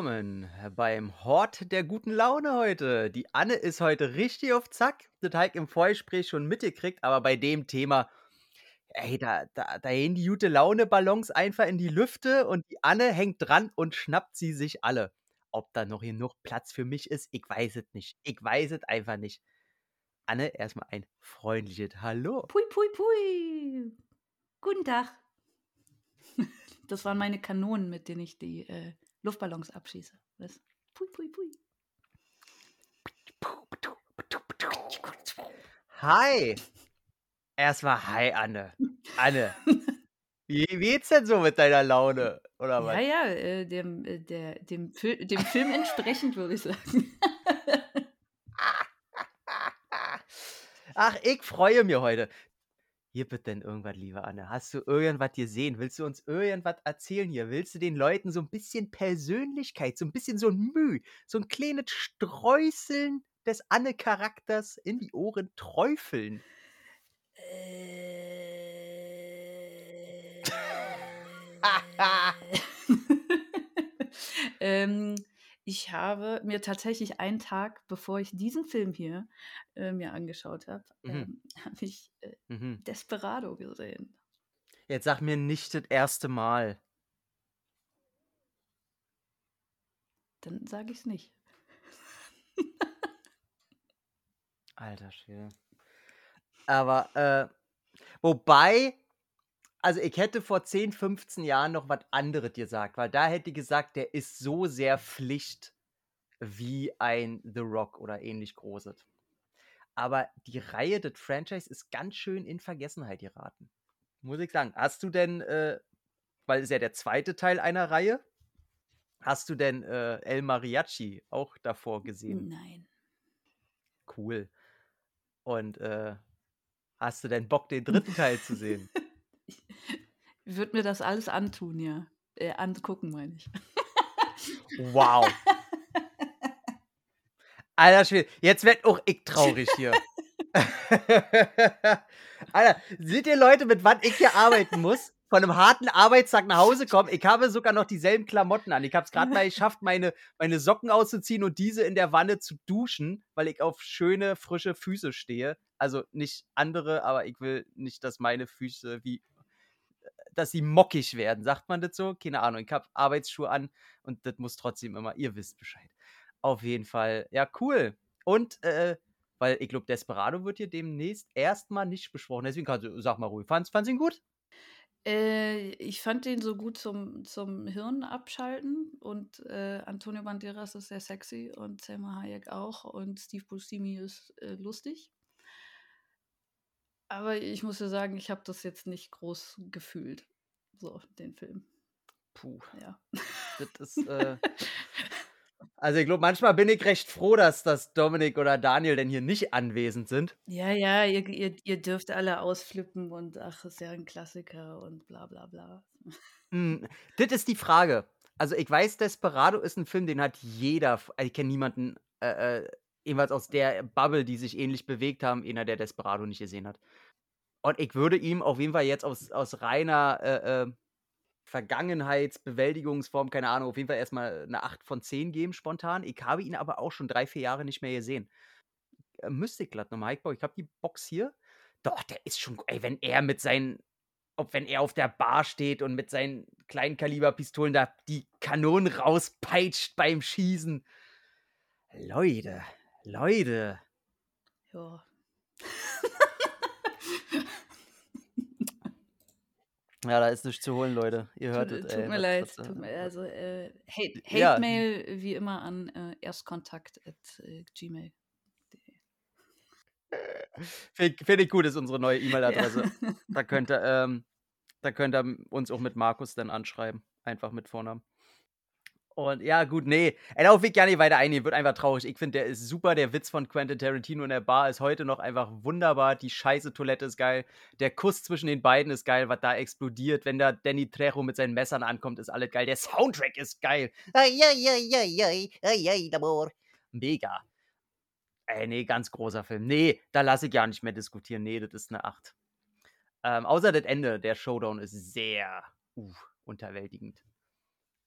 willkommen beim Hort der guten Laune heute. Die Anne ist heute richtig auf Zack. Das habe im Vorgespräch schon mitgekriegt, aber bei dem Thema, ey, da, da, da gehen die gute Laune-Ballons einfach in die Lüfte und die Anne hängt dran und schnappt sie sich alle. Ob da noch genug Platz für mich ist, ich weiß es nicht. Ich weiß es einfach nicht. Anne, erstmal ein freundliches Hallo. Pui, pui, pui. Guten Tag. Das waren meine Kanonen, mit denen ich die äh, Luftballons abschieße. Was? Pui, pui, pui. Hi. Erstmal hi, Anne. Anne. Wie geht's denn so mit deiner Laune? Oder was? Ja, ja, äh, dem, äh, der, dem, Fil dem Film entsprechend, würde ich sagen. Ach, ich freue mich heute. Hier bitte denn irgendwas, liebe Anne. Hast du irgendwas gesehen? Willst du uns irgendwas erzählen hier? Willst du den Leuten so ein bisschen Persönlichkeit, so ein bisschen so ein Mühe, so ein kleines Streuseln des Anne-Charakters in die Ohren träufeln? ähm, ich habe mir tatsächlich einen Tag, bevor ich diesen Film hier äh, mir angeschaut habe, Mhm. ähm, habe ich äh, Mhm. Desperado gesehen. Jetzt sag mir nicht das erste Mal. Dann sage ich es nicht. Alter Schwede. Aber, äh, wobei, also ich hätte vor 10, 15 Jahren noch was anderes gesagt, weil da hätte ich gesagt, der ist so sehr Pflicht wie ein The Rock oder ähnlich großes. Aber die Reihe, das Franchise, ist ganz schön in Vergessenheit geraten. Muss ich sagen. Hast du denn, äh, weil es ist ja der zweite Teil einer Reihe, hast du denn äh, El Mariachi auch davor gesehen? Nein. Cool. Und äh, hast du denn Bock, den dritten Teil zu sehen? Ich würde mir das alles antun, ja. Äh, angucken, meine ich. Wow. Alter Schwede, jetzt werd auch ich traurig hier. Alter, seht ihr Leute, mit wann ich hier arbeiten muss? Von einem harten Arbeitstag nach Hause kommen. Ich habe sogar noch dieselben Klamotten an. Ich habe es gerade mal geschafft, meine, meine Socken auszuziehen und diese in der Wanne zu duschen, weil ich auf schöne, frische Füße stehe. Also nicht andere, aber ich will nicht, dass meine Füße wie dass sie mockig werden. Sagt man das so? Keine Ahnung. Ich habe Arbeitsschuhe an und das muss trotzdem immer, ihr wisst Bescheid. Auf jeden Fall. Ja, cool. Und, äh, weil ich glaube, Desperado wird hier demnächst erstmal nicht besprochen. Deswegen kannst du, sag mal ruhig, fandst, du ihn gut? Äh, ich fand den so gut zum, zum Hirn abschalten und äh, Antonio Banderas ist sehr sexy und Selma Hayek auch und Steve Buscemi ist äh, lustig. Aber ich muss ja sagen, ich habe das jetzt nicht groß gefühlt, so den Film. Puh, Ja. das ist, äh, also ich glaube, manchmal bin ich recht froh, dass, dass Dominik oder Daniel denn hier nicht anwesend sind. Ja, ja, ihr, ihr, ihr dürft alle ausflippen und ach, ist ja ein Klassiker und bla bla bla. Hm, das ist die Frage. Also ich weiß, Desperado ist ein Film, den hat jeder, also ich kenne niemanden, äh, jedenfalls aus der Bubble, die sich ähnlich bewegt haben, einer, der Desperado nicht gesehen hat. Und ich würde ihm auf jeden Fall jetzt aus, aus reiner äh, äh, Vergangenheitsbewältigungsform, keine Ahnung, auf jeden Fall erstmal eine 8 von 10 geben, spontan. Ich habe ihn aber auch schon drei, vier Jahre nicht mehr gesehen. Äh, müsste ich glatt nochmal. Ich, ich habe die Box hier. Doch, der ist schon, ey, wenn er mit seinen, ob wenn er auf der Bar steht und mit seinen kleinen Kaliberpistolen da die Kanonen rauspeitscht beim Schießen. Leute, Leute. Ja. Ja, da ist nichts zu holen, Leute. Ihr hört Tut, es. tut ey, mir leid. was, äh, Tut mir, was- also, äh, Hate, Ja. Hate Mail wie immer an äh, erstkontakt at äh, gmail. Finde ich- find ich gut, ist unsere neue E-Mail-Adresse. Ja. Da könnt ihr, ähm, da könnt ihr uns auch mit Markus dann anschreiben. Einfach mit Vornamen. Und ja, gut, nee. Ey, darauf will ich gar nicht weiter eingehen. Wird einfach traurig. Ich finde, der ist super. Der Witz von Quentin Tarantino in der Bar ist heute noch einfach wunderbar. Die scheiße Toilette ist geil. Der Kuss zwischen den beiden ist geil, was da explodiert. Wenn da Danny Trejo mit seinen Messern ankommt, ist alles geil. Der Soundtrack ist geil. Mega. Ey, nee, ganz großer Film. Nee, da lasse ich gar nicht mehr diskutieren. Nee, das ist eine 8. Ähm, außer das Ende, der Showdown ist sehr uh, unterwältigend.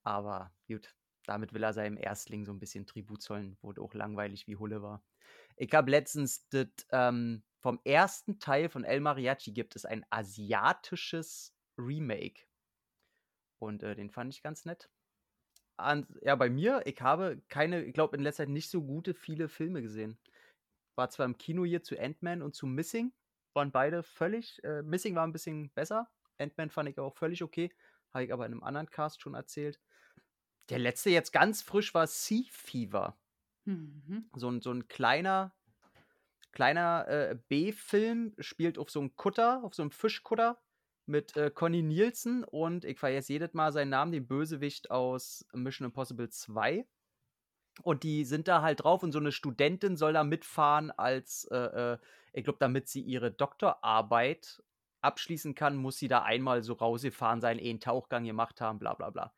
Aber gut. damit will er seinem Erstling so ein bisschen Tribut zollen, wo auch langweilig wie Hulle war. Ich habe letztens das, ähm, vom ersten Teil von El Mariachi gibt es ein asiatisches Remake. Und äh, den fand ich ganz nett. An, ja, bei mir, ich habe keine, ich glaube in letzter Zeit nicht so gute viele Filme gesehen. War zwar im Kino hier zu Ant-Man und zu Missing, waren beide völlig, äh, Missing war ein bisschen besser, Ant-Man fand ich auch völlig okay, habe ich aber in einem anderen Cast schon erzählt. Der letzte jetzt ganz frisch war Sea Fever. Mhm. So, ein, so ein kleiner, kleiner äh, B-Film, spielt auf so einem Kutter, auf so einem Fischkutter mit äh, Conny Nielsen und ich vergesse jedes Mal seinen Namen, den Bösewicht aus Mission Impossible 2. Und die sind da halt drauf und so eine Studentin soll da mitfahren als, äh, äh ich glaube, damit sie ihre Doktorarbeit abschließen kann, muss sie da einmal so rausgefahren sein, eh einen Tauchgang gemacht haben, bla bla bla.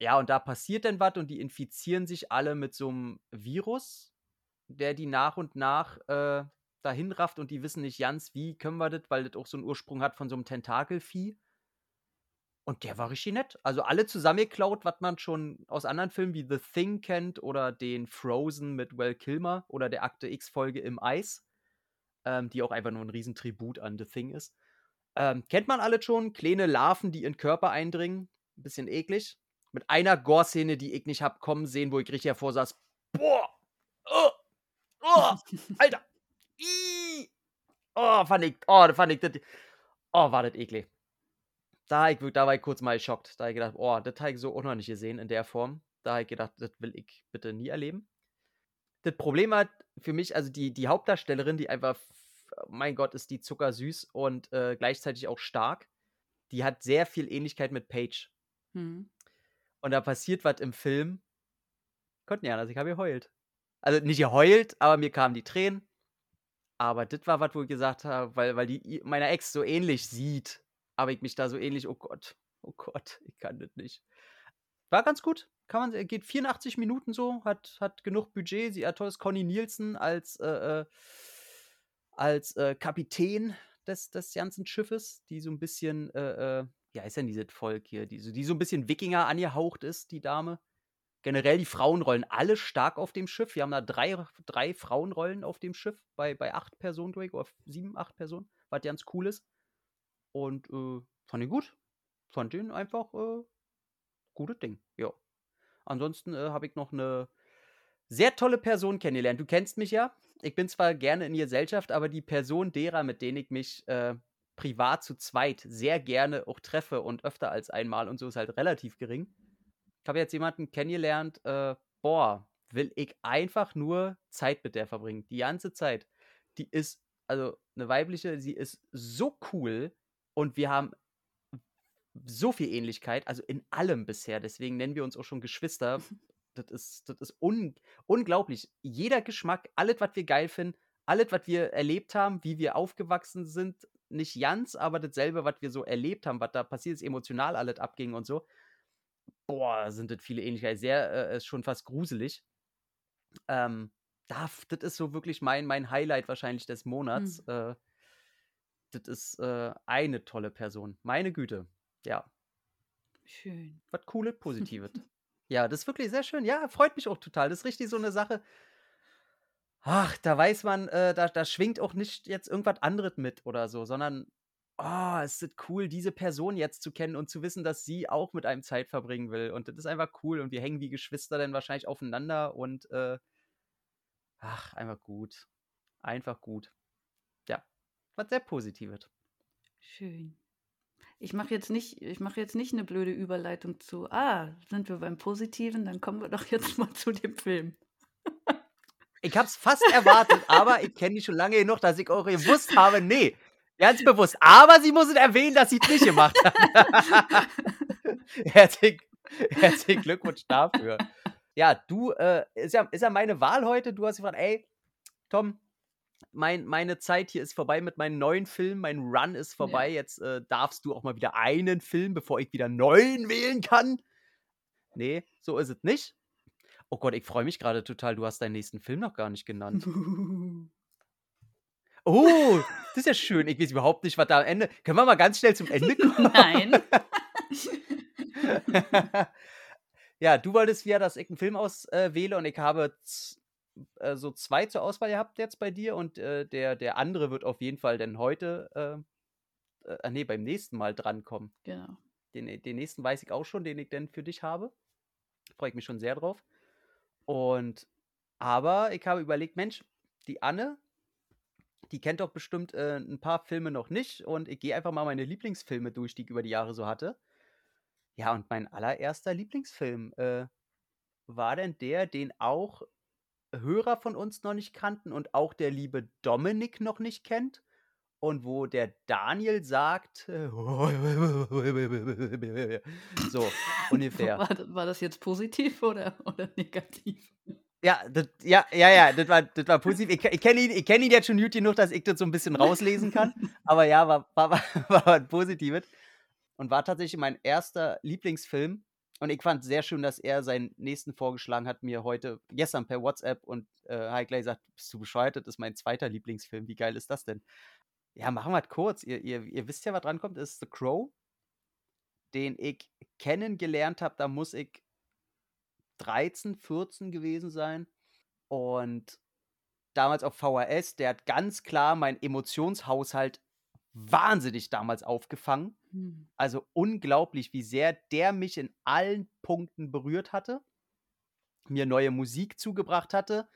Ja, und da passiert dann was und die infizieren sich alle mit so einem Virus, der die nach und nach äh, dahin rafft und die wissen nicht ganz, wie können wir das, weil das auch so einen Ursprung hat von so einem Tentakelvieh. Und der war richtig nett. Also alle zusammengeklaut, was man schon aus anderen Filmen wie The Thing kennt oder den Frozen mit Well Kilmer oder der Akte X-Folge im Eis, ähm, die auch einfach nur ein Riesentribut an The Thing ist. Ähm, kennt man alle schon? Kleine Larven, die in den Körper eindringen. Ein bisschen eklig. Mit einer Gore-Szene, die ich nicht hab kommen sehen, wo ich richtig hervorsaß. Boah! Oh! Oh! Alter! Ii! Oh, fand ich, oh, fand ich das. Oh, war das eklig. Da, ich, da war ich kurz mal geschockt. Da habe ich gedacht, oh, das habe ich so auch noch nicht gesehen in der Form. Da habe ich gedacht, das will ich bitte nie erleben. Das Problem hat für mich, also die, die Hauptdarstellerin, die einfach, mein Gott, ist die zuckersüß und äh, gleichzeitig auch stark. Die hat sehr viel Ähnlichkeit mit Paige. Hm. Und da passiert was im Film. Konnten ja, also ich habe geheult. Also nicht geheult, aber mir kamen die Tränen. Aber das war was, wo ich gesagt habe, weil, weil die meiner Ex so ähnlich sieht, aber ich mich da so ähnlich, oh Gott, oh Gott, ich kann das nicht. War ganz gut. Kann man, geht 84 Minuten so, hat, hat genug Budget. Sie hat tolles Conny Nielsen als, äh, äh, als äh, Kapitän des, des ganzen Schiffes, die so ein bisschen, äh, ja, ist denn dieses Volk hier, die, die so ein bisschen Wikinger angehaucht ist, die Dame generell die Frauenrollen alle stark auf dem Schiff. Wir haben da drei, drei Frauenrollen auf dem Schiff bei, bei acht Personen durch, oder sieben, acht Personen, was ganz cool ist. Und äh, fand ihn gut. Fand ihn einfach äh, gutes Ding. Ja. Ansonsten äh, habe ich noch eine sehr tolle Person kennengelernt. Du kennst mich ja. Ich bin zwar gerne in Gesellschaft, aber die Person derer, mit denen ich mich äh, privat zu zweit sehr gerne auch treffe und öfter als einmal und so ist halt relativ gering ich habe jetzt jemanden kennengelernt, äh, boah, will ich einfach nur Zeit mit der verbringen. Die ganze Zeit. Die ist, also eine weibliche, sie ist so cool und wir haben so viel Ähnlichkeit, also in allem bisher. Deswegen nennen wir uns auch schon Geschwister. Das ist, das ist un unglaublich. Jeder Geschmack, alles, was wir geil finden, alles, was wir erlebt haben, wie wir aufgewachsen sind, nicht ganz, aber dasselbe, was wir so erlebt haben, was da passiert ist, emotional alles abging und so boah, sind das viele Ähnlichkeiten. Sehr, äh, ist schon fast gruselig. Ähm, das, das ist so wirklich mein, mein Highlight wahrscheinlich des Monats. Mhm. Äh, das ist äh, eine tolle Person. Meine Güte. Ja. Schön. Was Cooles, Positives. ja, das ist wirklich sehr schön. Ja, freut mich auch total. Das ist richtig so eine Sache. Ach, da weiß man, äh, da, da schwingt auch nicht jetzt irgendwas anderes mit oder so, sondern oh, es ist cool, diese Person jetzt zu kennen und zu wissen, dass sie auch mit einem Zeit verbringen will. Und das ist einfach cool. Und wir hängen wie Geschwister dann wahrscheinlich aufeinander und äh, ach, einfach gut. Einfach gut. Ja, was sehr Positives. Schön. Ich mache jetzt nicht, ich mache jetzt nicht eine blöde Überleitung zu, ah, sind wir beim Positiven, dann kommen wir doch jetzt mal zu dem Film. Ich habe es fast erwartet, aber ich kenne die schon lange genug, dass ich auch gewusst habe, nee, Ganz bewusst. Aber sie muss erwähnen, dass sie es nicht gemacht hat. Herzlichen, herzlichen Glückwunsch dafür. Ja, du, äh, ist, ja, ist ja meine Wahl heute. Du hast gefragt, ey, Tom, mein, meine Zeit hier ist vorbei mit meinen neuen Filmen. Mein Run ist vorbei. Ja. Jetzt äh, darfst du auch mal wieder einen Film, bevor ich wieder neuen wählen kann. Nee, so ist es nicht. Oh Gott, ich freue mich gerade total. Du hast deinen nächsten Film noch gar nicht genannt. Oh, das ist ja schön. Ich weiß überhaupt nicht, was da am Ende. Können wir mal ganz schnell zum Ende kommen? Nein. Ja, du wolltest wieder, dass ich einen Film auswähle und ich habe äh, so zwei zur Auswahl gehabt jetzt bei dir und äh, der, der andere wird auf jeden Fall denn heute, äh, äh, nee, beim nächsten Mal drankommen. Genau. Den, den nächsten weiß ich auch schon, den ich denn für dich habe. Freue ich mich schon sehr drauf. Und aber ich habe überlegt, Mensch, die Anne, die kennt doch bestimmt äh, ein paar Filme noch nicht und ich gehe einfach mal meine Lieblingsfilme durch, die ich über die Jahre so hatte. Ja, und mein allererster Lieblingsfilm äh, war denn der, den auch Hörer von uns noch nicht kannten und auch der liebe Dominik noch nicht kennt. Und wo der Daniel sagt, so ungefähr. War, war, das jetzt positiv oder, oder negativ? Ja, das, ja, ja, ja, das war, das war positiv. Ich, ich kenne ihn, kenn ihn jetzt schon gut genug, dass ich das so ein bisschen rauslesen kann. Aber ja, war, war, war, war, war positives. Und war tatsächlich mein erster Lieblingsfilm. Und ich fand sehr schön, dass er seinen nächsten vorgeschlagen hat, mir heute, gestern per WhatsApp und äh, Heikley sagt, bist du bescheuert, das ist mein zweiter Lieblingsfilm. Wie geil ist das denn? Ja, machen wir es kurz. Ihr, ihr, ihr wisst ja, was drankommt, ist The Crow, den ich kennengelernt habe. Da muss ich 13, 14 gewesen sein. Und damals auf VHS, der hat ganz klar meinen Emotionshaushalt wahnsinnig damals aufgefangen. Mhm. Also unglaublich, wie sehr der mich in allen Punkten berührt hatte, mir neue Musik zugebracht hatte,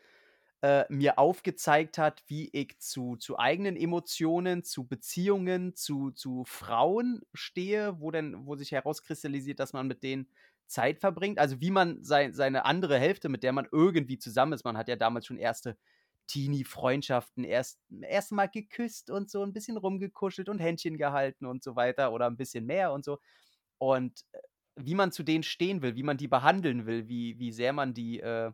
äh, mir aufgezeigt hat, wie ich zu, zu eigenen Emotionen, zu Beziehungen, zu, zu Frauen stehe, wo denn, wo sich herauskristallisiert, dass man mit denen Zeit verbringt. Also wie man sein, seine andere Hälfte, mit der man irgendwie zusammen ist. Man hat ja damals schon erste Teenie-Freundschaften erst erstmal geküsst und so ein bisschen rumgekuschelt und Händchen gehalten und so weiter oder ein bisschen mehr und so. Und äh, wie man zu denen stehen will, wie man die behandeln will, wie, wie sehr man die äh,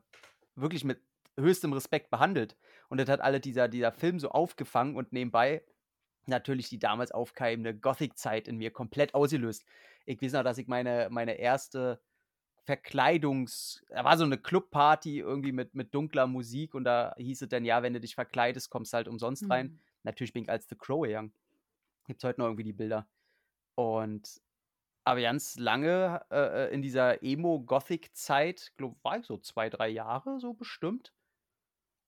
wirklich mit höchstem Respekt behandelt. Und das hat alle dieser, dieser Film so aufgefangen und nebenbei natürlich die damals aufkeimende Gothic-Zeit in mir komplett ausgelöst. Ich weiß noch, dass ich meine, meine erste Verkleidungs. Da war so eine Clubparty irgendwie mit, mit dunkler Musik und da hieß es dann, ja, wenn du dich verkleidest, kommst du halt umsonst mhm. rein. Natürlich bin ich als The Crow gegangen. Gibt heute noch irgendwie die Bilder. Und aber ganz lange äh, äh in dieser Emo-Gothic-Zeit, glaube war ich so zwei, drei Jahre so bestimmt.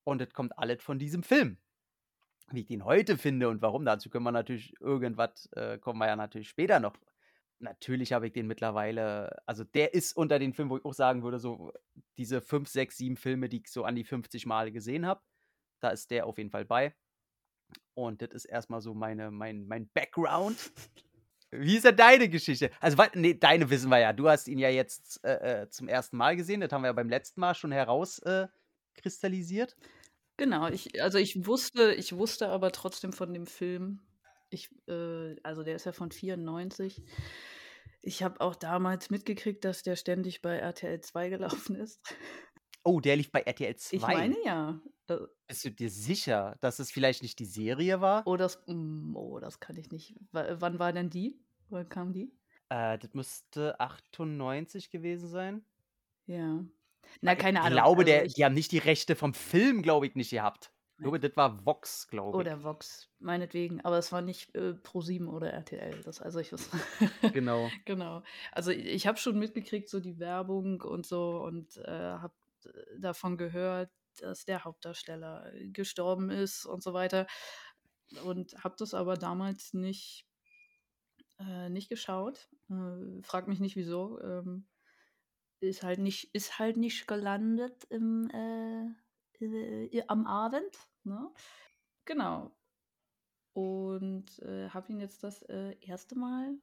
Und das kommt alles von diesem Film. Wie ich den heute finde und warum, dazu können wir natürlich irgendwas, äh, kommen wir ja natürlich später noch natürlich habe ich den mittlerweile, also der ist unter den Filmen, wo ich auch sagen würde, so diese 5, 6, 7 Filme, die ich so an die 50 Male gesehen habe. Da ist der auf jeden Fall bei. Und das ist erstmal so meine, mein, mein Background. Wie ist denn deine Geschichte? Also, nee, deine wissen wir ja. Du hast ihn ja jetzt äh, äh, zum ersten Mal gesehen. Das haben wir ja beim letzten Mal schon herauskristallisiert. Äh, genau, ich, also ich wusste, ich wusste aber trotzdem von dem Film. Ich, äh, also der ist ja von 94. Ich habe auch damals mitgekriegt, dass der ständig bei RTL 2 gelaufen ist. Oh, der lief bei RTL 2. Ich meine ja. Bist du dir sicher, dass es vielleicht nicht die Serie war? Oh, das, mm, oh, das kann ich nicht. W wann war denn die? Wann kam die? Äh, das müsste 98 gewesen sein. Ja. Na, keine ich Ahnung. Glaube, also der, ich, die haben nicht die Rechte vom Film, glaube ich, nicht gehabt. Ich glaube, das war Vox, glaube ich. Oder Vox, meinetwegen. Aber es war nicht äh, Pro7 oder RTL. Das, also ich was. genau. genau. Also ich, ich habe schon mitgekriegt, so die Werbung und so und äh, habe äh, davon gehört, dass der Hauptdarsteller gestorben ist und so weiter. Und habe das aber damals nicht, äh, nicht geschaut. Äh, frag mich nicht wieso. Ähm, ist halt nicht, ist halt nicht gelandet im, äh, äh am Abend. Ne? Genau. Und äh, habe ihn jetzt das äh, erste Mal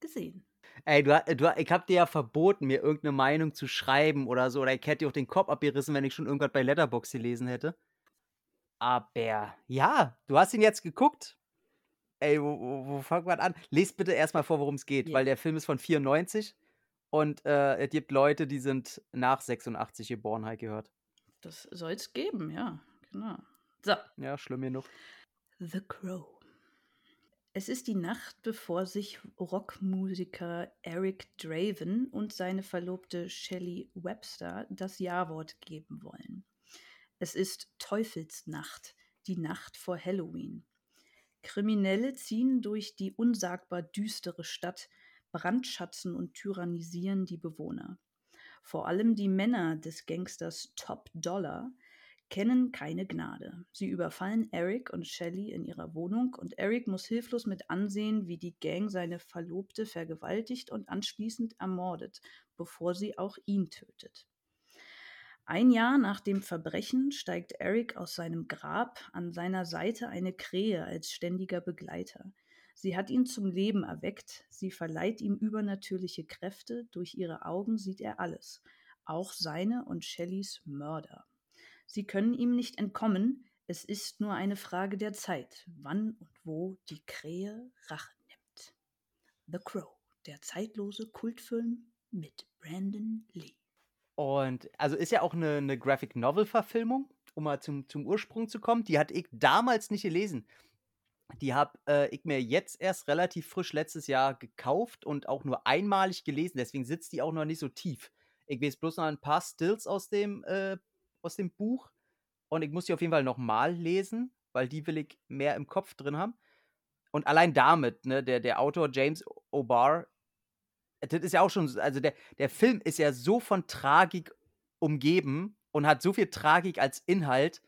gesehen. Ey, du, du, ich hab dir ja verboten, mir irgendeine Meinung zu schreiben oder so. Oder ich hätte dir auch den Kopf abgerissen, wenn ich schon irgendwas bei Letterbox gelesen hätte. Aber ja, du hast ihn jetzt geguckt. Ey, wo, wo, wo fangen wir an? Lest bitte erstmal vor, worum es geht, ja. weil der Film ist von 94 und äh, es gibt Leute, die sind nach 86 geboren, halt gehört. Das soll es geben, ja, genau. So. Ja, schlimm genug. The Crow. Es ist die Nacht, bevor sich Rockmusiker Eric Draven und seine Verlobte Shelley Webster das Ja-Wort geben wollen. Es ist Teufelsnacht, die Nacht vor Halloween. Kriminelle ziehen durch die unsagbar düstere Stadt, brandschatzen und tyrannisieren die Bewohner. Vor allem die Männer des Gangsters Top Dollar kennen keine Gnade. Sie überfallen Eric und Shelly in ihrer Wohnung und Eric muss hilflos mit ansehen, wie die Gang seine Verlobte vergewaltigt und anschließend ermordet, bevor sie auch ihn tötet. Ein Jahr nach dem Verbrechen steigt Eric aus seinem Grab, an seiner Seite eine Krähe als ständiger Begleiter. Sie hat ihn zum Leben erweckt, sie verleiht ihm übernatürliche Kräfte, durch ihre Augen sieht er alles, auch seine und Shellys Mörder. Sie können ihm nicht entkommen, es ist nur eine Frage der Zeit, wann und wo die Krähe Rache nimmt. The Crow, der zeitlose Kultfilm mit Brandon Lee. Und also ist ja auch eine, eine Graphic Novel-Verfilmung, um mal zum, zum Ursprung zu kommen. Die hatte ich damals nicht gelesen. Die habe äh, ich mir jetzt erst relativ frisch letztes Jahr gekauft und auch nur einmalig gelesen. Deswegen sitzt die auch noch nicht so tief. Ich weiß bloß noch ein paar Stills aus dem äh, aus dem Buch. Und ich muss die auf jeden Fall nochmal lesen, weil die will ich mehr im Kopf drin haben. Und allein damit, ne, der, der Autor James O'Barr, das ist ja auch schon, also der, der Film ist ja so von Tragik umgeben und hat so viel Tragik als Inhalt,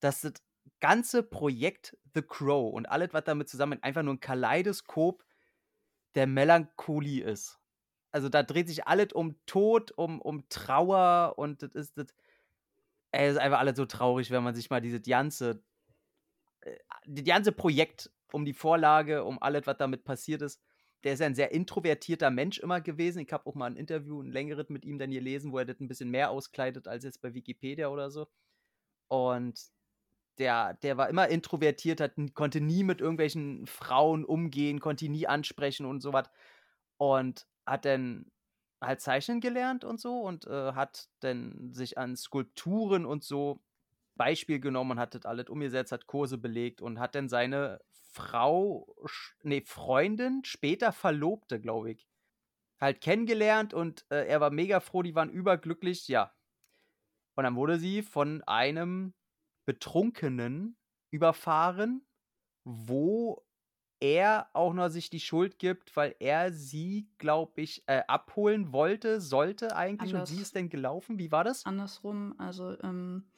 dass das ganze Projekt The Crow und alles, was damit zusammen einfach nur ein Kaleidoskop der Melancholie ist. Also da dreht sich alles um Tod, um, um Trauer und das ist das Ey, ist einfach alles so traurig, wenn man sich mal diese ganze, äh, die ganze Projekt um die Vorlage, um alles, was damit passiert ist. Der ist ein sehr introvertierter Mensch immer gewesen. Ich habe auch mal ein Interview, ein längeres mit ihm dann gelesen, wo er das ein bisschen mehr auskleidet als jetzt bei Wikipedia oder so. Und der, der war immer introvertiert, hat, konnte nie mit irgendwelchen Frauen umgehen, konnte nie ansprechen und sowas. Und hat dann halt zeichnen gelernt und so und äh, hat dann sich an Skulpturen und so Beispiel genommen und hat das alles umgesetzt, hat Kurse belegt und hat dann seine Frau, nee, Freundin, später Verlobte, glaube ich, halt kennengelernt und äh, er war mega froh, die waren überglücklich, ja. Und dann wurde sie von einem Betrunkenen überfahren, wo er auch noch sich die Schuld gibt, weil er sie, glaube ich, äh, abholen wollte, sollte eigentlich Anders. und sie ist denn gelaufen. Wie war das? Andersrum, also ähm,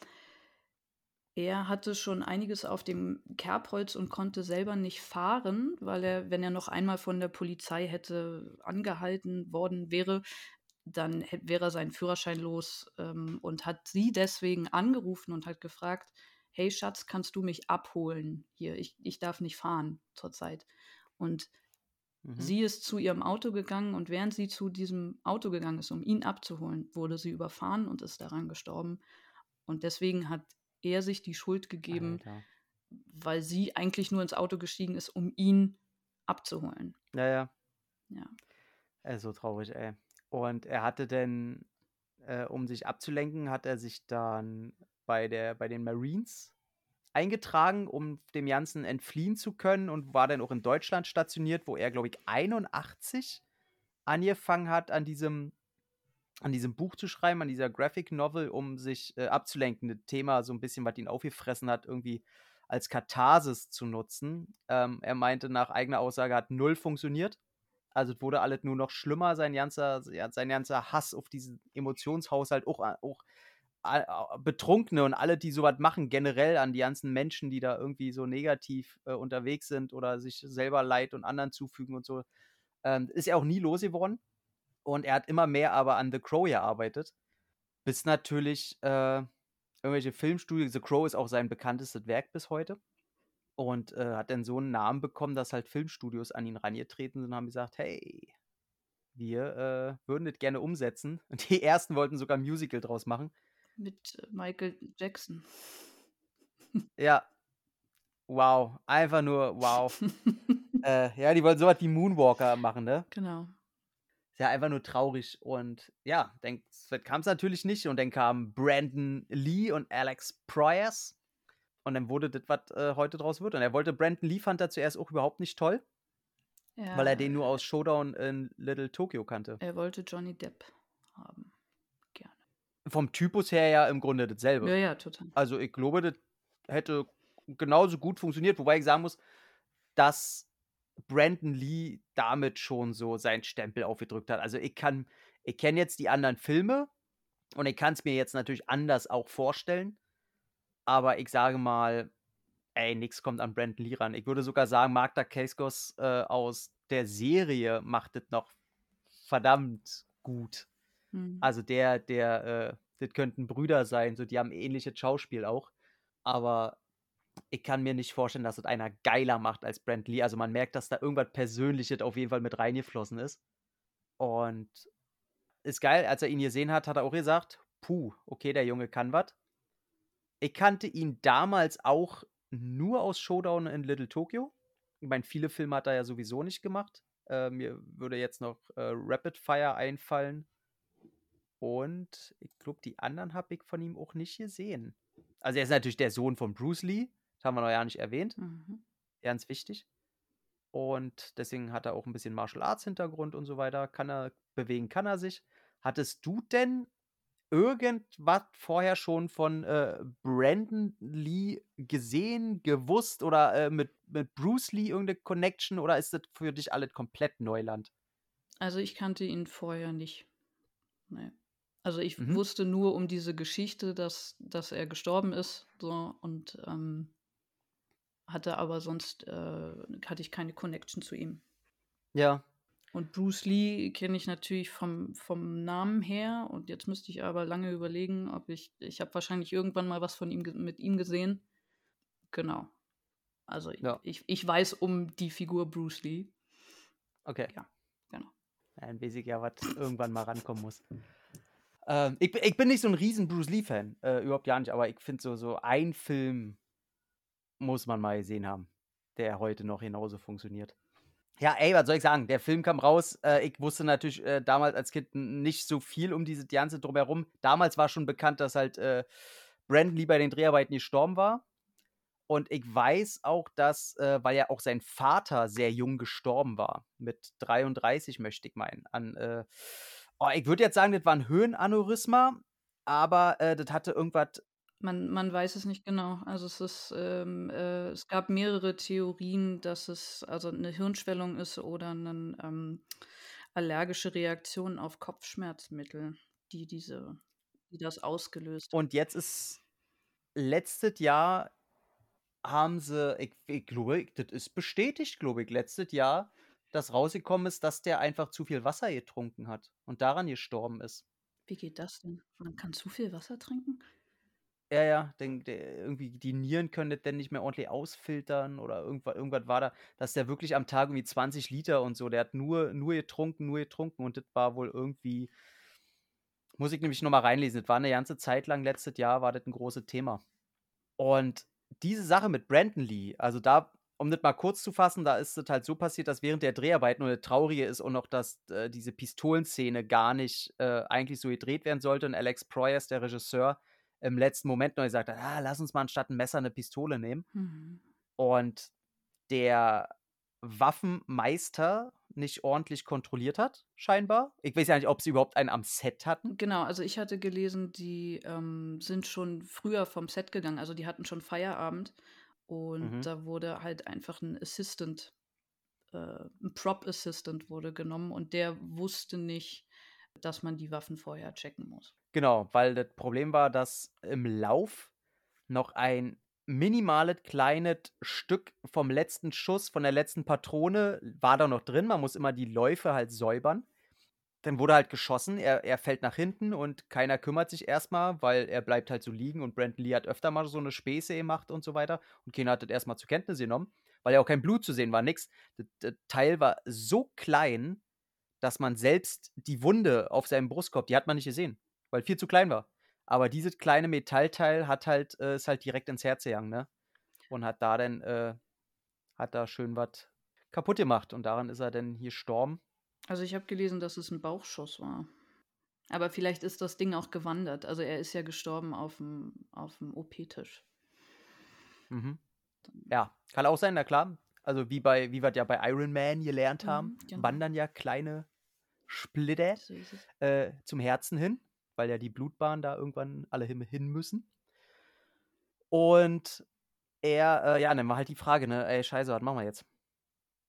er hatte schon einiges auf dem Kerbholz und konnte selber nicht fahren, weil er, wenn er noch einmal von der Polizei hätte angehalten worden wäre, dann wäre sein Führerschein los ähm, und hat sie deswegen angerufen und hat gefragt, hey Schatz, kannst du mich abholen hier? Ich, ich darf nicht fahren zurzeit. Und mhm. sie ist zu ihrem Auto gegangen und während sie zu diesem Auto gegangen ist, um ihn abzuholen, wurde sie überfahren und ist daran gestorben. Und deswegen hat er sich die Schuld gegeben, Alter. weil sie eigentlich nur ins Auto gestiegen ist, um ihn abzuholen. Naja. Ja. ja. so traurig, ey. Und er hatte denn, äh, um sich abzulenken, hat er sich dann bei, der, bei den Marines eingetragen, um dem Ganzen entfliehen zu können und war dann auch in Deutschland stationiert, wo er, glaube ich, 81 angefangen hat, an diesem, an diesem Buch zu schreiben, an dieser Graphic Novel, um sich äh, abzulenken, das Thema so ein bisschen, was ihn aufgefressen hat, irgendwie als Katharsis zu nutzen. Ähm, er meinte nach eigener Aussage, hat null funktioniert. Also es wurde alles nur noch schlimmer, sein ganzer, sein ganzer Hass auf diesen Emotionshaushalt, auch, auch Betrunkene und alle, die sowas machen, generell an die ganzen Menschen, die da irgendwie so negativ äh, unterwegs sind oder sich selber Leid und anderen zufügen und so, ähm, ist er auch nie losgeworden. Und er hat immer mehr aber an The Crow gearbeitet. Bis natürlich äh, irgendwelche Filmstudien. The Crow ist auch sein bekanntestes Werk bis heute. Und äh, hat dann so einen Namen bekommen, dass halt Filmstudios an ihn rangetreten sind und haben gesagt: Hey, wir äh, würden das gerne umsetzen. Und die ersten wollten sogar ein Musical draus machen mit äh, Michael Jackson. Ja. Wow. Einfach nur wow. äh, ja, die wollten sowas wie Moonwalker machen, ne? Genau. Ist ja einfach nur traurig. Und ja, dann kam es natürlich nicht. Und dann kamen Brandon Lee und Alex Pryors. Und dann wurde das, was äh, heute draus wird. Und er wollte Brandon Lee fand er zuerst auch überhaupt nicht toll. Ja. Weil er den nur aus Showdown in Little Tokyo kannte. Er wollte Johnny Depp haben vom Typus her ja im Grunde dasselbe. Ja, ja, total. Also ich glaube, das hätte genauso gut funktioniert, wobei ich sagen muss, dass Brandon Lee damit schon so seinen Stempel aufgedrückt hat. Also ich kann, ich kenne jetzt die anderen Filme Und ich kann es mir jetzt natürlich anders auch vorstellen. Aber ich sage mal, ey, nix kommt an Brandon Lee ran. Ich würde sogar sagen, Magda Keskos äh, aus der Serie macht das noch verdammt gut. Mhm. Also der, der, äh, das könnten Brüder sein, so die haben ähnliches Schauspiel auch. Aber ich kann mir nicht vorstellen, dass das einer geiler macht als Brent Lee. Also man merkt, dass da irgendwas Persönliches auf jeden Fall mit reingeflossen ist. Und ist geil, als er ihn gesehen hat, hat er auch gesagt, puh, okay, der Junge kann was. Ich kannte ihn damals auch nur aus Showdown in Little Tokyo. Ich meine, viele Filme hat er ja sowieso nicht gemacht. Äh, mir würde jetzt noch äh, Rapid Fire einfallen. Und ich glaube, die anderen habe ich von ihm auch nicht gesehen. Also er ist natürlich der Sohn von Bruce Lee. Das haben wir noch ja nicht erwähnt. Mhm. Ganz wichtig. Und deswegen hat er auch ein bisschen Martial Arts Hintergrund und so weiter. Kann er bewegen, kann er sich. Hattest du denn irgendwas vorher schon von äh, Brandon Lee gesehen, gewusst oder äh, mit, mit Bruce Lee irgendeine Connection oder ist das für dich alles komplett Neuland? Also ich kannte ihn vorher nicht. Nee. Also ich Mhm. wusste nur um diese Geschichte, dass, dass er gestorben ist. So, und ähm, hatte aber sonst äh, hatte ich keine Connection zu ihm. Ja. Und Bruce Lee kenne ich natürlich vom, vom Namen her. Und jetzt müsste ich aber lange überlegen, ob ich. Ich habe wahrscheinlich irgendwann mal was von ihm mit ihm gesehen. Genau. Also Ja. ich, ich weiß um die Figur Bruce Lee. Okay. Ja, genau. Weiß ich ja, was irgendwann mal rankommen muss. Ähm, ich, bin- ich bin nicht so ein riesen Bruce Lee-Fan, äh, überhaupt gar nicht, aber ich finde so, so ein Film muss man mal gesehen haben, der heute noch genauso funktioniert. Ja, ey, was soll ich sagen? Der Film kam raus. Äh, ich wusste natürlich äh, damals als Kind nicht so viel um diese ganze drumherum. Damals war schon bekannt, dass halt äh, Brandon Lee bei den Dreharbeiten gestorben war. Und ich weiß auch, dass, äh, weil ja auch sein Vater sehr jung gestorben war, mit 33 möchte ich meinen, an, äh, oh, ich würde jetzt sagen, das war ein Höhenaneurysma, aber äh, das hatte irgendwas, Man, man weiß es nicht genau. Also es ist, ähm, äh, es gab mehrere Theorien, dass es also eine Hirnschwellung ist oder eine ähm, allergische Reaktion auf Kopfschmerzmittel, die diese, die das ausgelöst. und jetzt ist letztes Jahr haben sie, ich, ich glaube, das ist bestätigt, glaube ich, letztes Jahr, dass rausgekommen ist, dass der einfach zu viel Wasser getrunken hat und daran gestorben ist. Wie geht das denn? Man kann zu viel Wasser trinken? Ja, ja, den, der, irgendwie die Nieren können das dann nicht mehr ordentlich ausfiltern oder irgendwas, irgendwas war da, dass der wirklich am Tag irgendwie 20 Liter und so, der hat nur, nur getrunken, nur getrunken und das war wohl irgendwie, muss ich nämlich nochmal reinlesen, das war eine ganze Zeit lang, letztes Jahr war das ein großes Thema. Und diese Sache mit Brandon Lee, also da, um das mal kurz zu fassen, da ist es halt so passiert, dass während der Dreharbeiten und das Traurige ist und noch, dass äh, diese Pistolenszene gar nicht äh, eigentlich so gedreht werden sollte und Alex Proyas, der Regisseur, im letzten Moment noch gesagt hat, ah, lass uns mal anstatt ein Messer eine Pistole nehmen. Mhm. Und der Waffenmeister nicht ordentlich kontrolliert hat, scheinbar. Ich weiß ja nicht, ob sie überhaupt einen am Set hatten. Genau, also ich hatte gelesen, die ähm, sind schon früher vom Set gegangen, also die hatten schon Feierabend und Mhm. da wurde halt einfach ein Assistant, äh, ein Prop Assistant wurde genommen und der wusste nicht, dass man die Waffen vorher checken muss. Genau, weil das Problem war, dass im Lauf noch ein minimales kleines Stück vom letzten Schuss, von der letzten Patrone, war da noch drin. Man muss immer die Läufe halt säubern. Dann wurde halt geschossen, er, er fällt nach hinten und keiner kümmert sich erstmal, weil er bleibt halt so liegen und Brandon Lee hat öfter mal so eine Späße gemacht und so weiter. Und keiner hat das erstmal zur Kenntnis genommen, weil ja auch kein Blut zu sehen war, nix. Das, das Teil war so klein, dass man selbst die Wunde auf seinem Brustkorb, die hat man nicht gesehen, weil viel zu klein war. Aber dieses kleine Metallteil hat halt, äh, ist halt direkt ins Herz gegangen, ne? Und hat da dann, äh, hat da schön was kaputt gemacht. Und daran ist er dann hier gestorben. Also ich habe gelesen, dass es ein Bauchschuss war. Aber vielleicht ist das Ding auch gewandert. Also er ist ja gestorben auf dem, auf dem OP-Tisch. Mhm. Ja, kann auch sein, na klar. Also wie bei, wie wir ja bei Iron Man gelernt Mhm, haben, genau. wandern ja kleine Splitter So äh, zum Herzen hin, weil ja die Blutbahnen da irgendwann alle hin, hin müssen. Und er, äh, ja, dann war halt die Frage, ne, ey, scheiße, was machen wir jetzt?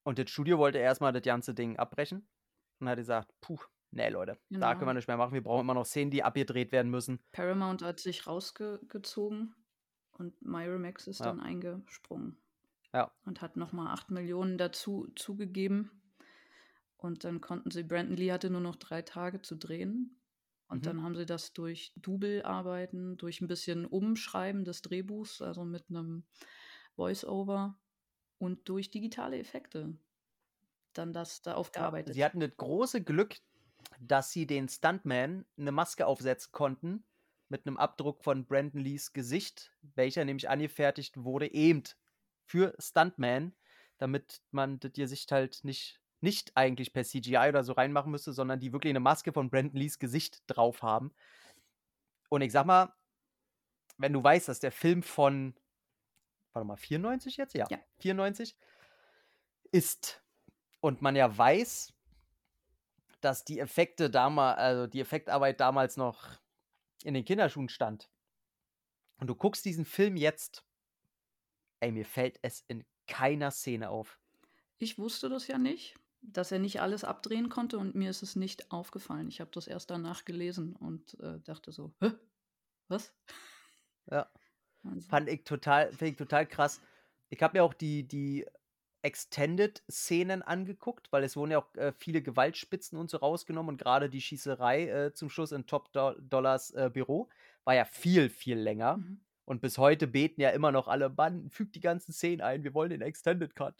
Und das Studio wollte erstmal das ganze Ding abbrechen und hat gesagt, puh, nee, Leute, da Genau. können wir nicht mehr machen. Wir brauchen immer noch Szenen, die abgedreht werden müssen. Paramount hat sich rausgezogen und Miramax ist Ja. dann eingesprungen Ja. und hat nochmal 8 Millionen dazu zugegeben. Und dann konnten sie, Brandon Lee hatte nur noch drei Tage zu drehen. Und Mhm. dann haben sie das durch Double-Arbeiten, durch ein bisschen Umschreiben des Drehbuchs, also mit einem Voice-Over und durch digitale Effekte dann das da aufgearbeitet. sie hatten das große Glück, dass sie den Stuntman eine Maske aufsetzen konnten mit einem Abdruck von Brandon Lees Gesicht, welcher nämlich angefertigt wurde, eben für Stuntman, damit man das Gesicht halt nicht, nicht eigentlich per CGI oder so reinmachen müsste, sondern die wirklich eine Maske von Brandon Lees Gesicht drauf haben. Und ich sag mal, wenn du weißt, dass der Film von, warte mal, 94 jetzt? Ja, Ja. 94 ist und man ja weiß, dass die Effekte damals, also die Effektarbeit damals noch in den Kinderschuhen stand. Und du guckst diesen Film jetzt, ey, mir fällt es in keiner Szene auf. Ich wusste das ja nicht, dass er nicht alles abdrehen konnte und mir ist es nicht aufgefallen. Ich habe das erst danach gelesen und äh, dachte so, Hä? was? Ja. Also, Fand ich total, find ich total krass. Ich habe mir auch die, die Extended-Szenen angeguckt, weil es wurden ja auch äh, viele Gewaltspitzen und so rausgenommen und gerade die Schießerei äh, zum Schluss in Top Do Dollars äh, Büro war ja viel, viel länger. mhm. Und bis heute beten ja immer noch alle, Mann, fügt die ganzen Szenen ein, wir wollen den Extended Cut.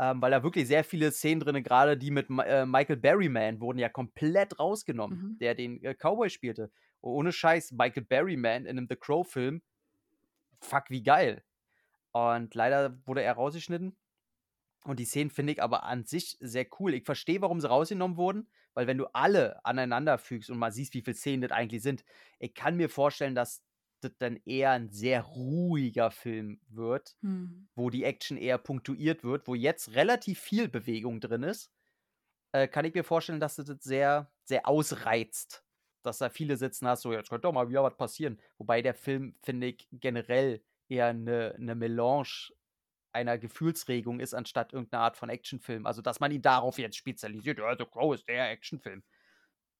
ähm, weil da wirklich sehr viele Szenen drin, gerade die mit äh, Michael Berryman, wurden ja komplett rausgenommen, Mhm. der den äh, Cowboy spielte. Oh, ohne Scheiß, Michael Berryman in einem The Crow-Film, fuck, wie geil. Und leider wurde er rausgeschnitten. Und die Szenen finde ich aber an sich sehr cool. Ich verstehe, warum sie rausgenommen wurden, weil wenn du alle aneinander fügst und mal siehst, wie viele Szenen das eigentlich sind, ich kann mir vorstellen, dass das dann eher ein sehr ruhiger Film wird, Hm. wo die Action eher punktuiert wird, wo jetzt relativ viel Bewegung drin ist, äh, kann ich mir vorstellen, dass das sehr, sehr ausreizt. Dass da viele sitzen hast, so, jetzt könnte doch mal wieder was passieren. Wobei der Film, finde ich, generell eher eine, eine Melange einer Gefühlsregung ist, anstatt irgendeine Art von Actionfilm. Also, dass man ihn darauf jetzt spezialisiert. Ja, The Crow ist der Actionfilm.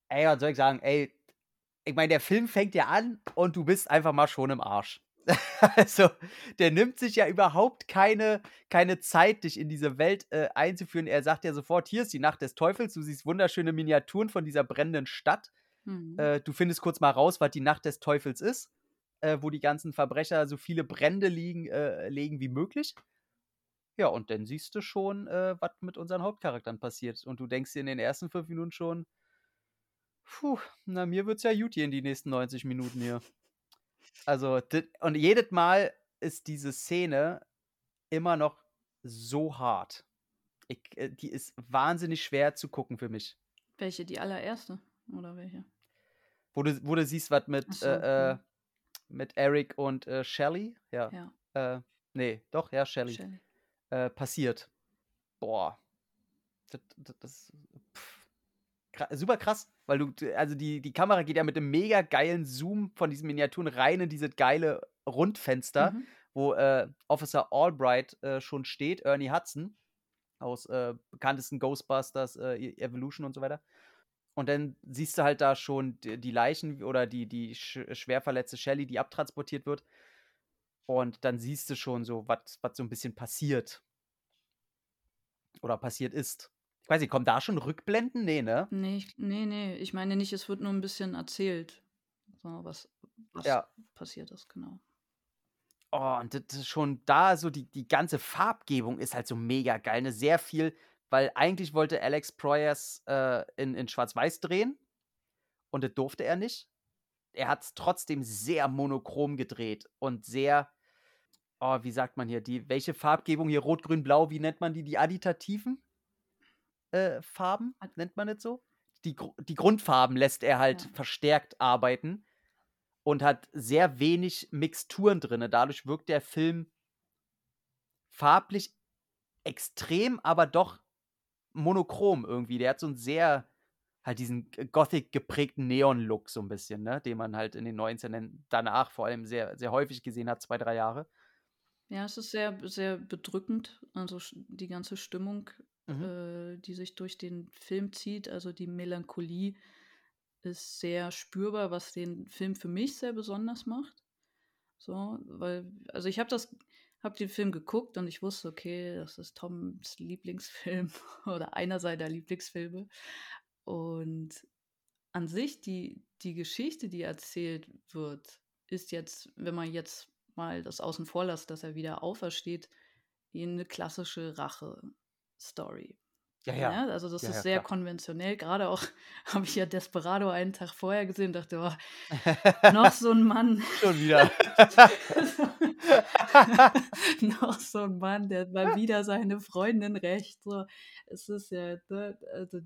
Ey, was soll ich sagen? Ey, ich meine, der Film fängt ja an und du bist einfach mal schon im Arsch. also, der nimmt sich ja überhaupt keine, keine Zeit, dich in diese Welt äh, einzuführen. Er sagt ja sofort, hier ist die Nacht des Teufels, du siehst wunderschöne Miniaturen von dieser brennenden Stadt. Hm. Äh, du findest kurz mal raus, was die Nacht des Teufels ist, äh, wo die ganzen Verbrecher so viele Brände liegen, äh, legen wie möglich. Ja, und dann siehst du schon, äh, was mit unseren Hauptcharakteren passiert. Und du denkst dir in den ersten fünf Minuten schon, puh, na, mir wird's ja gut hier in die nächsten 90 Minuten hier. Also, und jedes Mal ist diese Szene immer noch so hart. Ich, äh, die ist wahnsinnig schwer zu gucken für mich. Welche? Die allererste? Oder welche? Wo du, wo du siehst, was mit, so, äh, äh, mhm. mit Eric und äh, Shelly, ja, Ja, äh, nee, doch, ja, Shelly, Shelley. äh, passiert. Boah. Das, das, das super krass, weil du, also die, die Kamera geht ja mit einem mega geilen Zoom von diesen Miniaturen rein in dieses geile Rundfenster, Mhm. wo äh, Officer Albright äh, schon steht, Ernie Hudson, aus äh, bekanntesten Ghostbusters, äh, E- Evolution und so weiter. Und dann siehst du halt da schon die, die Leichen oder die, die sch schwer verletzte Shelly, die abtransportiert wird. Und dann siehst du schon so, was so ein bisschen passiert. Oder passiert ist. Ich weiß nicht, kommen da schon Rückblenden? Nee, ne? Nee, ich, nee, nee. Ich meine nicht, es wird nur ein bisschen erzählt. So, was, was Ja. passiert ist, genau. Oh, und das ist schon da so, die, die ganze Farbgebung ist halt so mega geil. Ne? Sehr viel, weil eigentlich wollte Alex Proyas äh, in, in Schwarz-Weiß drehen und das durfte er nicht. Er hat es trotzdem sehr monochrom gedreht und sehr, oh, wie sagt man hier, die, welche Farbgebung hier, Rot, Grün, Blau, wie nennt man die? Die additativen äh, Farben, nennt man das so? Die, die Grundfarben lässt er halt Ja. verstärkt arbeiten und hat sehr wenig Mixturen drin. Dadurch wirkt der Film farblich extrem, aber doch monochrom irgendwie. Der hat so einen sehr, halt diesen Gothic geprägten Neon-Look so ein bisschen, ne? Den man halt in den 19 danach vor allem sehr, sehr häufig gesehen hat, zwei, drei Jahre. Ja, es ist sehr, sehr bedrückend. Also die ganze Stimmung mhm. äh, die sich durch den Film zieht. Also die Melancholie ist sehr spürbar, was den Film für mich sehr besonders macht. So, weil, also ich habe das, habe den Film geguckt und ich wusste, okay, das ist Toms Lieblingsfilm oder einer seiner Lieblingsfilme. Und an sich, die, die Geschichte, die erzählt wird, ist jetzt, wenn man jetzt mal das außen vor lässt, dass er wieder aufersteht, eine klassische Rache-Story. Ja, ja. ja. Also das ja, ist ja, sehr klar. konventionell. Gerade auch habe ich ja Desperado einen Tag vorher gesehen, dachte, oh, noch so ein Mann. Schon wieder. noch so ein Mann, der mal wieder seine Freundin rächt. So, es ist ja, ne, also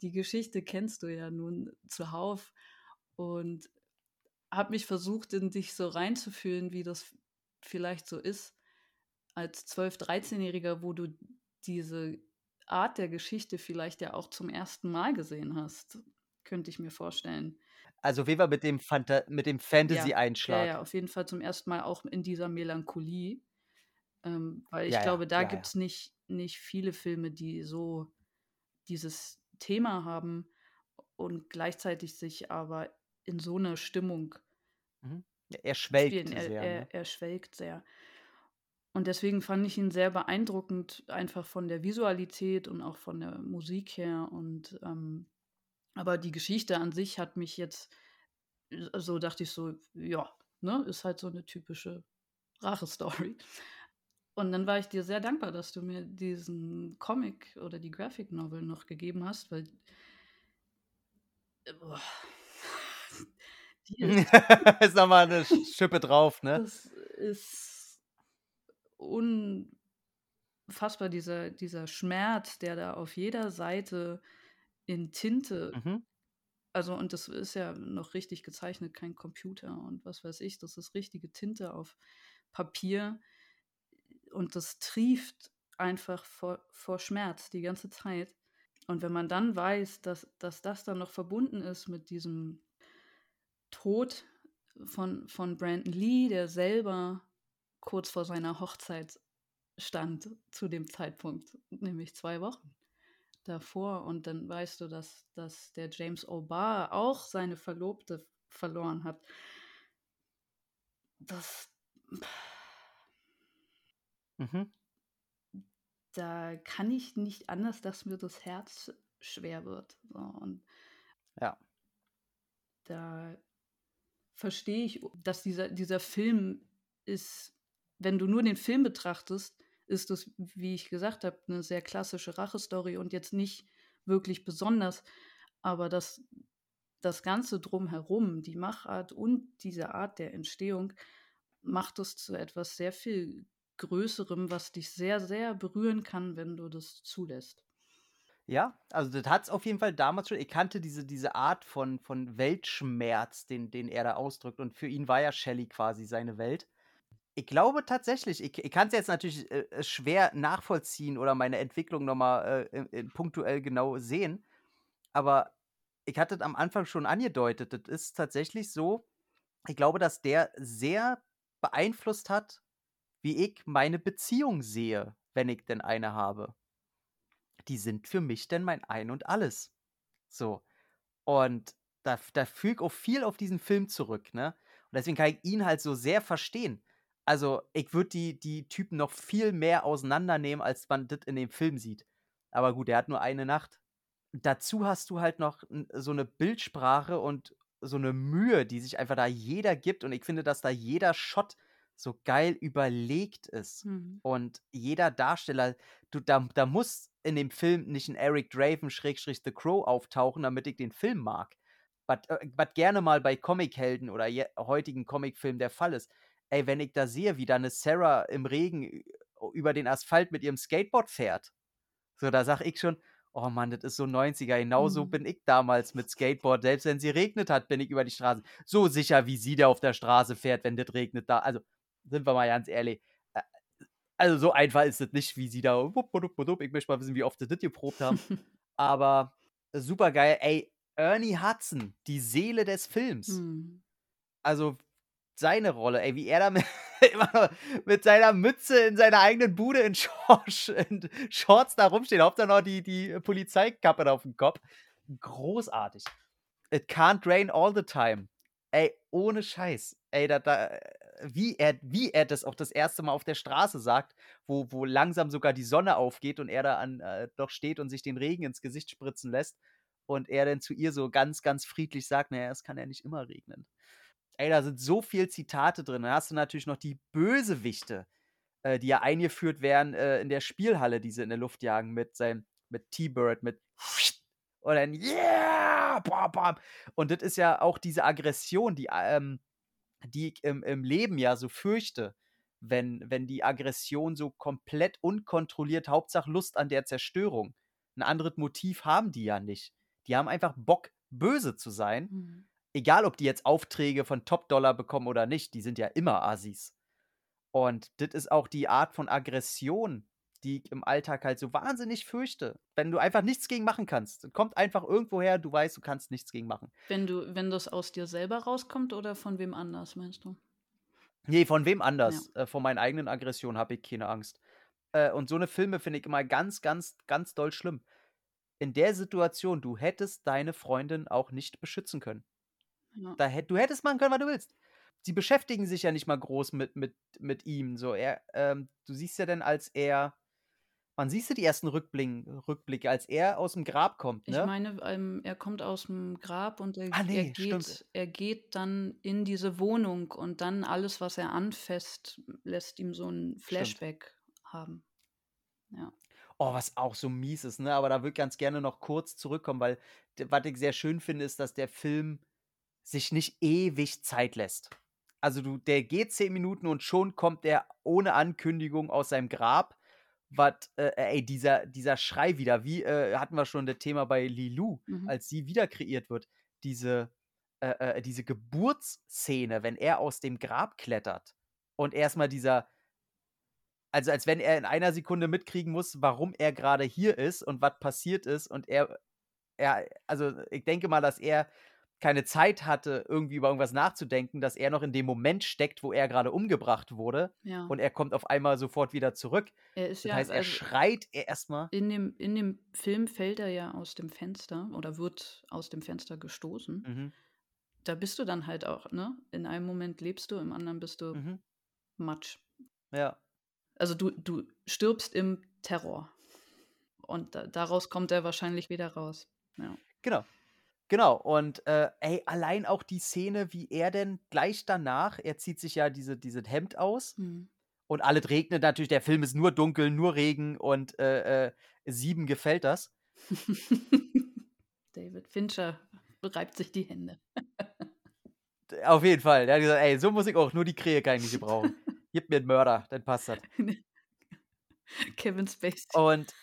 die Geschichte kennst du ja nun zuhauf und habe mich versucht, in dich so reinzufühlen, wie das vielleicht so ist, als 12-, 13-Jähriger, wo du diese Art der Geschichte vielleicht ja auch zum ersten Mal gesehen hast, könnte ich mir vorstellen. Also Weber mit dem, Fanta mit dem Fantasy-Einschlag. ja, ja, auf jeden Fall zum ersten Mal auch in dieser Melancholie. Ähm, weil ich Ja, glaube, da ja, gibt es nicht, nicht viele Filme, die so dieses Thema haben und gleichzeitig sich aber in so einer Stimmung Mhm. Er schwelgt spielen. Er, sehr. Ne? er, er schwelgt sehr. Und deswegen fand ich ihn sehr beeindruckend, einfach von der Visualität und auch von der Musik her. Und ähm, aber die Geschichte an sich hat mich jetzt, so dachte ich so, ja, ne, ist halt so eine typische Rache-Story. Und dann war ich dir sehr dankbar, dass du mir diesen Comic oder die Graphic Novel noch gegeben hast, weil äh, boah, die ist, ist nochmal eine Schippe drauf, ne? das ist unfassbar, dieser, dieser Schmerz, der da auf jeder Seite in Tinte, Mhm. also und das ist ja noch richtig gezeichnet, kein Computer und was weiß ich, das ist richtige Tinte auf Papier und das trieft einfach vor, vor Schmerz die ganze Zeit. Und wenn man dann weiß, dass, dass das dann noch verbunden ist mit diesem Tod von, von Brandon Lee, der selber kurz vor seiner Hochzeit stand zu dem Zeitpunkt, nämlich zwei Wochen davor. Und dann weißt du, dass, dass der James O'Barr auch seine Verlobte verloren hat. Das, Mhm. da kann ich nicht anders, dass mir das Herz schwer wird. So, und Ja. da verstehe ich, dass dieser, dieser Film ist, wenn du nur den Film betrachtest, ist es, wie ich gesagt habe, eine sehr klassische Rache-Story und jetzt nicht wirklich besonders, aber das, das Ganze drumherum, die Machart und diese Art der Entstehung, macht es zu etwas sehr viel Größerem, was dich sehr, sehr berühren kann, wenn du das zulässt. Ja, also das hat es auf jeden Fall damals schon. Ich kannte diese, diese Art von, von Weltschmerz, den, den er da ausdrückt. Und für ihn war ja Shelley quasi seine Welt. Ich glaube tatsächlich, ich, ich kann es jetzt natürlich äh, schwer nachvollziehen oder meine Entwicklung nochmal äh, in- in punktuell genau sehen. Aber ich hatte es am Anfang schon angedeutet. Das ist tatsächlich so. Ich glaube, dass der sehr beeinflusst hat, wie ich meine Beziehung sehe, wenn ich denn eine habe. Die sind für mich denn mein Ein und Alles. So. Und da, da ich auch viel auf diesen Film zurück, ne? Und deswegen kann ich ihn halt so sehr verstehen. Also, ich würde die, die Typen noch viel mehr auseinandernehmen, als man das in dem Film sieht. Aber gut, er hat nur eine Nacht. Dazu hast du halt noch so eine Bildsprache und so eine Mühe, die sich einfach da jeder gibt. Und ich finde, dass da jeder Shot so geil überlegt ist. Mhm. Und jeder Darsteller, du, da, da muss in dem Film nicht ein Eric Draven Schrägstrich The Crow auftauchen, damit ich den Film mag. Was äh, gerne mal bei Comichelden oder heutigen Comicfilmen der Fall ist. Ey, wenn ich da sehe, wie da eine Sarah im Regen ü- über den Asphalt mit ihrem Skateboard fährt, so, da sag ich schon, oh Mann, das ist so 90er. Genauso Mhm. bin ich damals mit Skateboard. Selbst wenn sie regnet hat, bin ich über die Straße. So sicher, wie sie da auf der Straße fährt, wenn das regnet da. Also, sind wir mal ganz ehrlich. Äh, Also, so einfach ist es nicht, wie sie da. Ich möchte mal wissen, wie oft sie das geprobt haben. Aber super geil. Ey, Ernie Hudson, die Seele des Films. Mhm. Also, seine Rolle, ey, wie er da mit, mit seiner Mütze in seiner eigenen Bude in, Shorts, in Shorts da rumsteht. Hauptsache noch die, die Polizeikappe auf dem Kopf. Großartig. It can't rain all the time. Ey, ohne Scheiß. Ey, da, da, wie, er, wie er das auch das erste Mal auf der Straße sagt, wo, wo langsam sogar die Sonne aufgeht und er da an, äh, doch steht und sich den Regen ins Gesicht spritzen lässt. Und er dann zu ihr so ganz, ganz friedlich sagt: Naja, es kann ja nicht immer regnen. Ey, da sind so viele Zitate drin. Dann hast du natürlich noch die Bösewichte, äh, die ja eingeführt werden äh, in der Spielhalle, die sie in der Luft jagen mit seinem, mit T-Bird, mit und dann yeah. Und das ist ja auch diese Aggression, die, ähm, die ich im, im Leben ja so fürchte, wenn, wenn die Aggression so komplett unkontrolliert, Hauptsache Lust an der Zerstörung. Ein anderes Motiv haben die ja nicht. Die haben einfach Bock, böse zu sein. Mhm. Egal, ob die jetzt Aufträge von Top-Dollar bekommen oder nicht, die sind ja immer Assis. Und das ist auch die Art von Aggression, die ich im Alltag halt so wahnsinnig fürchte. Wenn du einfach nichts gegen machen kannst. Kommt einfach irgendwo her, du weißt, du kannst nichts gegen machen. Wenn du, wenn das aus dir selber rauskommt oder von wem anders, meinst du? Nee, von wem anders? Äh, von meinen eigenen Aggressionen habe ich keine Angst. Äh, und so eine Filme finde ich immer ganz, ganz, ganz doll schlimm. In der Situation, du hättest deine Freundin auch nicht beschützen können. Ja. Da hätt, du hättest machen können, was du willst. Sie beschäftigen sich ja nicht mal groß mit, mit, mit ihm. So, er, ähm, du siehst ja dann, als er. Wann siehst du die ersten Rückblicke, Rückblicke als er aus dem Grab kommt, Ich ne? meine, ähm, er kommt aus dem Grab und er, Ah, er nee, stimmt. geht, er geht dann in diese Wohnung und dann alles, was er anfasst, lässt ihm so ein Flashback haben. Ja. Oh, was auch so mies ist, ne? Aber da würde ich ganz gerne noch kurz zurückkommen, weil was ich sehr schön finde, ist, dass der Film sich nicht ewig Zeit lässt. Also du, der geht zehn Minuten und schon kommt er ohne Ankündigung aus seinem Grab. Was, äh, ey, dieser, dieser Schrei wieder, wie äh, hatten wir schon das Thema bei Lilu, Mhm. als sie wieder kreiert wird, diese, äh, äh, diese Geburtsszene, wenn er aus dem Grab klettert und erstmal dieser, also als wenn er in einer Sekunde mitkriegen muss, warum er gerade hier ist und was passiert ist und er, er, also ich denke mal, dass er keine Zeit hatte, irgendwie über irgendwas nachzudenken, dass er noch in dem Moment steckt, wo er gerade umgebracht wurde Ja. und er kommt auf einmal sofort wieder zurück. er ist Das ja, heißt, er also schreit erstmal. in dem, in dem Film fällt er ja aus dem Fenster oder wird aus dem Fenster gestoßen. Mhm. Da bist du dann halt auch, ne? In einem Moment lebst du, im anderen bist du Mhm. Matsch. Ja. Also du, du stirbst im Terror. Und da, daraus kommt er wahrscheinlich wieder raus. Ja. Genau. Genau. Und äh, ey, allein auch die Szene, wie er denn gleich danach, er zieht sich ja diese, dieses Hemd aus Hm. und alles regnet natürlich. Der Film ist nur dunkel, nur Regen und äh, äh, sieben gefällt das. David Fincher reibt sich die Hände. Auf jeden Fall. Der hat gesagt, ey, so muss ich auch, nur die Krähe kann ich nicht gebrauchen. Gib mir einen Mörder, dann passt das. Kevin Spacey. Und.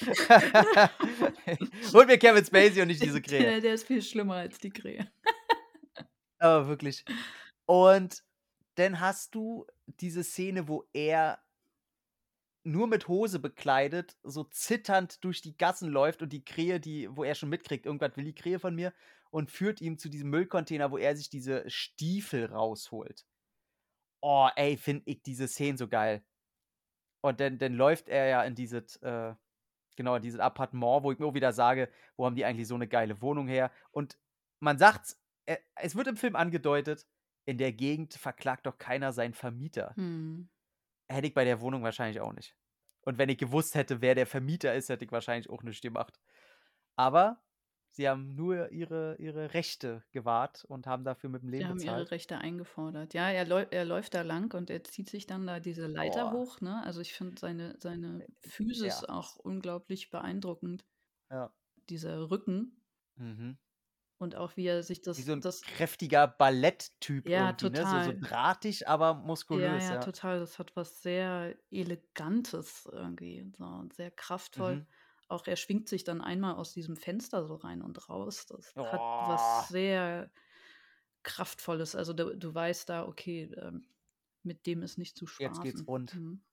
Hol mir Kevin Spacey und nicht diese Krähe. Der, der ist viel schlimmer als die Krähe. Aber wirklich. Und dann hast du diese Szene, wo er nur mit Hose bekleidet, so zitternd durch die Gassen läuft und die Krähe, die, wo er schon mitkriegt, irgendwas will die Krähe von mir und führt ihm zu diesem Müllcontainer, wo er sich diese Stiefel rausholt. Oh, ey, finde ich diese Szene so geil. Und dann, dann läuft er ja in dieses, äh, genau, dieses Appartement, wo ich mir auch wieder sage, wo haben die eigentlich so eine geile Wohnung her? Und man sagt, äh, es wird im Film angedeutet, in der Gegend verklagt doch keiner seinen Vermieter. Hm. Hätte ich bei der Wohnung wahrscheinlich auch nicht. Und wenn ich gewusst hätte, wer der Vermieter ist, hätte ich wahrscheinlich auch nichts gemacht. Aber sie haben nur ihre, ihre Rechte gewahrt und haben dafür mit dem Die Leben haben ihre bezahlt. Rechte eingefordert. Ja, er, läu er läuft da lang und er zieht sich dann da diese Leiter Boah. hoch. Ne? Also ich finde seine, seine Physis Ja. auch unglaublich beeindruckend. Ja. Dieser Rücken Mhm. und auch wie er sich das, Wie so ein das kräftiger Balletttyp Ja, irgendwie, ne? So, so total. drahtig, aber Ja, muskulös, ja, ja. total. Das hat was sehr Elegantes irgendwie. So, und sehr kraftvoll. Mhm. Auch er schwingt sich dann einmal aus diesem Fenster so rein und raus. Das hat Oh. was sehr Kraftvolles. Also du, du weißt da, okay, ähm, mit dem ist nicht zu spaßen. Jetzt geht's rund. Mhm.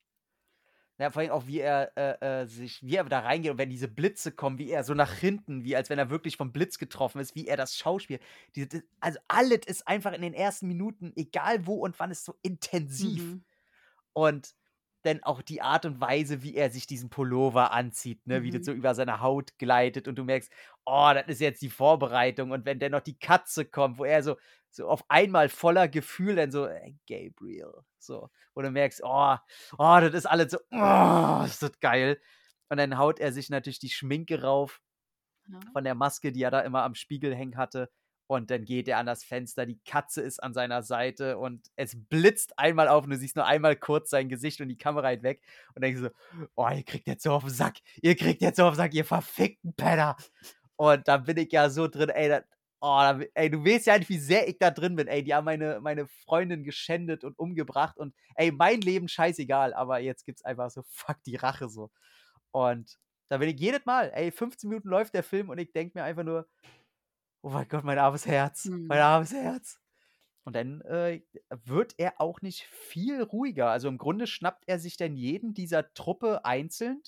Ja, vor allem auch, wie er äh, äh, sich, wie er da reingeht und wenn diese Blitze kommen, wie er so nach hinten, wie als wenn er wirklich vom Blitz getroffen ist, wie er das Schauspiel. Diese, das, also alles ist einfach in den ersten Minuten, egal wo und wann, ist so intensiv. Mhm. Und dann auch die Art und Weise, wie er sich diesen Pullover anzieht, ne? wie das Mhm. so über seine Haut gleitet und du merkst, oh, das ist jetzt die Vorbereitung. Und wenn dann noch die Katze kommt, wo er so, so auf einmal voller Gefühl dann so, äh, Gabriel, so, wo du merkst, oh, oh, das ist alles so, oh, ist das geil. Und dann haut er sich natürlich die Schminke rauf Ja. von der Maske, die er da immer am Spiegel hängen hatte. Und dann geht er an das Fenster, die Katze ist an seiner Seite und es blitzt einmal auf und du siehst nur einmal kurz sein Gesicht und die Kamera halt weg. Und denkst so, oh, ihr kriegt jetzt so auf den Sack, ihr kriegt jetzt so auf den Sack, ihr verfickten Penner. Und da bin ich ja so drin, ey, da, oh, da, ey, du weißt ja nicht, wie sehr ich da drin bin, ey, die haben meine, meine Freundin geschändet und umgebracht und ey, mein Leben scheißegal, aber jetzt gibt's einfach so, fuck die Rache so. Und da bin ich jedes Mal, ey, 15 Minuten läuft der Film und ich denke mir einfach nur, oh mein Gott, mein armes Herz, mein Mhm. armes Herz. Und dann äh, wird er auch nicht viel ruhiger. Also im Grunde schnappt er sich dann jeden dieser Truppe einzeln.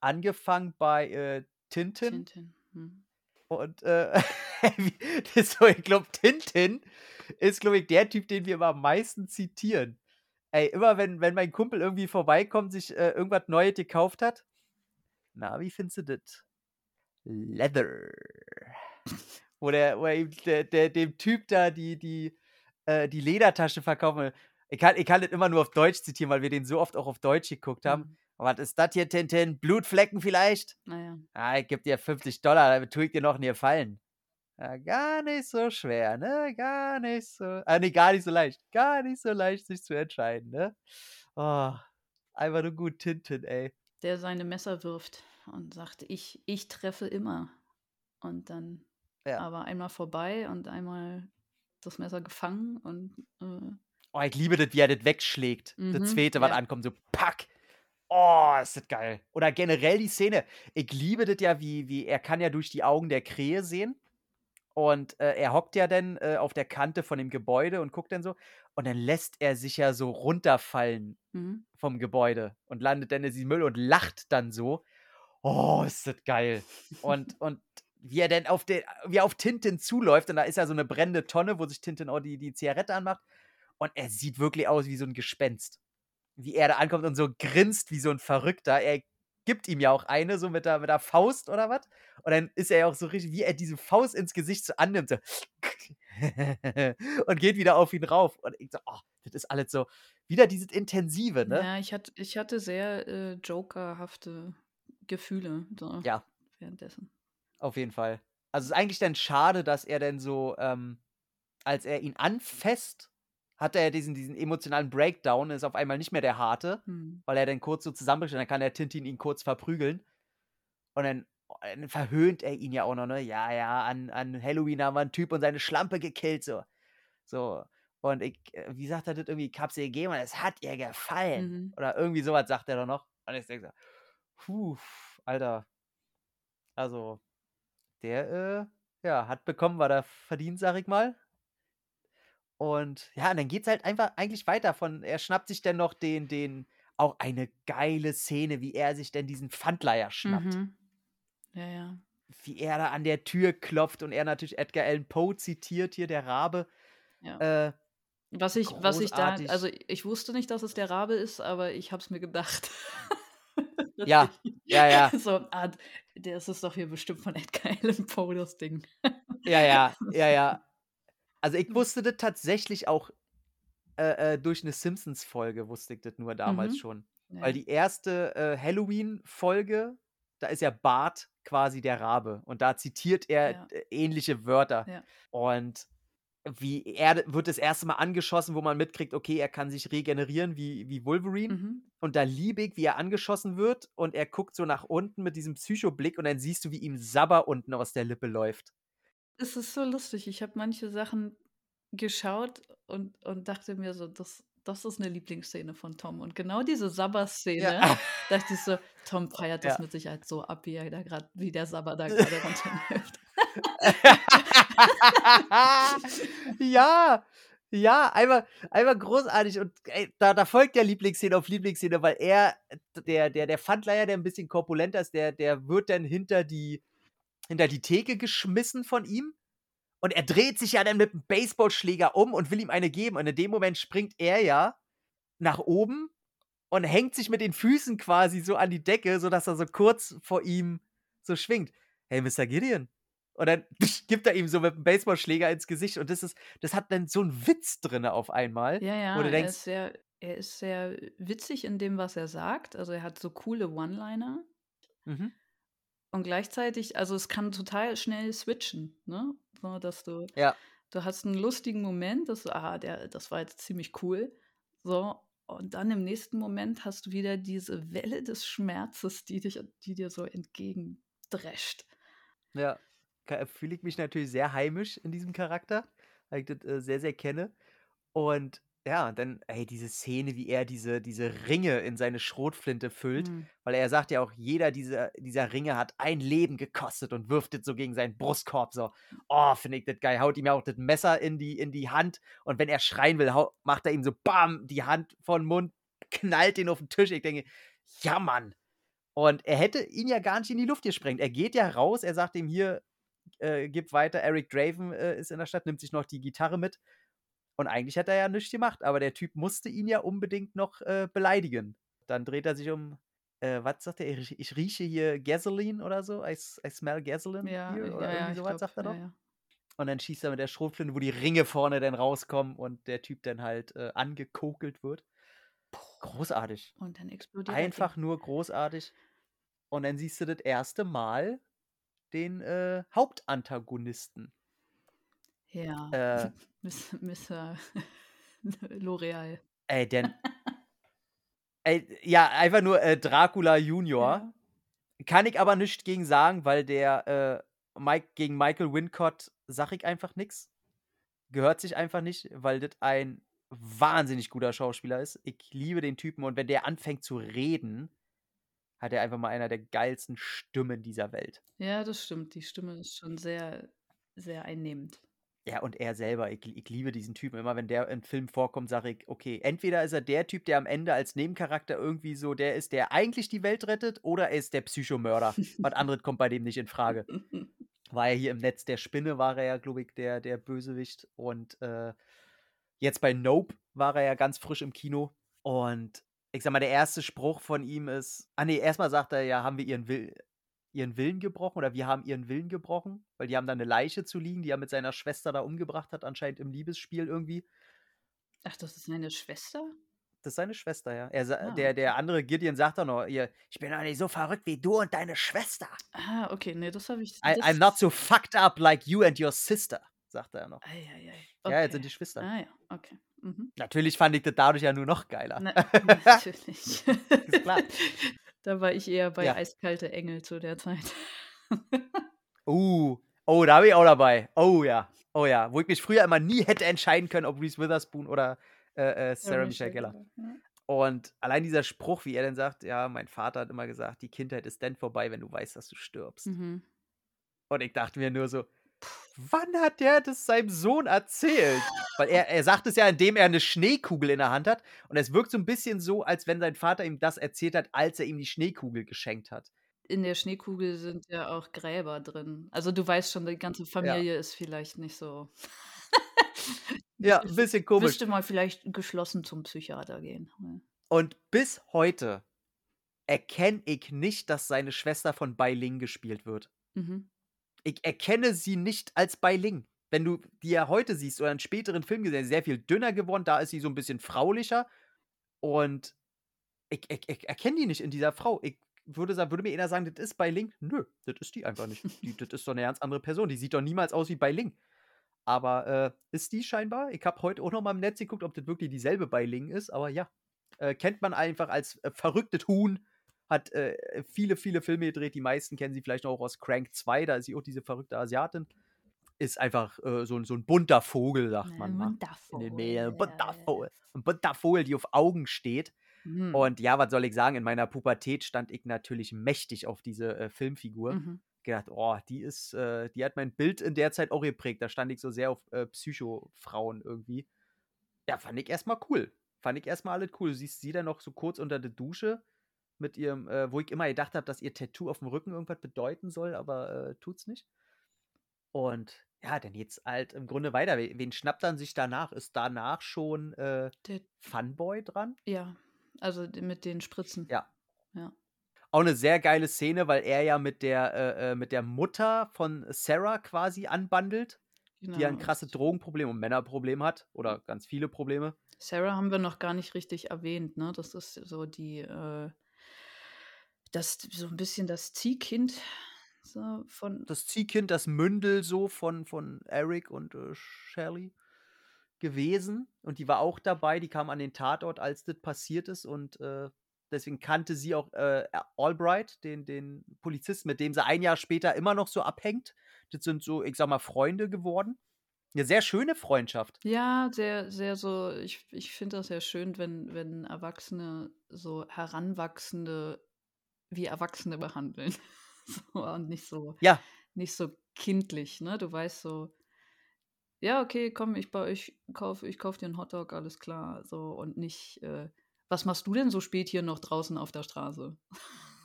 Angefangen bei äh, Tintin. Tintin. Mhm. Und äh, so, ich glaube, Tintin ist, glaube ich, der Typ, den wir immer am meisten zitieren. Ey, immer wenn, wenn mein Kumpel irgendwie vorbeikommt, sich äh, irgendwas Neues gekauft hat. Na, wie findest du das? Leather. Wo, der, wo er ihm, der, der, dem Typ da die, die, äh, die Ledertasche verkaufen. Ich kann, ich kann das immer nur auf Deutsch zitieren, weil wir den so oft auch auf Deutsch geguckt haben. Mhm. Was ist das hier, Tintin? Blutflecken vielleicht? Naja. Ah, ich gebe dir 50 Dollar, damit tue ich dir noch einen Gefallen. Ja, gar nicht so schwer, ne? Gar nicht so. Ah, nee, gar nicht so leicht. Gar nicht so leicht, sich zu entscheiden, ne? Oh, einfach nur gut Tintin, ey. Der seine Messer wirft und sagt, ich, ich treffe immer. Und dann Ja. aber einmal vorbei und einmal das Messer gefangen und äh, Oh, ich liebe das, wie er das wegschlägt. Mhm, das zweite, was ja. ankommt, so pack. Oh, ist das geil. Oder generell die Szene. Ich liebe das ja, wie, wie er kann ja durch die Augen der Krähe sehen. Und äh, er hockt ja dann äh, auf der Kante von dem Gebäude und guckt dann so. Und dann lässt er sich ja so runterfallen mhm. vom Gebäude und landet dann in diesem Müll und lacht dann so. Oh, ist das geil. Und, und wie er dann auf, den, wie auf Tintin zuläuft und da ist ja so eine brennende Tonne, wo sich Tintin auch die, die Zigarette anmacht. Und er sieht wirklich aus wie so ein Gespenst. Wie er da ankommt und so grinst wie so ein Verrückter. Er gibt ihm ja auch eine, so mit der, mit der Faust oder was. Und dann ist er ja auch so richtig, wie er diese Faust ins Gesicht so annimmt. So und geht wieder auf ihn rauf. Und ich so, oh, das ist alles so, wieder dieses Intensive, ne? Ja, ich, hat, ich hatte sehr äh, Jokerhafte Gefühle so Ja. währenddessen. Auf jeden Fall. Also es ist eigentlich dann schade, dass er dann so, ähm, als er ihn anfasst, hat er diesen, diesen emotionalen Breakdown, ist auf einmal nicht mehr der harte, Hm. weil er dann kurz so zusammenbricht und dann kann der Tintin ihn kurz verprügeln. Und dann, oh, dann verhöhnt er ihn ja auch noch, ne? Ja, ja, an, an Halloween haben wir einen Typ und seine Schlampe gekillt, so. So. Und ich, äh, wie sagt er das irgendwie? Ich hab's ihr gegeben und es hat ihr gefallen. Mhm. Oder irgendwie sowas sagt er doch noch. Und ich denke so, puh, Alter. Also, der, äh, ja, hat bekommen, was er verdient, sag ich mal. Und ja, und dann geht's halt einfach eigentlich weiter von, er schnappt sich dann noch den, den, auch eine geile Szene, wie er sich denn diesen Pfandleier schnappt. Mhm. Ja, ja. Wie er da an der Tür klopft und er natürlich Edgar Allan Poe zitiert, hier der Rabe. ja. Äh, Was ich, was ich da, großartig. also ich wusste nicht, dass es der Rabe ist, aber ich habe es mir gedacht. Ja, ja, ja. So, ah, der ist es doch hier bestimmt von Edgar Allan Poe, das Ding. Ja, ja, ja, ja. Also ich wusste das tatsächlich auch äh, äh, durch eine Simpsons-Folge, wusste ich das nur damals Mhm. schon. Ja. Weil die erste äh, Halloween-Folge, da ist ja Bart quasi der Rabe. Und da zitiert er Ja. äh, ähnliche Wörter. Ja. Und wie er wird das erste Mal angeschossen, wo man mitkriegt, okay, er kann sich regenerieren wie, wie Wolverine. Mhm. Und da liebe ich, wie er angeschossen wird und er guckt so nach unten mit diesem Psychoblick und dann siehst du, wie ihm Sabber unten aus der Lippe läuft. Es ist so lustig. Ich habe manche Sachen geschaut und, und dachte mir so, das, das ist eine Lieblingsszene von Tom. Und genau diese Sabber-Szene, Ja. dachte ich so, Tom feiert das Ja. mit Sicherheit so ab, wie, er da grad, wie der Sabber da gerade runterläuft. ja, Ja, einfach, einfach großartig. Und ey, da, da folgt ja Lieblingsszene auf Lieblingsszene, weil er, der, der, der Pfandleiher, der ein bisschen korpulenter ist, der, der wird dann hinter die, hinter die Theke geschmissen von ihm. Und er dreht sich ja dann mit dem Baseballschläger um und will ihm eine geben. Und in dem Moment springt er ja nach oben und hängt sich mit den Füßen quasi so an die Decke, sodass er so kurz vor ihm so schwingt. Hey, Mr. Gideon, und dann gibt er ihm so mit dem Baseballschläger ins Gesicht und das ist, das hat dann so einen Witz drin auf einmal. Ja, ja, wo du er denkst, ist sehr, er ist sehr witzig in dem, was er sagt. Also er hat so coole One-Liner mhm. und gleichzeitig, also es kann total schnell switchen, ne? So, dass du, ja, du hast einen lustigen Moment, dass du, ah, der, das war jetzt ziemlich cool. So, und dann im nächsten Moment hast du wieder diese Welle des Schmerzes, die dich, die dir so entgegendrescht. ja, fühle ich mich natürlich sehr heimisch in diesem Charakter, weil ich das äh, sehr, sehr kenne. Und ja, und dann, ey, diese Szene, wie er diese, diese Ringe in seine Schrotflinte füllt, Mhm. weil er sagt ja auch, jeder dieser, dieser Ringe hat ein Leben gekostet und wirft es so gegen seinen Brustkorb. So, oh, finde ich das geil. Haut ihm ja auch das Messer in die, in die Hand und wenn er schreien will, hau, macht er ihm so, bam, die Hand von Mund, knallt ihn auf den Tisch. Ich denke, ja, Mann. Und er hätte ihn ja gar nicht in die Luft gesprengt. Er geht ja raus, er sagt ihm hier, äh, gibt weiter, Eric Draven äh, ist in der Stadt, nimmt sich noch die Gitarre mit. Und eigentlich hat er ja nichts gemacht, aber der Typ musste ihn ja unbedingt noch äh, beleidigen. Dann dreht er sich um, äh, was sagt er? Ich, ich rieche hier Gasoline oder so. I, I smell Gasoline Ja, hier ja, oder ja, irgendwie sowas, glaub, sagt er doch. ja. Und dann schießt er mit der Schrotflinte, wo die Ringe vorne dann rauskommen und der Typ dann halt äh, angekokelt wird. Großartig. Und dann explodiert er Einfach nur großartig. Und dann siehst du das erste Mal den äh, Hauptantagonisten. Ja. Äh, Miss- Mr. L'Oreal. ey, denn. ey, ja, einfach nur äh, Dracula Junior. Ja. Kann ich aber nicht gegen sagen, weil der äh, Mike, gegen Michael Wincott sag ich einfach nix. Gehört sich einfach nicht, weil das ein wahnsinnig guter Schauspieler ist. Ich liebe den Typen und wenn der anfängt zu reden, hat er einfach mal einer der geilsten Stimmen dieser Welt. Ja, das stimmt. Die Stimme ist schon sehr, sehr einnehmend. Ja, und er selber, ich, ich liebe diesen Typen. Immer wenn der im Film vorkommt, sage ich, okay, entweder ist er der Typ, der am Ende als Nebencharakter irgendwie so der ist, der eigentlich die Welt rettet, oder er ist der Psychomörder. Was anderes kommt bei dem nicht in Frage. War er hier im Netz der Spinne, war er ja, glaube ich, der, der Bösewicht. Und äh, jetzt bei Nope war er ja ganz frisch im Kino. Und ich sag mal, der erste Spruch von ihm ist, ah nee, erstmal sagt er ja, haben wir ihren, Will, ihren Willen gebrochen oder wir haben ihren Willen gebrochen, weil die haben da eine Leiche zu liegen, die er mit seiner Schwester da umgebracht hat, anscheinend im Liebesspiel irgendwie. Ach, das ist seine Schwester? Das ist seine Schwester, ja. Er, Ah, der, der andere Gideon sagt doch noch, ihr, ich bin doch nicht so verrückt wie du und deine Schwester. Ah, okay, nee, das habe ich. I, I'm not so fucked up like you and your sister, sagt er noch. Eieiei. Ja, jetzt Okay. sind die Schwestern. Ah ja, okay. Mhm. Natürlich fand ich das dadurch ja nur noch geiler. Na, natürlich. Ist klar. da war ich eher bei Ja. Eiskalte Engel zu der Zeit. Uh, oh, da bin ich auch dabei. Oh ja, oh ja. Wo ich mich früher immer nie hätte entscheiden können, ob Reese Witherspoon oder äh, äh, Sarah Michelle Gellar. Ja. Und allein dieser Spruch, wie er dann sagt, ja, mein Vater hat immer gesagt, die Kindheit ist dann vorbei, wenn du weißt, dass du stirbst. Mhm. Und ich dachte mir nur so, wann hat der das seinem Sohn erzählt? Weil er, er sagt es ja, indem er eine Schneekugel in der Hand hat. Und es wirkt so ein bisschen so, als wenn sein Vater ihm das erzählt hat, als er ihm die Schneekugel geschenkt hat. In der Schneekugel sind ja auch Gräber drin. Also du weißt schon, die ganze Familie ist vielleicht nicht so. Ja, ein bisschen komisch. Müsste mal vielleicht geschlossen zum Psychiater gehen. Ja. Und bis heute erkenne ich nicht, dass seine Schwester von Bai Ling gespielt wird. Mhm. Ich erkenne sie nicht als Bai Ling. Wenn du die ja heute siehst oder in späteren Filmen gesehen, sehr viel dünner geworden, da ist sie so ein bisschen fraulicher. Und ich, ich, ich erkenne die nicht in dieser Frau. Ich würde, würde mir eher sagen, das ist Bai Ling. Nö, das ist die einfach nicht. Die, das ist doch eine ganz andere Person. Die sieht doch niemals aus wie Bai Ling. Aber äh, ist die scheinbar? Ich habe heute auch noch mal im Netz geguckt, ob das wirklich dieselbe Bai Ling ist. Aber ja, äh, kennt man einfach als äh, verrücktes Huhn. Hat äh, viele, viele Filme gedreht. Die meisten kennen sie vielleicht auch aus Crank 2. Da ist sie auch diese verrückte Asiatin. Ist einfach äh, so, ein- so ein bunter Vogel, sagt man mal. In den Medien. Ein bunter Vogel. Ein bunter Vogel, die auf Augen steht. Mhm. Und ja, was soll ich sagen? In meiner Pubertät stand ich natürlich mächtig auf diese äh, Filmfigur. Mhm. Gedacht, oh, die ist, äh, die hat mein Bild in der Zeit auch geprägt. Da stand ich so sehr auf äh, Psycho-Frauen irgendwie. Ja, fand ich erst mal cool. Fand ich erst mal alles cool. Du siehst sie dann noch so kurz unter der Dusche mit ihrem, äh, wo ich immer gedacht habe, dass ihr Tattoo auf dem Rücken irgendwas bedeuten soll, aber äh, tut's nicht. Und ja, dann geht's halt im Grunde weiter. We- Wen schnappt dann sich danach? Ist danach schon äh, Der, Funboy dran? ja, also mit den Spritzen. Ja. Ja. Auch eine sehr geile Szene, weil er ja mit der, äh, äh, mit der Mutter von Sarah quasi anbandelt, die ja ein Genau. krasses Drogenproblem und Männerproblem hat. Oder ganz viele Probleme. Sarah haben wir noch gar nicht richtig erwähnt, ne? Das ist so die, äh, das so ein bisschen das Ziehkind so von. Das Ziehkind, das Mündel so von, von Eric und äh, Shelley gewesen. Und die war auch dabei. Die kam an den Tatort, als das passiert ist. Und äh, deswegen kannte sie auch äh, Albright, den, den Polizisten, mit dem sie ein Jahr später immer noch so abhängt. Das sind so, ich sag mal, Freunde geworden. Eine sehr schöne Freundschaft. Ja, sehr, sehr so. Ich, ich finde das sehr schön, wenn, wenn Erwachsene so Heranwachsende wie Erwachsene behandeln. so, und nicht so, Ja, nicht so kindlich, ne? Du weißt so, ja, okay, komm, ich bei ich kauf, ich kauf dir einen Hotdog, alles klar. So, und nicht, äh, was machst du denn so spät hier noch draußen auf der Straße?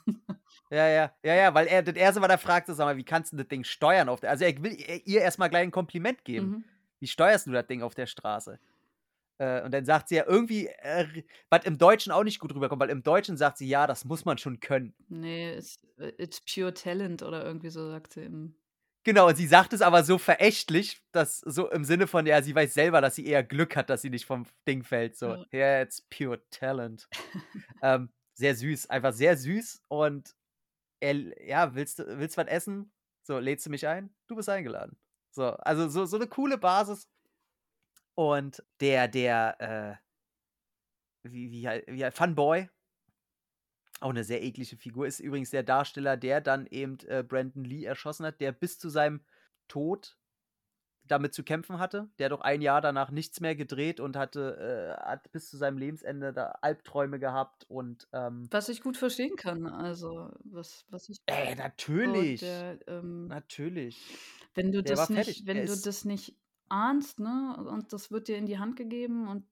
Ja, ja, ja, ja, weil er das erste, was er fragt, ist, sag mal, wie kannst du das Ding steuern auf der Also er will ihr erstmal gleich ein Kompliment geben. Mhm. Wie steuerst du das Ding auf der Straße? Äh, und dann sagt sie ja irgendwie, äh, was im Deutschen auch nicht gut rüberkommt, weil im Deutschen sagt sie, ja, das muss man schon können. Nee, it's, it's pure talent oder irgendwie so sagt sie im. Genau, und sie sagt es aber so verächtlich, dass so im Sinne von, ja, sie weiß selber, dass sie eher Glück hat, dass sie nicht vom Ding fällt. So, Ja. yeah, it's pure talent. ähm, sehr süß, einfach sehr süß. Und er, ja, willst du willst was essen? So, lädst du mich ein? Du bist eingeladen. So, also so, so eine coole Basis. Und der, der, äh, wie, wie, wie, Funboy, auch eine sehr eklige Figur, ist übrigens der Darsteller, der dann eben äh, Brandon Lee erschossen hat, der bis zu seinem Tod damit zu kämpfen hatte. Der hat doch ein Jahr danach nichts mehr gedreht und hatte, äh, hat bis zu seinem Lebensende da Albträume gehabt und ähm, Was ich gut verstehen kann, also was, was ich. ey, so natürlich. der, ähm, Natürlich. wenn du Der das nicht, fertig. wenn Er du das nicht ahnst, ne, und das wird dir in die Hand gegeben und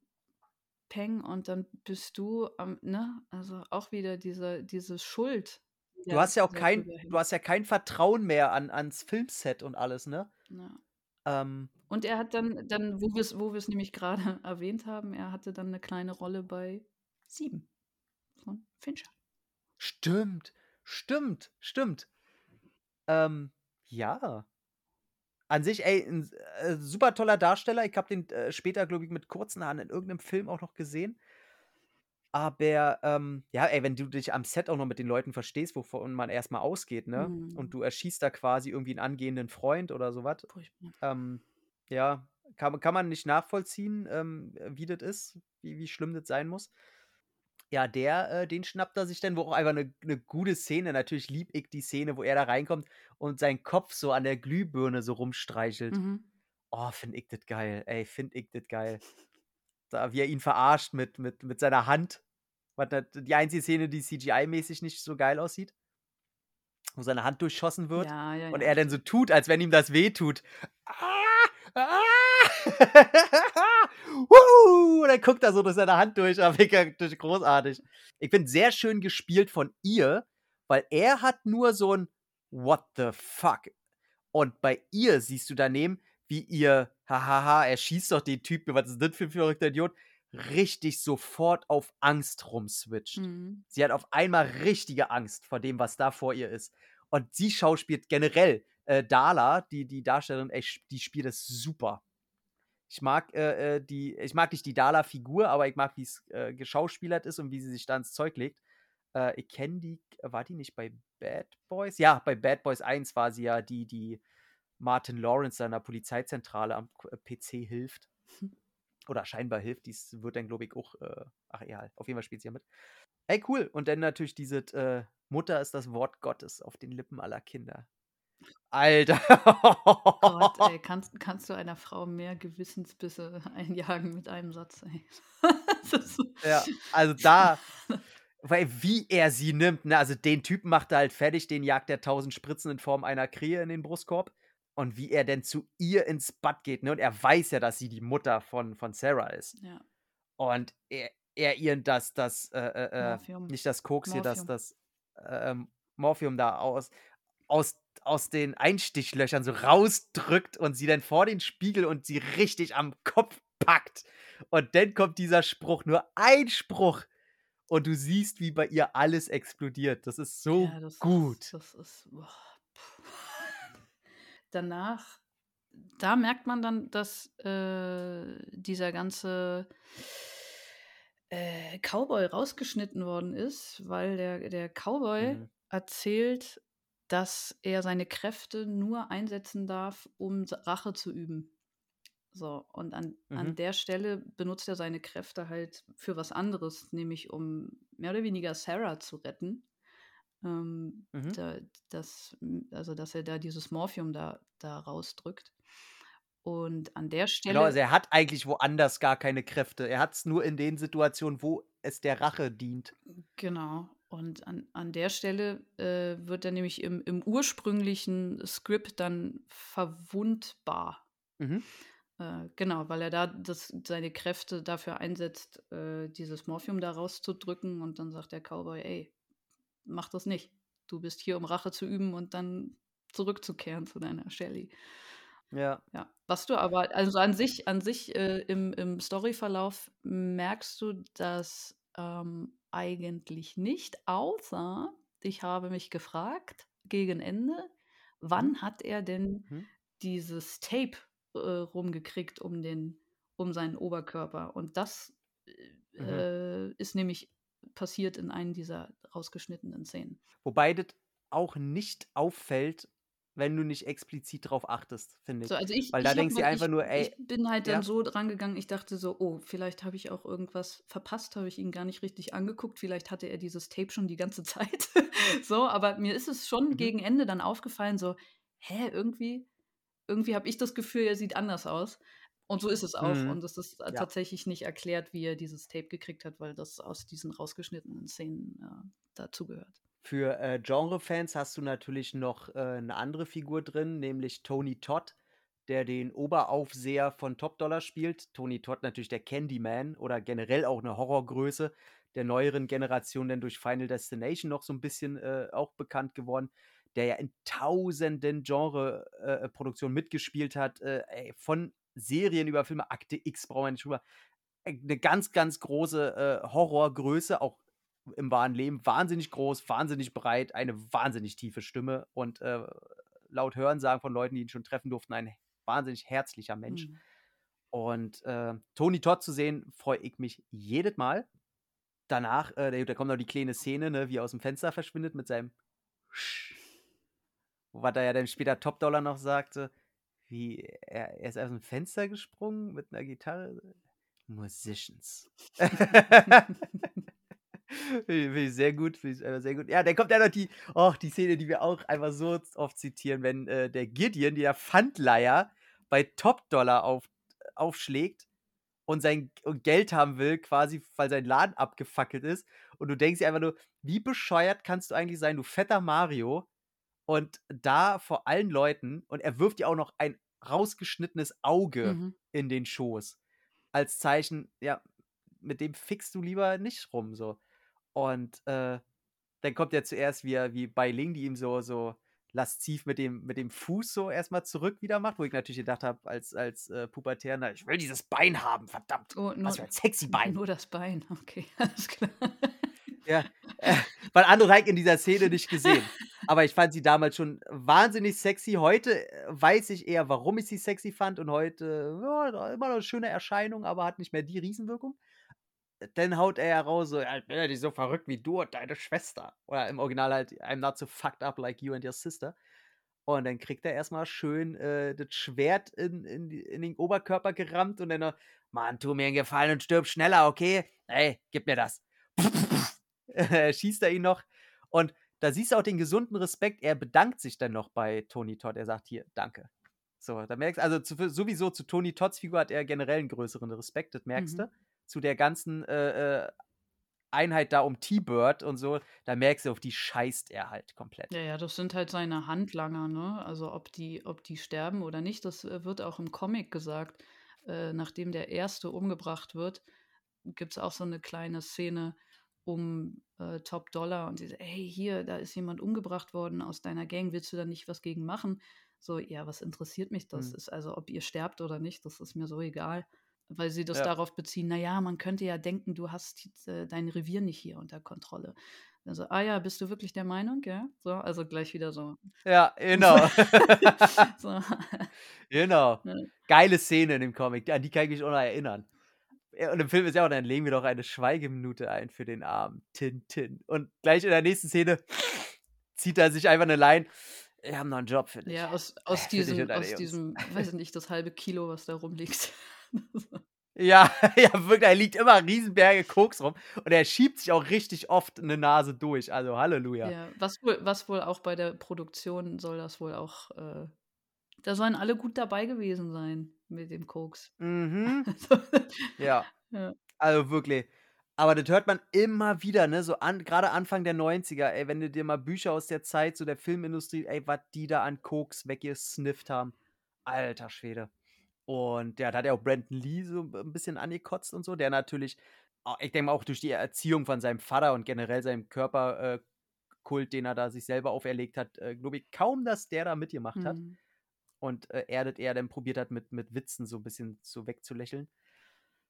peng und dann bist du am, ne, also auch wieder diese, diese Schuld. Du hast ja auch kein, du hast ja kein Vertrauen mehr an, ans Filmset und alles, ne? Ja. Ähm, Und er hat dann, dann wo wir es wo wir's nämlich gerade erwähnt haben, er hatte dann eine kleine Rolle bei Sieben von Fincher. stimmt, stimmt, stimmt. Ähm, ja. An sich, ey, ein äh, super toller Darsteller. Ich habe den äh, später, glaube ich, mit kurzen Haaren in irgendeinem Film auch noch gesehen. Aber, ähm, ja, ey, wenn du dich am Set auch noch mit den Leuten verstehst, wovon man erstmal ausgeht, ne? Mhm. Und du erschießt da quasi irgendwie einen angehenden Freund oder sowas. Ähm, ja, kann, kann man nicht nachvollziehen, ähm, wie das ist, wie, wie schlimm das sein muss. Ja, der, äh, den schnappt er sich dann, wo auch einfach eine ne gute Szene, natürlich lieb ich die Szene, wo er da reinkommt und seinen Kopf so an der Glühbirne so rumstreichelt. Mhm. Oh, find ich das geil. Ey, find ich das geil. Da, wie er ihn verarscht mit, mit, mit seiner Hand. Was die einzige Szene, die CGI-mäßig nicht so geil aussieht. Wo seine Hand durchschossen wird. Ja, ja, Und ja. er dann so tut, als wenn ihm das weh tut. Ah, ah. Wuhu, und dann guckt er so durch seine Hand durch. Aber wirklich großartig. Ich finde sehr schön gespielt von ihr, weil er hat nur so ein What the fuck. Und bei ihr siehst du daneben, wie ihr, hahaha, er schießt doch den Typen, was ist das für ein verrückter Idiot, richtig sofort auf Angst rumswitcht. Mhm. Sie hat auf einmal richtige Angst vor dem, was da vor ihr ist. Und sie schauspielt generell. Äh, Dala, die, die Darstellerin, sch- die spielt es super. Ich mag äh, äh, die, ich mag nicht die Dala-Figur, aber ich mag, wie es äh, geschauspielert ist und wie sie sich da ins Zeug legt. Äh, ich kenne die, war die nicht bei Bad Boys? Ja, bei Bad Boys 1 war sie ja die, die Martin Lawrence seiner Polizeizentrale am äh, PC hilft. Oder scheinbar hilft. Dies wird dann, glaube ich, auch, äh, ach egal, auf jeden Fall spielt sie ja mit. Ey, cool. Und dann natürlich diese Mutter ist das Wort Gottes auf den Lippen aller Kinder. Alter. Gott, ey, kannst, kannst du einer Frau mehr Gewissensbisse einjagen mit einem Satz, ey. so, Ja, also da, weil wie er sie nimmt, ne, also den Typen macht er halt fertig, den jagt er tausend Spritzen in Form einer Krähe in den Brustkorb. und wie er denn zu ihr ins Bad geht, ne? Und er weiß ja, dass sie die Mutter von, von Sarah ist. Ja. Und er, er ihr das, das, äh, äh, äh Morphium. nicht das Koks hier, das, Morphium. das ähm, Morphium da aus, aus, aus den Einstichlöchern so rausdrückt und sie dann vor den Spiegel und sie richtig am Kopf packt. Und dann kommt dieser Spruch, nur ein Spruch. Und du siehst, wie bei ihr alles explodiert. Das ist so Ja, das gut. Ist, das ist. Boah. Danach, da merkt man dann, dass äh, dieser ganze äh, Cowboy rausgeschnitten worden ist, weil der, der Cowboy Mhm. erzählt, dass er seine Kräfte nur einsetzen darf, um Rache zu üben. So, und an, an Mhm. der Stelle benutzt er seine Kräfte halt für was anderes, nämlich um mehr oder weniger Sarah zu retten. Ähm, Mhm. da, das, also, dass er da dieses Morphium da, da rausdrückt. Und an der Stelle. Genau, also er hat eigentlich woanders gar keine Kräfte. Er hat es nur in den Situationen, wo es der Rache dient. Genau. Und an, an der Stelle äh, wird er nämlich im, im ursprünglichen Skript dann verwundbar. Mhm. Äh, genau, weil er da das, seine Kräfte dafür einsetzt, äh, dieses Morphium da rauszudrücken und dann sagt der Cowboy, ey, mach das nicht. Du bist hier, um Rache zu üben und dann zurückzukehren zu deiner Shelly. Ja. Ja, was du aber, also an sich, an sich äh, im, im Storyverlauf merkst du das ähm, eigentlich nicht, außer ich habe mich gefragt gegen Ende, wann Mhm. hat er denn Mhm. dieses Tape äh, rumgekriegt um den, um seinen Oberkörper? Und das Mhm. äh, ist nämlich passiert in einem dieser rausgeschnittenen Szenen. Wobei das auch nicht auffällt, wenn du nicht explizit drauf achtest, finde ich. So, also ich, Weil da ich denkst du mal- einfach ich, nur, ey, ich bin halt dann ja. so dran gegangen, ich dachte so, oh, vielleicht habe ich auch irgendwas verpasst, habe ich ihn gar nicht richtig angeguckt, vielleicht hatte er dieses Tape schon die ganze Zeit. so, aber mir ist es schon Mhm. gegen Ende dann aufgefallen, so, hä, irgendwie, irgendwie habe ich das Gefühl, er sieht anders aus. Und so ist es auch. Mhm. Und es ist äh, Ja. tatsächlich nicht erklärt, wie er dieses Tape gekriegt hat, weil das aus diesen rausgeschnittenen Szenen äh, dazugehört. Für äh, Genre-Fans hast du natürlich noch äh, eine andere Figur drin, nämlich Tony Todd, der den Oberaufseher von Top Dollar spielt. Tony Todd natürlich der Candyman oder generell auch eine Horrorgröße der neueren Generation, denn durch Final Destination noch so ein bisschen äh, auch bekannt geworden, der ja in tausenden Genre-Produktionen mitgespielt hat, äh, ey, von Serien über Filme, Akte X brauchen wir nicht drüber. Äh, Eine ganz, ganz große äh, Horrorgröße, auch im wahren Leben wahnsinnig groß, wahnsinnig breit, eine wahnsinnig tiefe Stimme und äh, laut Hörensagen von Leuten, die ihn schon treffen durften, ein wahnsinnig herzlicher Mensch. Mhm. Und äh, Tony Todd zu sehen, freue ich mich jedes Mal. Danach, äh, da, kommt noch die kleine Szene, ne, wie er aus dem Fenster verschwindet mit seinem Was er ja dann später Top Dollar noch sagte, wie er, er ist aus dem Fenster gesprungen mit einer Gitarre. Musicians. Finde ich- sehr gut, finde ich einfach sehr gut. Ja, dann kommt ja noch die, oh, die Szene, die wir auch einfach so oft zitieren, wenn äh, der Gideon, der Pfandleier, bei Top Dollar auf, aufschlägt und sein und Geld haben will, quasi, weil sein Laden abgefackelt ist. Und du denkst dir einfach nur, wie bescheuert kannst du eigentlich sein, du fetter Mario? Und da vor allen Leuten, und er wirft dir auch noch ein rausgeschnittenes Auge Mhm. in den Schoß. Als Zeichen, ja, mit dem fickst du lieber nicht rum, so. Und äh, dann kommt er zuerst wie, er- wie bei Ling, die ihm so, so lasziv mit dem, mit dem Fuß so erstmal zurück wieder macht, wo ich natürlich gedacht habe, als, als äh, Pubertärer, ich will dieses Bein haben, verdammt. Oh, nur, Was für ein sexy Bein. nur das Bein, okay, alles klar. Ja, äh, weil andere habe ich in dieser Szene nicht gesehen. Aber ich fand sie damals schon wahnsinnig sexy. Heute äh, weiß ich eher, warum ich sie sexy fand. Und heute, ja, immer noch eine schöne Erscheinung, aber hat nicht mehr die Riesenwirkung. Dann haut er ja raus, so, ich bin ja nicht so verrückt wie du und deine Schwester. Oder im Original halt, I'm not so fucked up like you and your sister. Und dann kriegt er erstmal schön äh, das Schwert in, in, in den Oberkörper gerammt und dann noch, Mann, tu mir einen Gefallen und stirb schneller, okay? Ey, gib mir das. schießt er ihn noch. Und da siehst du auch den gesunden Respekt. Er bedankt sich dann noch bei Tony Todd. Er sagt hier, danke. So, da merkst du, also zu, sowieso zu Tony Todds Figur hat er generell einen größeren Respekt, das merkst Mhm. Zu der ganzen äh, äh, Einheit da um T-Bird und so, da merkst du, auf die scheißt er halt komplett. Ja, ja, das sind halt seine Handlanger, ne? Also ob die, ob die sterben oder nicht, das äh, wird auch im Comic gesagt. Äh, nachdem der erste umgebracht wird, gibt es auch so eine kleine Szene um äh, Top Dollar und sie sagt, hey, hier, da ist jemand umgebracht worden aus deiner Gang, willst du da nicht was gegen machen? So, ja, was interessiert mich das? Hm. Ist also, ob ihr sterbt oder nicht, das ist mir so egal. Weil sie das Ja. darauf beziehen, naja, man könnte ja denken, du hast äh, dein Revier nicht hier unter Kontrolle. Also, ah ja, bist du wirklich der Meinung? Ja. So, also gleich wieder so. Ja, genau. so. genau. Geile Szene in dem Comic, an die kann ich mich auch noch erinnern. Und im Film ist ja auch, dann legen wir doch eine Schweigeminute ein für den armen Tintin. Und gleich in der nächsten Szene zieht er sich einfach eine Line. Wir haben noch einen Job für dich. Ja, aus, aus Für dich diesem, aus diesem, weiß ich nicht, das halbe Kilo, was da rumliegt. Ja, ja, wirklich, da liegt immer Riesenberge Koks rum und er schiebt sich auch richtig oft eine Nase durch. Also Halleluja. Ja, was wohl, was wohl auch bei der Produktion soll das wohl auch, äh, da sollen alle gut dabei gewesen sein mit dem Koks. Mhm. Also, Ja. Ja. Also wirklich. Aber das hört man immer wieder, ne? So an, gerade Anfang der 90er, ey, wenn du dir mal Bücher aus der Zeit, so der Filmindustrie, ey, was die da an Koks weggesnifft haben. Alter Schwede. Und ja, da hat ja auch Brandon Lee so ein bisschen angekotzt und so, der natürlich, ich denke mal auch durch die Erziehung von seinem Vater und generell seinem Körperkult, äh, den er da sich selber auferlegt hat, äh, glaube ich, kaum, dass der da mitgemacht hat mhm. und äh, er das eher dann probiert hat, mit, mit Witzen so ein bisschen so wegzulächeln.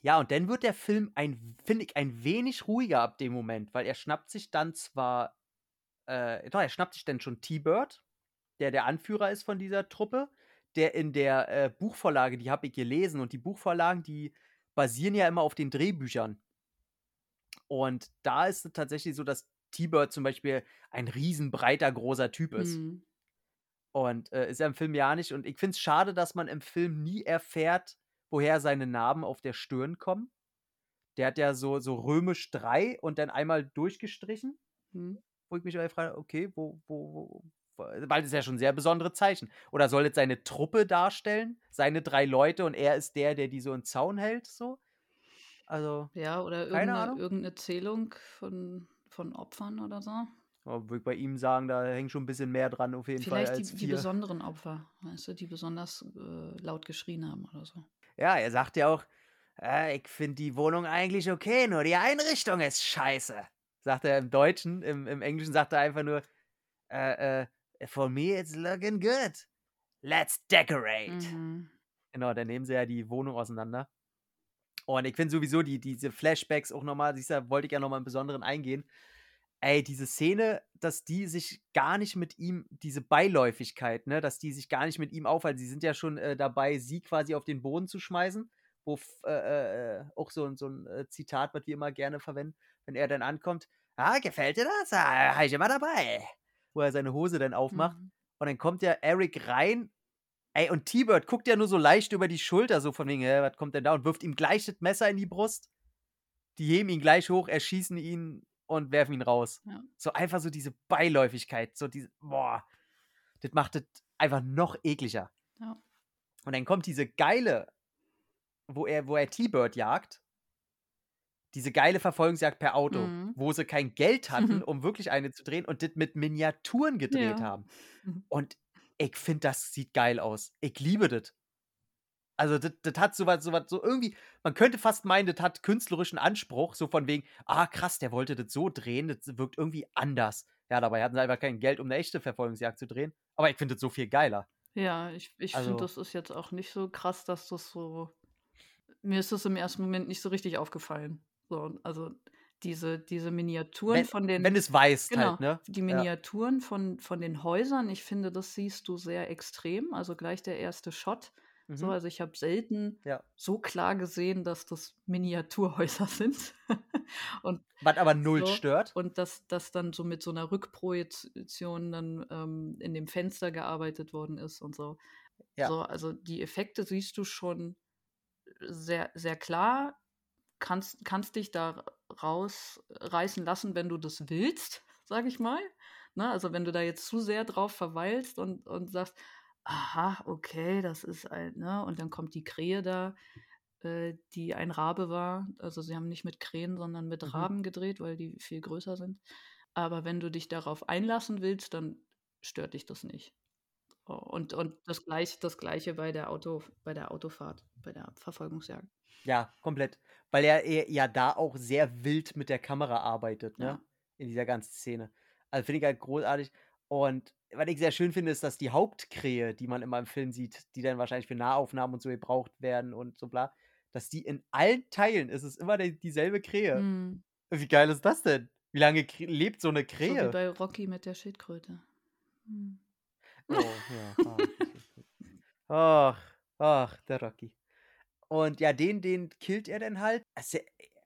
Ja, und dann wird der Film, ein, finde ich, ein wenig ruhiger ab dem Moment, weil er schnappt sich dann zwar, äh, doch, er schnappt sich dann schon T-Bird, der der Anführer ist von dieser Truppe, der in der äh, Buchvorlage, die habe ich gelesen, und die Buchvorlagen, die basieren ja immer auf den Drehbüchern. Und da ist es tatsächlich so, dass T-Bird zum Beispiel ein riesenbreiter, großer Typ ist. Mhm. Und äh, ist er im Film ja nicht. Und ich finde es schade, dass man im Film nie erfährt, woher seine Narben auf der Stirn kommen. Der hat ja so, so römisch 3 und dann einmal durchgestrichen, Mhm. wo ich mich aber frage, okay, wo, wo- weil das ist ja schon sehr besondere Zeichen. Oder soll es seine Truppe darstellen? Seine drei Leute und er ist der, der die so in Zaun hält, so? Also, Ja, oder irgendeine, irgendeine Zählung von, von Opfern oder so. aber würde ich bei ihm sagen, da hängt schon ein bisschen mehr dran auf jeden Vielleicht Fall die, als die vier. besonderen Opfer, weißt du, die besonders äh, laut geschrien haben oder so. Ja, er sagt ja auch, äh, ich finde die Wohnung eigentlich okay, nur die Einrichtung ist scheiße. Sagt er im Deutschen, im, im Englischen sagt er einfach nur, äh, äh, for me it's looking good. Let's decorate. Mhm. Genau, dann nehmen sie ja die Wohnung auseinander. Und ich finde sowieso die, diese Flashbacks auch nochmal, siehst du, wollte ich ja nochmal im Besonderen eingehen. Ey, diese Szene, dass die sich gar nicht mit ihm, diese Beiläufigkeit, ne, dass die sich gar nicht mit ihm aufhalten. Sie sind ja schon äh, dabei, sie quasi auf den Boden zu schmeißen, wo äh, äh, auch so, ein- so ein äh, Zitat, was wir immer gerne verwenden, wenn er dann ankommt. Ah, gefällt dir das? Ah, hab ich immer dabei. Wo er seine Hose dann aufmacht. Mhm. Und dann kommt ja Eric rein. Ey, und T-Bird guckt ja nur so leicht über die Schulter, so von wegen, was kommt denn da? Und wirft ihm gleich das Messer in die Brust. Die heben ihn gleich hoch, erschießen ihn und werfen ihn raus. Ja. So einfach so diese Beiläufigkeit, so diese, boah, das macht das einfach noch ekliger. Ja. Und dann kommt diese geile, wo er, wo er T-Bird jagt, diese geile Verfolgungsjagd per Auto, Mhm. wo sie kein Geld hatten, um wirklich eine zu drehen und das mit Miniaturen gedreht Ja. haben. Mhm. Und ich finde, das sieht geil aus. Ich liebe das. Also, das, das hat sowas, sowas, so irgendwie, man könnte fast meinen, das hat künstlerischen Anspruch, so von wegen, ah, krass, der wollte das so drehen, das wirkt irgendwie anders. Ja, dabei hatten sie einfach kein Geld, um eine echte Verfolgungsjagd zu drehen. Aber ich finde das so viel geiler. Ja, ich, ich Also- finde, das ist jetzt auch nicht so krass, dass das so. Mir ist das im ersten Moment nicht so richtig aufgefallen. So, also diese, diese Miniaturen Wenn, von den. wenn es weiß Genau, halt, ne? die Ja. Miniaturen von, von den Häusern, ich finde, das siehst du sehr extrem. Also gleich der erste Shot. So, Mhm. also ich habe selten Ja. so klar gesehen, dass das Miniaturhäuser sind. und, Was aber null So. stört. und dass das dann so mit so einer Rückprojektion dann ähm, in dem Fenster gearbeitet worden ist und so. Ja. so. Also die Effekte siehst du schon sehr, sehr klar. Kannst, kannst dich da rausreißen lassen, wenn du das willst, sag ich mal. Ne? Also wenn du da jetzt zu sehr drauf verweilst und, und sagst, aha, okay, das ist ein, ne? Und dann kommt die Krähe da. äh, die ein Rabe war. Also sie haben nicht mit Krähen, sondern mit Mhm. Raben gedreht, weil die viel größer sind. Aber wenn du dich darauf einlassen willst, dann stört dich das nicht. Und, und das, gleich, das gleiche bei der, Auto, bei der Autofahrt, bei der Verfolgungsjagd. Ja, komplett. Weil er, er ja da auch sehr wild mit der Kamera arbeitet, ne? Ja. In dieser ganzen Szene. Also finde ich halt großartig. Und was ich sehr schön finde, ist, dass die Hauptkrähe, die man immer im Film sieht, die dann wahrscheinlich für Nahaufnahmen und so gebraucht werden und so bla, dass die in allen Teilen ist es immer die, dieselbe Krähe. Hm. Wie geil ist das denn? Wie lange lebt so eine So wie Krähe? bei Rocky mit der Schildkröte. Hm. Oh, ja. Ach, ach, der Rocky. Und ja, den, den killt er dann halt. Also,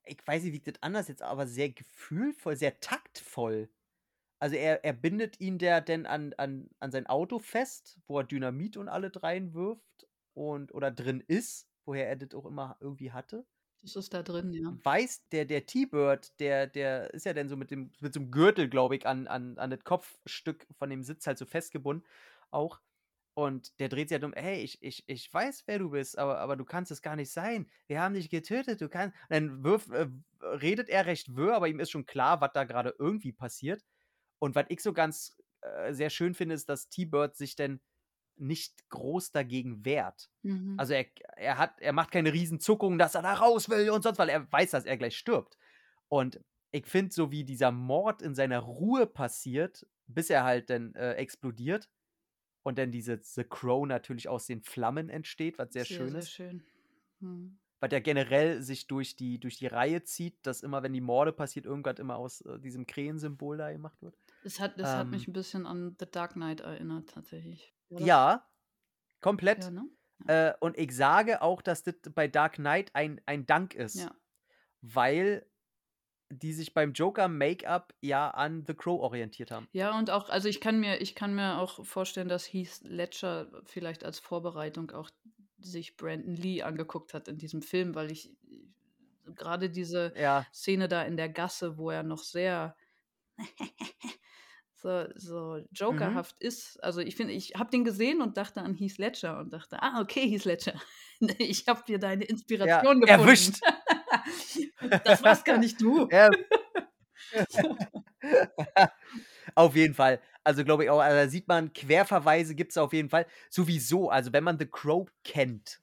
ich weiß nicht, wie das anders jetzt, aber sehr gefühlvoll, sehr taktvoll. Also er, er bindet ihn der denn an, an, an sein Auto fest, wo er Dynamit und alle dreien wirft und oder drin ist, woher er das auch immer irgendwie hatte. Das ist da drin, ja. Weiß, der, der T-Bird, der, der ist ja dann so mit dem, mit so einem Gürtel, glaube ich, an, an, an das Kopfstück von dem Sitz halt so festgebunden auch. Und der dreht sich halt um, hey, ich, ich, ich weiß, wer du bist, aber, aber du kannst es gar nicht sein. Wir haben dich getötet, du kannst. Und dann wirf, äh, redet er recht wirr, aber ihm ist schon klar, was da gerade irgendwie passiert. Und was ich so ganz äh, sehr schön finde, ist, dass T-Bird sich denn nicht groß dagegen wehrt. Mhm. Also er, er hat, er macht keine Riesenzuckungen, dass er da raus will und sonst, weil er weiß, dass er gleich stirbt. Und ich finde, so wie dieser Mord in seiner Ruhe passiert, bis er halt dann äh, explodiert und dann diese The Crow natürlich aus den Flammen entsteht, was sehr, schön sehr ist. schön. Hm. Was ja generell sich durch die, durch die Reihe zieht, dass immer, wenn die Morde passiert, irgendwas immer aus äh, diesem Krähensymbol da gemacht wird. Es hat, das hat Ähm. mich ein bisschen an The Dark Knight erinnert, tatsächlich. Das- Ja, komplett. Ja, ne? Äh, und ich sage auch, dass das bei Dark Knight ein, ein Dank ist. Ja. Weil die sich beim Joker Make-up ja an The Crow orientiert haben. Ja, und auch, also ich kann mir, ich kann mir auch vorstellen, dass Heath Ledger vielleicht als Vorbereitung auch sich Brandon Lee angeguckt hat in diesem Film, weil ich gerade diese Ja, Szene da in der Gasse, wo er noch sehr so, so Jokerhaft ist. Also ich finde, ich habe den gesehen und dachte an Heath Ledger und dachte, ah, okay, Heath Ledger. Ich habe dir deine Inspiration gefunden. erwischt. das war's gar nicht du. Ja. auf jeden Fall. Also glaube ich auch, also da sieht man, Querverweise gibt es auf jeden Fall. Sowieso, also wenn man The Crow kennt,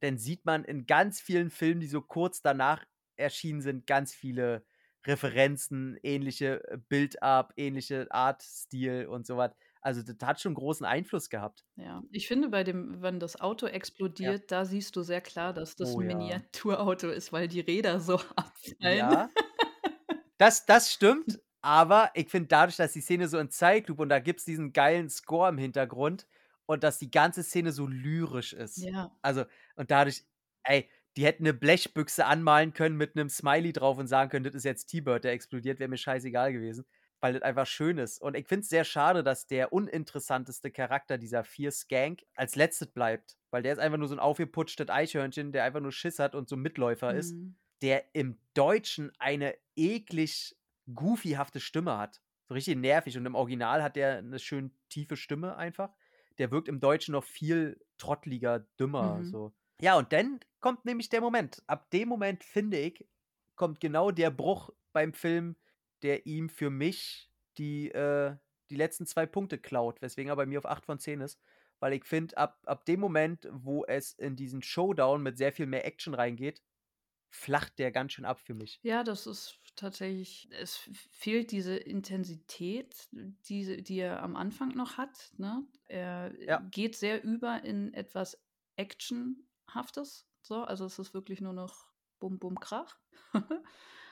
dann sieht man in ganz vielen Filmen, die so kurz danach erschienen sind, ganz viele Referenzen, ähnliche äh, Build-up, ähnliche Artstil und so was. Also das hat schon großen Einfluss gehabt. Ja, ich finde, bei dem, wenn das Auto explodiert, da siehst du sehr klar, dass das Oh ein ja. Miniaturauto ist, weil die Räder so abfallen. Ja. Das, das stimmt, aber ich finde dadurch, dass die Szene so in Zeitlupe und da gibt es diesen geilen Score im Hintergrund und dass die ganze Szene so lyrisch ist. Ja, Also, und dadurch, ey, die hätten eine Blechbüchse anmalen können mit einem Smiley drauf und sagen können, das ist jetzt T-Bird, der explodiert, wäre mir scheißegal gewesen, weil das einfach schön ist. Und ich finde es sehr schade, dass der uninteressanteste Charakter dieser vier Skank als letztes bleibt, weil der ist einfach nur so ein aufgeputschtes Eichhörnchen, der einfach nur Schiss hat und so ein Mitläufer ist mhm. der im Deutschen eine eklig goofyhafte Stimme hat. So richtig nervig. Und im Original hat der eine schön tiefe Stimme einfach. Der wirkt im Deutschen noch viel trottliger, dümmer. Mhm. So. Ja, und dann kommt nämlich der Moment. Ab dem Moment, finde ich, kommt genau der Bruch beim Film, der ihm für mich die, äh, die letzten zwei Punkte klaut, weswegen er bei mir auf 8 von 10 ist. Weil ich finde, ab, ab dem Moment, wo es in diesen Showdown mit sehr viel mehr Action reingeht, flacht der ganz schön ab für mich. Ja, das ist tatsächlich, es fehlt diese Intensität, die, die er am Anfang noch hat. Ne? Er Ja. geht sehr über in etwas Actionhaftes. So, also es ist wirklich nur noch Bum, Bum, Krach.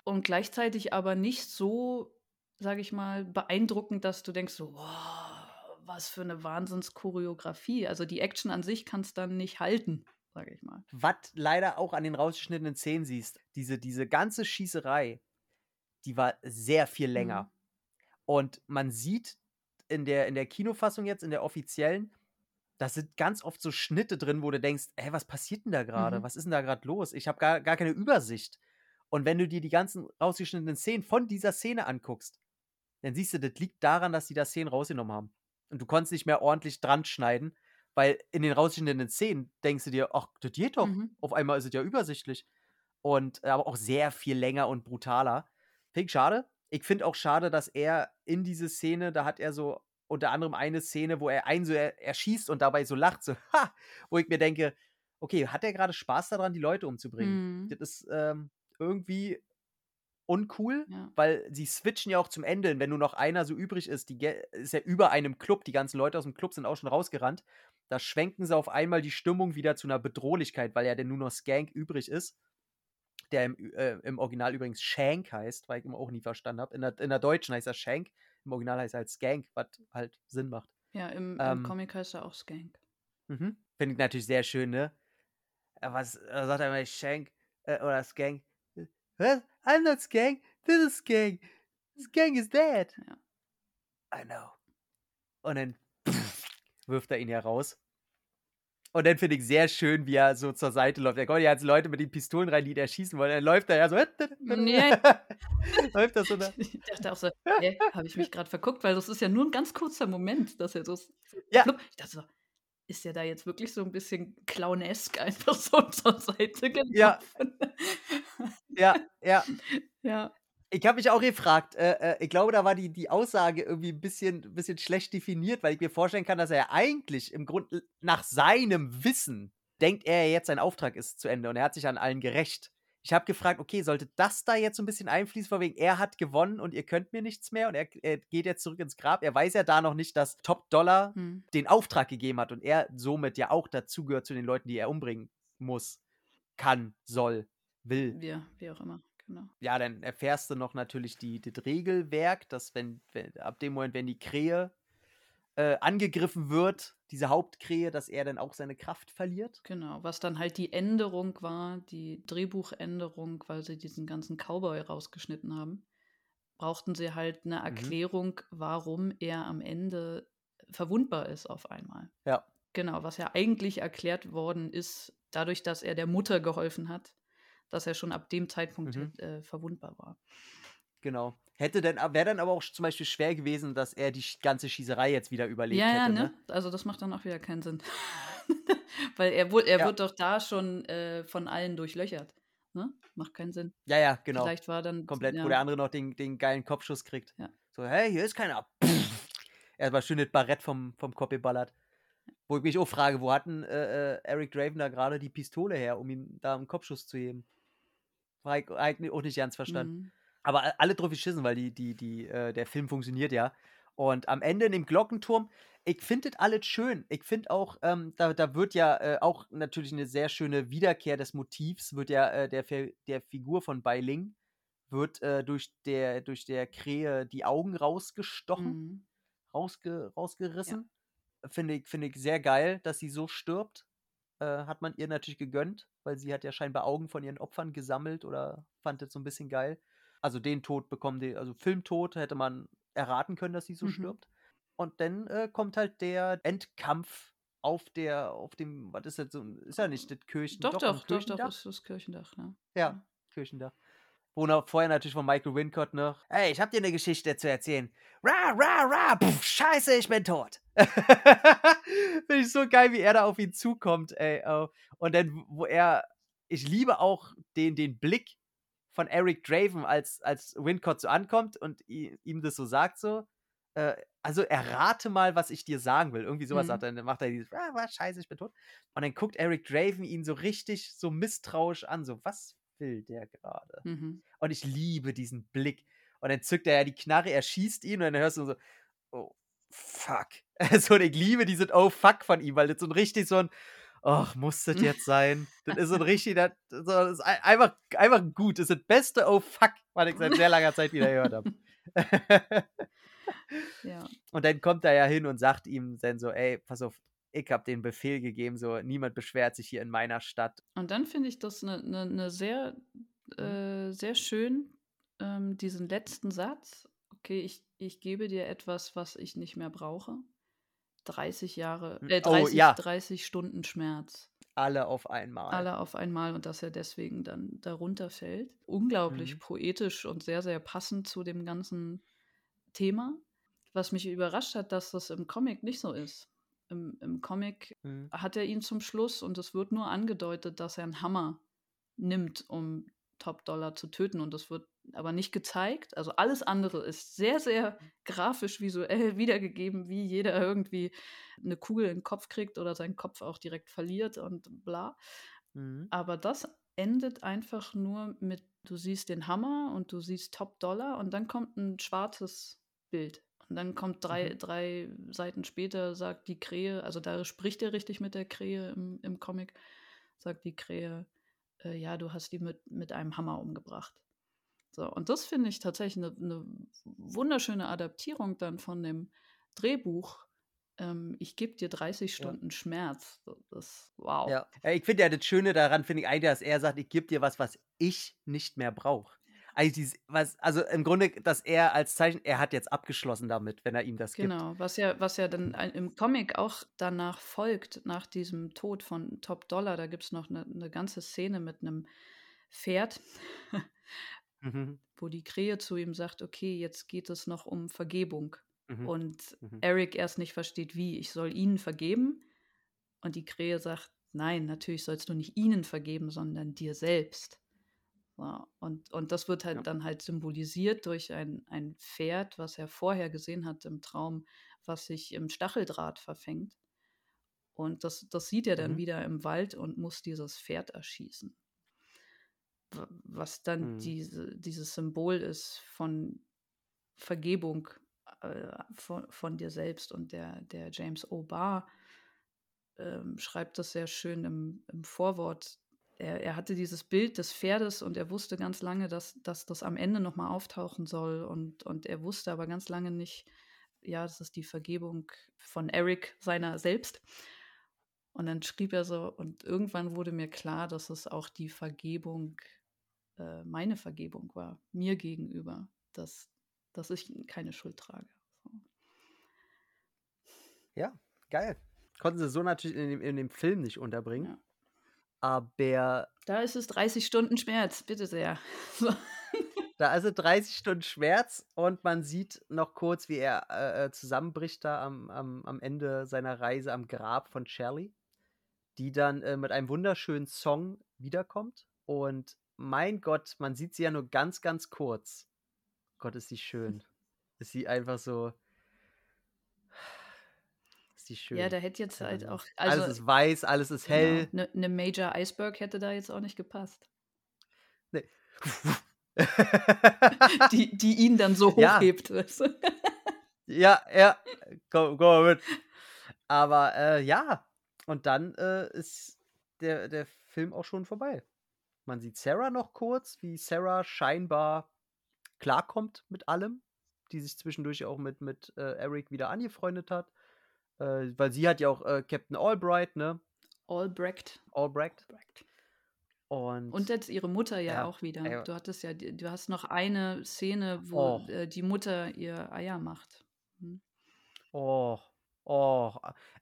Und gleichzeitig aber nicht so, sage ich mal, beeindruckend, dass du denkst, so, wow, was für eine Wahnsinnschoreografie. Also die Action an sich kannst dann nicht halten, sage ich mal. Was leider auch an den rausgeschnittenen Szenen siehst, diese, diese ganze Schießerei, die war sehr viel länger. Mhm. Und man sieht in der, in der Kinofassung jetzt, in der offiziellen, da sind ganz oft so Schnitte drin, wo du denkst, ey, was passiert denn da gerade? Mhm. Was ist denn da gerade los? Ich habe gar, gar keine Übersicht. Und wenn du dir die ganzen rausgeschnittenen Szenen von dieser Szene anguckst, dann siehst du, das liegt daran, dass die da Szenen rausgenommen haben. Und du konntest nicht mehr ordentlich dran schneiden, weil in den rausschnittenen Szenen denkst du dir, ach, das geht doch. Mhm. Auf einmal ist es ja übersichtlich. Und aber auch sehr viel länger und brutaler. Finde ich schade. Ich finde auch schade, dass er in diese Szene, da hat er so unter anderem eine Szene, wo er einen so er, erschießt und dabei so lacht, so, ha, wo ich mir denke, okay, hat er gerade Spaß daran, die Leute umzubringen? Mhm. Das ist ähm, irgendwie uncool, Ja. weil sie switchen ja auch zum Ende. Und wenn nur noch einer so übrig ist, die ist ja über einem Club, die ganzen Leute aus dem Club sind auch schon rausgerannt. Da schwenken sie auf einmal die Stimmung wieder zu einer Bedrohlichkeit, weil ja denn nur noch Skank übrig ist. Der im, äh, im Original übrigens Shank heißt, weil ich immer auch nie verstanden habe. In der, in der Deutschen heißt er Shank, im Original heißt er halt Skank, was halt Sinn macht. Ja, im, Ähm, im Comic heißt er auch Skank. Mhm. Finde ich natürlich sehr schön, ne? Äh, Was äh, sagt er immer Shank äh, oder Skank? Äh, Was? I'm not Skank, this is Skank. Skank is dead. Ja. I know. Und dann wirft er ihn ja raus. Und dann finde ich sehr schön, wie er so zur Seite läuft. Da kommen ja jetzt Leute mit den Pistolen rein, die ihn erschießen wollen. Dann läuft er ja so. Nee. läuft das so. Da. Ich dachte auch so, hä, habe ich mich gerade verguckt, weil das ist ja nur ein ganz kurzer Moment, dass er so. Ja. Flupp. Ich dachte so, ist der da jetzt wirklich so ein bisschen clownesk einfach so zur Seite gelaufen? Ja. Ja, ja. ja. Ich habe mich auch gefragt, äh, äh, ich glaube, da war die, die Aussage irgendwie ein bisschen, bisschen schlecht definiert, weil ich mir vorstellen kann, dass er eigentlich im Grunde nach seinem Wissen denkt, er jetzt sein Auftrag ist zu Ende und er hat sich an allen gerecht. Ich habe gefragt, okay, sollte das da jetzt so ein bisschen einfließen, von wegen, er hat gewonnen und ihr könnt mir nichts mehr und er, er geht jetzt zurück ins Grab. Er weiß ja da noch nicht, dass Top Dollar Hm. den Auftrag gegeben hat und er somit ja auch dazugehört zu den Leuten, die er umbringen muss, kann, soll, will Ja, wie auch immer. Genau. ja, dann erfährst du noch natürlich die, das Regelwerk, dass wenn, wenn ab dem Moment, wenn die Krähe äh, angegriffen wird, diese Hauptkrähe, dass er dann auch seine Kraft verliert. Genau, was dann halt die Änderung war, die Drehbuchänderung, weil sie diesen ganzen Cowboy rausgeschnitten haben, brauchten sie halt eine Erklärung, warum er am Ende verwundbar ist auf einmal. Ja. Genau, was ja eigentlich erklärt worden ist, dadurch, dass er der Mutter geholfen hat, dass er schon ab dem Zeitpunkt Mhm. halt, äh, verwundbar war. Genau. Hätte dann, wäre dann aber auch zum Beispiel schwer gewesen, dass er die ganze Schießerei jetzt wieder überlebt Ja, ja, hätte. ne? Ne? Also das macht dann auch wieder keinen Sinn. Weil er, er Ja. wird doch da schon äh, von allen durchlöchert. Ne? Macht keinen Sinn. Ja, ja, genau. Vielleicht war dann. Komplett, ja. wo der andere noch den, den geilen Kopfschuss kriegt. Ja. So, hey, hier ist keiner. Erstmal schön das Barett vom, vom Kopf geballert. Wo ich mich auch frage, wo hatten äh, äh, Eric Draven da gerade die Pistole her, um ihm da einen Kopfschuss zu heben? War ich eigentlich auch nicht ganz verstanden. Mhm. Aber alle drauf geschissen, weil die, die, die, äh, der Film funktioniert ja. Und am Ende in dem Glockenturm, ich finde das alles schön. Ich finde auch, ähm, da, da wird ja äh, auch natürlich eine sehr schöne Wiederkehr des Motivs, wird ja äh, der, der Figur von Beiling, wird äh, durch, der, durch der Krähe die Augen rausgestochen, Mhm. rausge, rausgerissen. Finde ich, finde ich sehr geil, dass sie so stirbt. Äh, hat man ihr natürlich gegönnt, weil sie hat ja scheinbar Augen von ihren Opfern gesammelt oder fand das so ein bisschen geil. Also den Tod bekommen die, also Filmtod hätte man erraten können, dass sie so Mhm. stirbt. Und dann äh, kommt halt der Endkampf auf der, auf dem, was ist das so, ist ja nicht das Kirchen, Doch, doch, doch, doch, Kirchendach? ist das Kirchendach, ne? Ja, Kirchendach. Wo noch vorher natürlich von Michael Wincott noch, hey, ich hab dir eine Geschichte zu erzählen. Ra, ra, ra, pff, scheiße, ich bin tot. Finde ich so geil, wie er da auf ihn zukommt, ey. Oh. Und dann, wo er, ich liebe auch den, den Blick von Eric Draven, als, als Wincott so ankommt und ihm das so sagt, so, äh, also errate mal, was ich dir sagen will. Irgendwie sowas Mhm. sagt er. Dann macht er dieses, ah, was, scheiße, ich bin tot. Und dann guckt Eric Draven ihn so richtig so misstrauisch an, so, was will der gerade? Mhm. Und ich liebe diesen Blick. Und dann zückt er ja die Knarre, er schießt ihn und dann hörst du so, oh, fuck. so, und ich liebe diesen Oh, fuck von ihm, weil das so ein richtig so ein, ach, muss das jetzt sein? das ist so ein richtig, das, das ist ein- einfach, einfach gut. Das ist das beste Oh, fuck, was ich seit sehr langer Zeit wieder gehört habe. Ja. Und dann kommt er ja hin und sagt ihm dann so, ey, pass auf, ich habe den Befehl gegeben, so, niemand beschwert sich hier in meiner Stadt. Und dann finde ich das eine ne, ne sehr, Mhm. äh, sehr schön, ähm, diesen letzten Satz. Okay, ich, ich gebe dir etwas, was ich nicht mehr brauche. 30 Jahre, äh, oh, 30, ja. 30 Stunden Schmerz. Alle auf einmal. Alle auf einmal und dass er deswegen dann darunter fällt. Unglaublich Mhm. poetisch und sehr, sehr passend zu dem ganzen Thema. Was mich überrascht hat, dass das im Comic nicht so ist. im, im Comic Mhm. hat er ihn zum Schluss und es wird nur angedeutet, dass er einen Hammer nimmt, um Top Dollar zu töten und das wird aber nicht gezeigt. Also alles andere ist sehr, sehr grafisch visuell wiedergegeben, wie jeder irgendwie eine Kugel in den Kopf kriegt oder seinen Kopf auch direkt verliert und bla. Mhm. Aber das endet einfach nur mit, du siehst den Hammer und du siehst Top Dollar und dann kommt ein schwarzes Bild. Und dann kommt drei, Mhm. drei Seiten später, sagt die Krähe, also da spricht er richtig mit der Krähe im, im Comic, sagt die Krähe, äh, ja, du hast die mit, mit einem Hammer umgebracht. So, und das finde ich tatsächlich eine, eine wunderschöne Adaptierung dann von dem Drehbuch. Ähm, ich gebe dir 30 Ja. Stunden Schmerz. So, Das, wow. Ja. Ich finde ja das Schöne daran, finde ich eigentlich, dass er sagt, ich gebe dir was, was ich nicht mehr brauche. Also, dieses, was, also im Grunde, dass er als Zeichen, er hat jetzt abgeschlossen damit, wenn er ihm das gibt. Genau, was ja, was ja dann im Comic auch danach folgt, nach diesem Tod von Top Dollar, da gibt es noch eine, eine ganze Szene mit einem Pferd, Mhm. wo die Krähe zu ihm sagt, okay, jetzt geht es noch um Vergebung. Mhm. Und Mhm. Eric erst nicht versteht, wie, ich soll ihnen vergeben. Und die Krähe sagt, nein, natürlich sollst du nicht ihnen vergeben, sondern dir selbst. So, und, und das wird halt Ja. dann halt symbolisiert durch ein, ein Pferd, was er vorher gesehen hat im Traum, was sich im Stacheldraht verfängt. Und das, das sieht er dann Mhm. wieder im Wald und muss dieses Pferd erschießen. Was dann Mhm. diese, dieses Symbol ist von Vergebung äh, von, von dir selbst. Und der, der James O. Barr ähm, schreibt das sehr schön im, im Vorwort. Er, er hatte dieses Bild des Pferdes und er wusste ganz lange, dass, dass das am Ende nochmal auftauchen soll. Und, und er wusste aber ganz lange nicht, ja, das ist die Vergebung von Eric seiner selbst. Und dann schrieb er so, und irgendwann wurde mir klar, dass es auch die Vergebung, äh, meine Vergebung war, mir gegenüber, dass, dass ich keine Schuld trage. So. Ja, geil. Konnten sie so natürlich in dem, in dem Film nicht unterbringen. Ja. Aber Da ist es 30 Stunden Schmerz, bitte sehr. So. da ist es 30 Stunden Schmerz und man sieht noch kurz, wie er äh, äh, zusammenbricht da am, am, am Ende seiner Reise am Grab von Shirley, die dann äh, mit einem wunderschönen Song wiederkommt. Und mein Gott, man sieht sie ja nur ganz, ganz kurz. Gott, ist sie schön. Ist sie einfach so. Sie schön. Ja, da hätte jetzt halt Also, auch. Also, alles ist weiß, alles ist hell. Eine ne Major Iceberg hätte da jetzt auch nicht gepasst. Nee. Die, die ihn dann so Ja. hochhebt. Weißt du? Ja, ja, komm, komm mal mit. Aber äh, ja, und dann äh, ist der, der Film auch schon vorbei. Man sieht Sarah noch kurz, wie Sarah scheinbar klarkommt mit allem, die sich zwischendurch auch mit, mit äh, Eric wieder angefreundet hat. Äh, weil sie hat ja auch äh, Captain Albright, ne? Albrecht. Albrecht. Und, Und jetzt ihre Mutter ja, Ja, auch wieder. Du hattest ja, du hast noch eine Szene, wo Oh. äh, die Mutter ihr Eier macht. Hm. oh, oh,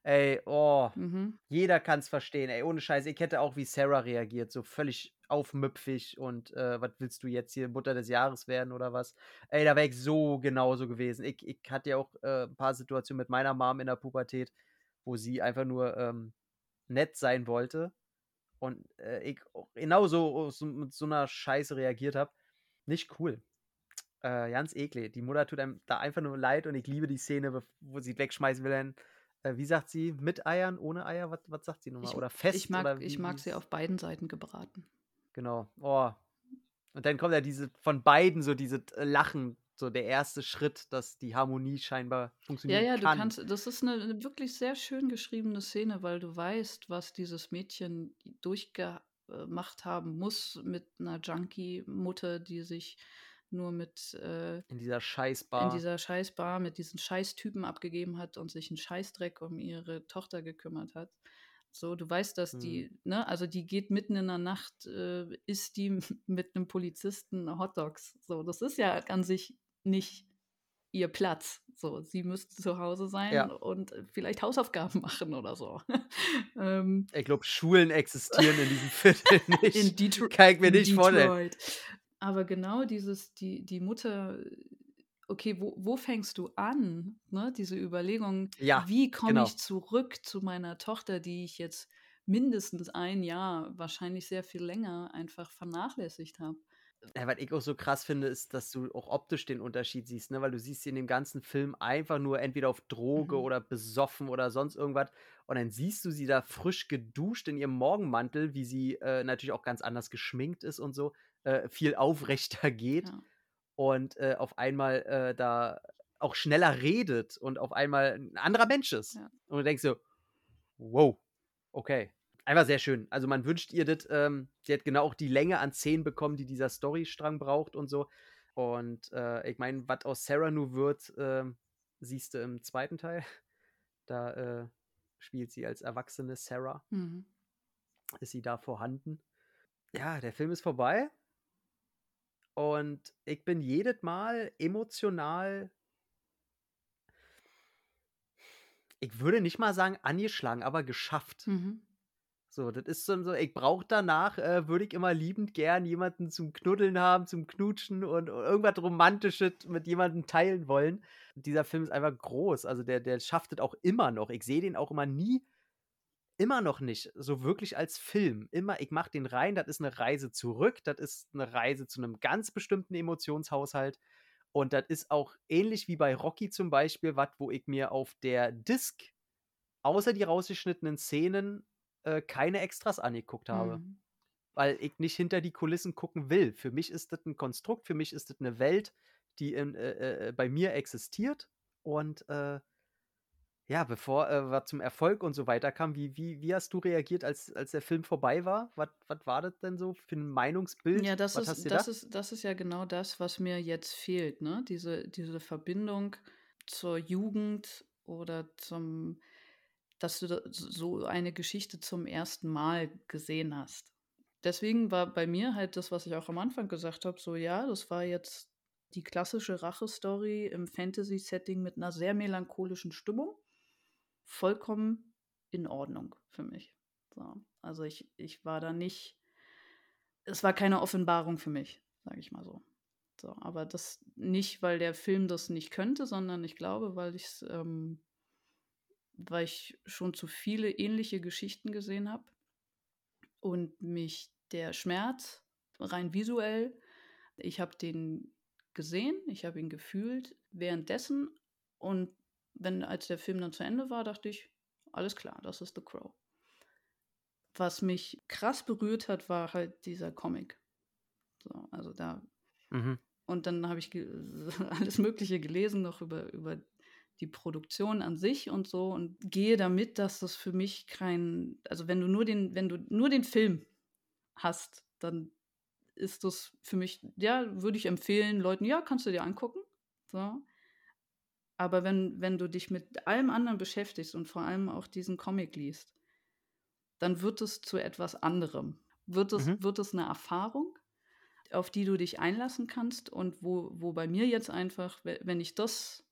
ey, oh. Mhm. Jeder kann es verstehen, ey, ohne Scheiß. Ich hätte auch wie Sarah reagiert, so völlig aufmüpfig und äh, was willst du jetzt hier Mutter des Jahres werden oder was? Ey, da wäre ich so genauso gewesen. Ich, ich hatte ja auch äh, ein paar Situationen mit meiner Mom in der Pubertät, wo sie einfach nur ähm, nett sein wollte und äh, ich auch genauso so, mit so einer Scheiße reagiert habe. Nicht cool. Äh, ganz eklig. Die Mutter tut einem da einfach nur leid und ich liebe die Szene, wo sie wegschmeißen will. Äh, wie sagt sie? Mit Eiern, ohne Eier? Was, was sagt sie nochmal? Ich, Oder fest? ich mag, oder wie, ich mag sie auf beiden Seiten gebraten. Genau. Oh. Und dann kommt ja diese von beiden so diese äh, Lachen, so der erste Schritt, dass die Harmonie scheinbar Ja, funktionieren ja, du kann. kannst, das ist eine, eine wirklich sehr schön geschriebene Szene, weil du weißt, was dieses Mädchen durchgemacht haben muss mit einer Junkie-Mutter, die sich nur mit äh, in dieser Scheißbar. in dieser Scheißbar mit diesen Scheißtypen abgegeben hat und sich einen Scheißdreck um ihre Tochter gekümmert hat. So, du weißt, dass Mhm. die, ne, also die geht mitten in der Nacht, äh, isst die mit einem Polizisten Hotdogs. So, das ist ja an sich nicht ihr Platz. So, sie müsste zu Hause sein Ja. und vielleicht Hausaufgaben machen oder so. ähm, ich glaube, Schulen existieren in diesem Viertel nicht. in Detro Kann ich mir nicht vorstellen. Aber genau dieses, die, die Mutter okay, wo, wo fängst du an? Ne? Diese Überlegung, Ja, wie komme genau. ich zurück zu meiner Tochter, die ich jetzt mindestens ein Jahr, wahrscheinlich sehr viel länger, einfach vernachlässigt habe. Ja, was ich auch so krass finde, ist, dass du auch optisch den Unterschied siehst, ne? Weil du siehst sie in dem ganzen Film einfach nur entweder auf Droge Mhm. oder besoffen oder sonst irgendwas. Und dann siehst du sie da frisch geduscht in ihrem Morgenmantel, wie sie äh, natürlich auch ganz anders geschminkt ist und so, äh, viel aufrechter geht Ja. und äh, auf einmal äh, da auch schneller redet und auf einmal ein anderer Mensch ist. Ja. Und du denkst so, wow, okay. Einfach sehr schön. Also man wünscht ihr das, ähm, sie hat genau auch die Länge an Szenen bekommen, die dieser Storystrang braucht und so. Und äh, ich meine, was aus Sarah nu wird, ähm, siehst du im zweiten Teil. Da äh, spielt sie als erwachsene Sarah. Mhm. Ist sie da vorhanden? Ja, der Film ist vorbei. Und ich bin jedes Mal emotional. Ich würde nicht mal sagen angeschlagen, aber geschafft. Mhm. So, das ist so, so ich brauche danach, äh, würde ich immer liebend gern jemanden zum Knuddeln haben, zum Knutschen und irgendwas Romantisches mit jemandem teilen wollen. Dieser Film ist einfach groß. Also der, der schafft es auch immer noch. Ich sehe den auch immer nie, immer noch nicht so wirklich als Film. Immer, ich mache den rein, das ist eine Reise zurück, das ist eine Reise zu einem ganz bestimmten Emotionshaushalt. Und das ist auch ähnlich wie bei Rocky zum Beispiel, was, wo ich mir auf der Disc außer die rausgeschnittenen Szenen äh, keine Extras angeguckt habe. Mhm. Weil ich nicht hinter die Kulissen gucken will. Für mich ist das ein Konstrukt, für mich ist das eine Welt, die in, äh, äh, bei mir existiert. Und äh, ja, bevor äh, was zum Erfolg und so weiter kam, wie, wie, wie hast du reagiert, als, als der Film vorbei war? Was, was war das denn so für ein Meinungsbild? Ja, das was ist, das, gedacht? ist, das ist ja genau das, was mir jetzt fehlt, ne? Diese, diese Verbindung zur Jugend oder zum, dass du da so eine Geschichte zum ersten Mal gesehen hast. Deswegen war bei mir halt das, was ich auch am Anfang gesagt habe, so ja, das war jetzt die klassische Rache-Story im Fantasy-Setting mit einer sehr melancholischen Stimmung. Vollkommen in Ordnung für mich. So. Also ich, ich war da nicht, es war keine Offenbarung für mich, sage ich mal so. So, aber das nicht, weil der Film das nicht könnte, sondern ich glaube, weil ich ähm, weil ich schon zu viele ähnliche Geschichten gesehen habe und mich der Schmerz rein visuell, ich habe den gesehen, ich habe ihn gefühlt währenddessen und wenn als der Film dann zu Ende war, dachte ich, alles klar, das ist The Crow. Was mich krass berührt hat, war halt dieser Comic. So, also da Mhm. und dann habe ich alles Mögliche gelesen, noch über, über die Produktion an sich und so und gehe damit, dass das für mich kein, also wenn du nur den, wenn du nur den Film hast, dann ist das für mich, ja, würde ich empfehlen, Leuten, ja, kannst du dir angucken. So. Aber wenn, wenn du dich mit allem anderen beschäftigst und vor allem auch diesen Comic liest, dann wird es zu etwas anderem. Wird es, Mhm. wird es eine Erfahrung, auf die du dich einlassen kannst und wo, wo bei mir jetzt einfach, wenn ich das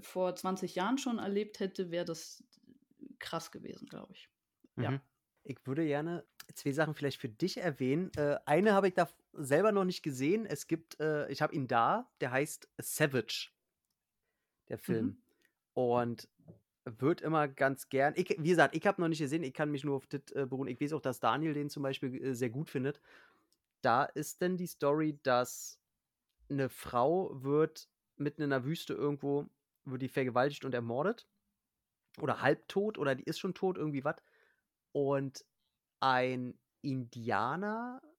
vor 20 Jahren schon erlebt hätte, wäre das krass gewesen, glaube ich. Ja. Mhm. Ich würde gerne zwei Sachen vielleicht für dich erwähnen. Äh, eine habe ich da selber noch nicht gesehen. Es gibt, äh, ich habe ihn da, der heißt Savage, der Film. Mhm. Und wird immer ganz gern, ich, wie gesagt, ich habe noch nicht gesehen, ich kann mich nur auf das äh, beruhen. Ich weiß auch, dass Daniel den zum Beispiel äh, sehr gut findet. Da ist denn die Story, dass eine Frau wird mitten in der Wüste irgendwo, wird die vergewaltigt und ermordet. Oder halbtot, oder die ist schon tot, irgendwie was. Und ein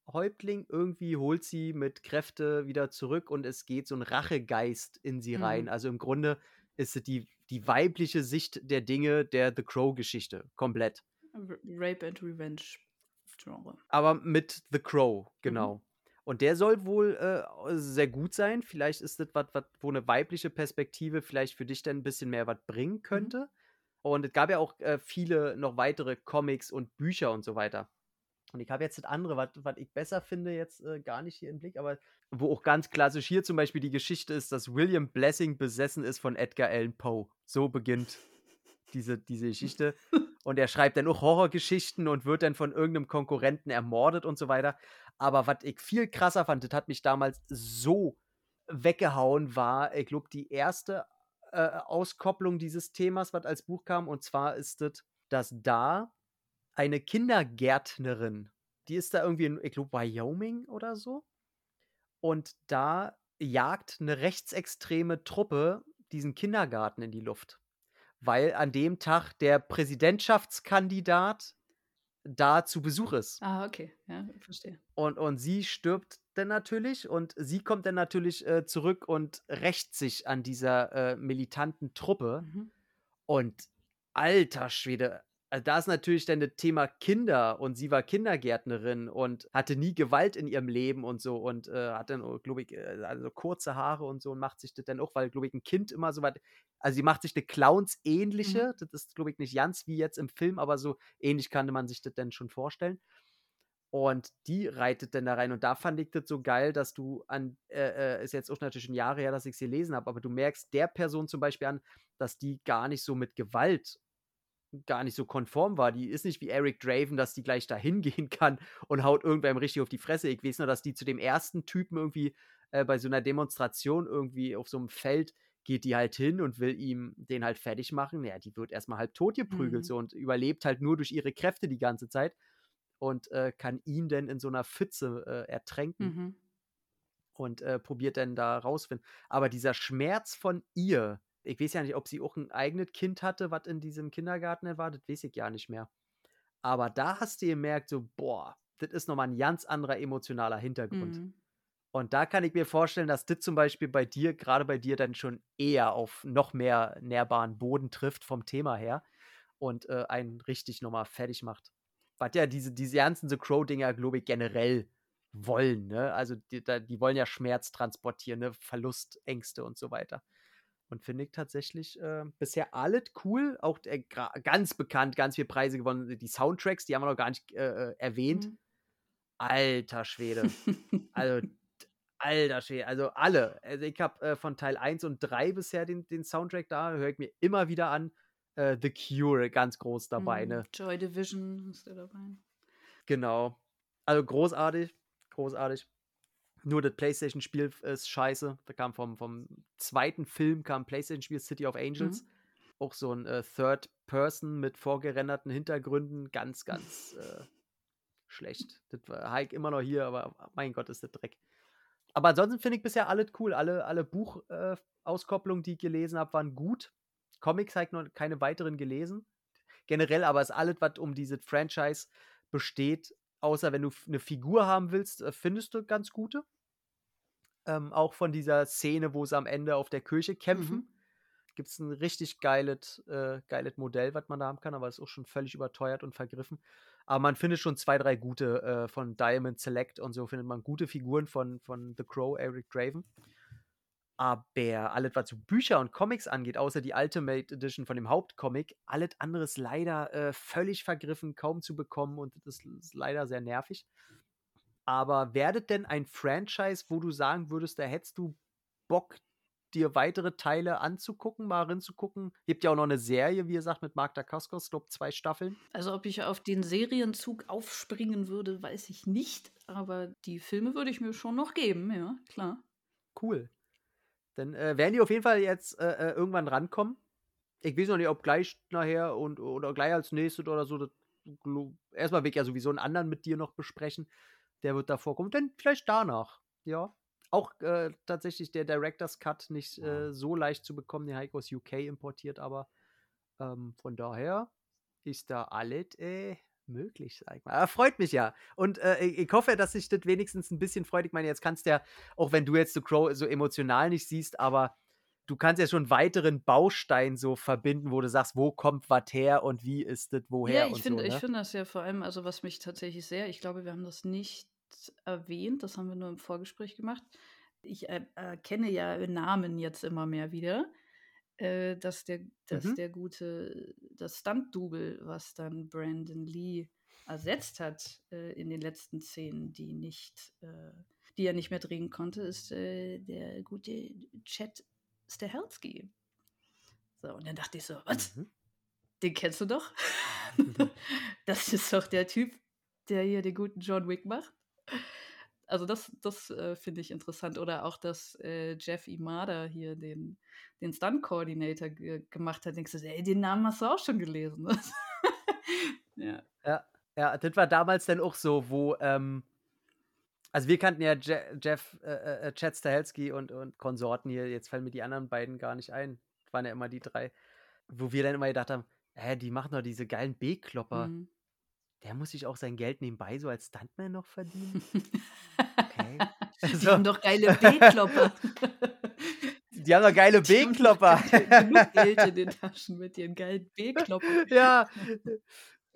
Indianerhäuptling irgendwie holt sie mit Kräfte wieder zurück und es geht so ein Rachegeist in sie rein. Mhm. Also im Grunde ist es die, die weibliche Sicht der Dinge der The Crow-Geschichte. Komplett. R- Rape and Revenge Genre. Aber mit The Crow, Mhm. genau. Und der soll wohl äh, sehr gut sein. Vielleicht ist das was, wo eine weibliche Perspektive vielleicht für dich dann ein bisschen mehr was bringen Mhm. könnte. Und es gab ja auch äh, viele noch weitere Comics und Bücher und so weiter. Und ich habe jetzt das andere, was ich besser finde, jetzt äh, gar nicht hier im Blick, aber wo auch ganz klassisch hier zum Beispiel die Geschichte ist, dass William Blessing besessen ist von Edgar Allan Poe. So beginnt diese, diese Geschichte. Und er schreibt dann auch Horrorgeschichten und wird dann von irgendeinem Konkurrenten ermordet und so weiter. Aber was ich viel krasser fand, das hat mich damals so weggehauen war, ich glaube, die erste äh, Auskopplung dieses Themas, was als Buch kam. Und zwar ist es, dass da eine Kindergärtnerin, die ist da irgendwie in, ich glaube, Wyoming oder so. Und da jagt eine rechtsextreme Truppe diesen Kindergarten in die Luft. Weil an dem Tag der Präsidentschaftskandidat da zu Besuch ist. Ah, okay, ja, verstehe. Und, und sie stirbt dann natürlich und sie kommt dann natürlich äh, zurück und rächt sich an dieser äh, militanten Truppe. Mhm. Und alter Schwede, also da ist natürlich dann das Thema Kinder und sie war Kindergärtnerin und hatte nie Gewalt in ihrem Leben und so und äh, hat dann, oh, glaube ich, äh, also kurze Haare und so und macht sich das dann auch, weil, glaube ich, ein Kind immer so weit, also sie macht sich eine Clowns-ähnliche, mhm. das ist, glaube ich, nicht ganz wie jetzt im Film, aber so ähnlich kannte man sich das dann schon vorstellen. Und die reitet dann da rein. Und da fand ich das so geil, dass du an, äh, äh ist jetzt auch natürlich schon Jahre her, dass ich sie lesen habe, aber du merkst der Person zum Beispiel an, dass die gar nicht so mit Gewalt gar nicht so konform war. Die ist nicht wie Eric Draven, dass die gleich da hingehen kann und haut irgendwem richtig auf die Fresse. Ich weiß nur, dass die zu dem ersten Typen irgendwie äh, bei so einer Demonstration irgendwie auf so einem Feld geht die halt hin und will ihm den halt fertig machen. Ja, die wird erstmal halb tot geprügelt mhm. so und überlebt halt nur durch ihre Kräfte die ganze Zeit und äh, kann ihn dann in so einer Pfütze äh, ertränken. Mhm. Und äh, probiert dann da rausfinden. Aber dieser Schmerz von ihr, ich weiß ja nicht, ob sie auch ein eigenes Kind hatte, was in diesem Kindergarten war, das weiß ich ja nicht mehr. Aber da hast du gemerkt, so, boah, das ist nochmal ein ganz anderer emotionaler Hintergrund. Mhm. Und da kann ich mir vorstellen, dass das zum Beispiel bei dir, gerade bei dir, dann schon eher auf noch mehr nährbaren Boden trifft vom Thema her und äh, einen richtig nochmal fertig macht. Was ja diese, diese ganzen The Crow-Dinger, glaube ich, generell wollen. Ne? Also die, die wollen ja Schmerz transportieren, ne? Verlust, Ängste und so weiter. Und finde ich tatsächlich äh, bisher alles cool. Auch äh, ganz bekannt, ganz viele Preise gewonnen. Die Soundtracks, die haben wir noch gar nicht äh, äh erwähnt. Mhm. Alter Schwede. also, alter Schwede. Also alle. Also ich habe äh, von Teil 1 und 3 bisher den, den Soundtrack da, höre ich mir immer wieder an. Äh, The Cure ganz groß dabei. Mhm. Ne? Joy Division ist der dabei. Genau. Also großartig. Großartig. Nur das PlayStation-Spiel ist scheiße. Da kam vom, vom zweiten Film kam ein PlayStation-Spiel City of Angels. Mhm. Auch so ein äh, Third Person mit vorgerenderten Hintergründen. Ganz, ganz äh, schlecht. Das war Hike immer noch hier, aber mein Gott, ist das Dreck. Aber ansonsten finde ich bisher alles cool. Alle, alle Buchauskopplungen, äh, die ich gelesen habe, waren gut. Comics habe ich noch keine weiteren gelesen. Generell aber ist alles, was um dieses Franchise besteht, außer wenn du eine Figur haben willst, äh, findest du ganz gute. Ähm, auch von dieser Szene, wo sie am Ende auf der Kirche kämpfen. Mhm. Gibt es ein richtig geiles, äh, geiles Modell, was man da haben kann, aber ist auch schon völlig überteuert und vergriffen. Aber man findet schon zwei, drei gute äh, von Diamond Select und so findet man gute Figuren von, von The Crow, Eric Draven. Aber alles, was so Bücher und Comics angeht, außer die Ultimate Edition von dem Hauptcomic, alles andere ist leider äh, völlig vergriffen, kaum zu bekommen und das ist leider sehr nervig. Aber werdet denn ein Franchise, wo du sagen würdest, da hättest du Bock, dir weitere Teile anzugucken, mal reinzugucken? Gibt ja auch noch eine Serie, wie ihr sagt, mit Mark Dacascos, glaube zwei Staffeln. Also ob ich auf den Serienzug aufspringen würde, weiß ich nicht. Aber die Filme würde ich mir schon noch geben, ja, klar. Cool. Dann äh, werden die auf jeden Fall jetzt äh, äh irgendwann rankommen. Ich weiß noch nicht, ob gleich nachher und oder gleich als nächstes oder so. Das, erstmal will ich ja sowieso einen anderen mit dir noch besprechen der wird da vorkommen. Denn vielleicht danach, ja. Auch äh, tatsächlich der Director's Cut nicht äh, so leicht zu bekommen, den Heiko aus UK importiert, aber ähm, von daher ist da alles äh, möglich, sag ich mal. Aber freut mich ja. Und äh, ich hoffe, dass sich das wenigstens ein bisschen freut. Ich meine, jetzt kannst du ja, auch wenn du jetzt The Crow so emotional nicht siehst, aber du kannst ja schon einen weiteren Baustein so verbinden, wo du sagst, wo kommt was her und wie ist das woher. Ja, ich finde so, ne? find das ja vor allem, also was mich tatsächlich sehr, ich glaube, wir haben das nicht erwähnt, das haben wir nur im Vorgespräch gemacht. Ich erkenne ja Namen jetzt immer mehr wieder, äh, dass, der, dass mhm. der gute, das Stunt-Double, was dann Brandon Lee ersetzt hat äh, in den letzten Szenen, die nicht, äh, die er nicht mehr drehen konnte, ist äh, der gute Chad Stahelski. So, und dann dachte ich so, was? Mhm. Den kennst du doch? Mhm. das ist doch der Typ, der hier den guten John Wick macht. Also das, das äh, finde ich interessant. Oder auch, dass äh, Jeff Imada hier den, den Stunt-Coordinator gemacht hat. Denkst du, ey, den Namen hast du auch schon gelesen. ja. ja. Ja, das war damals dann auch so, wo, ähm, also wir kannten ja Je Jeff, äh, äh, Chad Stahelski und, und Konsorten hier, jetzt fallen mir die anderen beiden gar nicht ein. Das waren ja immer die drei, wo wir dann immer gedacht haben, hä, die machen doch diese geilen B-Klopper. Mhm. Der muss sich auch sein Geld nebenbei so als Stuntman noch verdienen. Okay. Also, die haben doch geile B-Klopper. Die haben doch geile B-Klopper. Genug Geld in den Taschen mit ihren geilen B-Kloppern. Ja,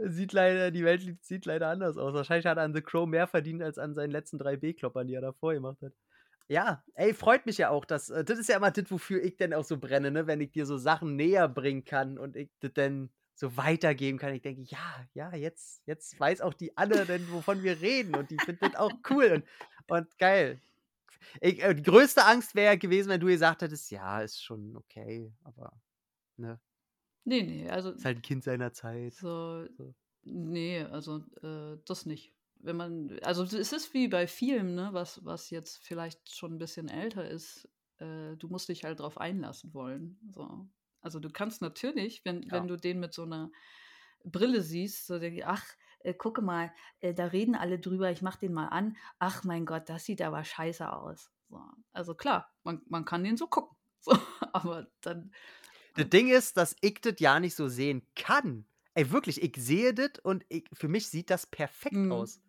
Sieht leider, die Welt sieht leider anders aus. Wahrscheinlich hat er an The Crow mehr verdient als an seinen letzten drei B-Kloppern, die er davor gemacht hat. Ja, ey, freut mich ja auch, dass. Äh, das ist ja immer das, wofür ich denn auch so brenne, ne? Wenn ich dir so Sachen näher bringen kann und ich das dann so weitergeben kann. Ich denke, ja, ja, jetzt, jetzt weiß auch die Anne denn, wovon wir reden und die findet auch cool und, und geil. Ich, äh, die größte Angst wäre gewesen, wenn du gesagt hättest, ja, ist schon okay, aber ne, Nee, nee, also Ist halt ein Kind seiner Zeit. so, So. nee, also äh, das nicht. Wenn man, also es ist wie bei Filmen, ne, was, was jetzt vielleicht schon ein bisschen älter ist, äh, du musst dich halt drauf einlassen wollen. So. Also du kannst natürlich, wenn, wenn du den mit so einer Brille siehst, so denke ich, ach, äh, gucke mal, äh, da reden alle drüber, ich mach den mal an. Ach mein Gott, das sieht aber scheiße aus. So. Also klar, man, man kann den so gucken. So, aber dann das Ding ist, dass ich das ja nicht so sehen kann. Ey, wirklich, ich sehe das und ich, für mich sieht das perfekt mhm. aus.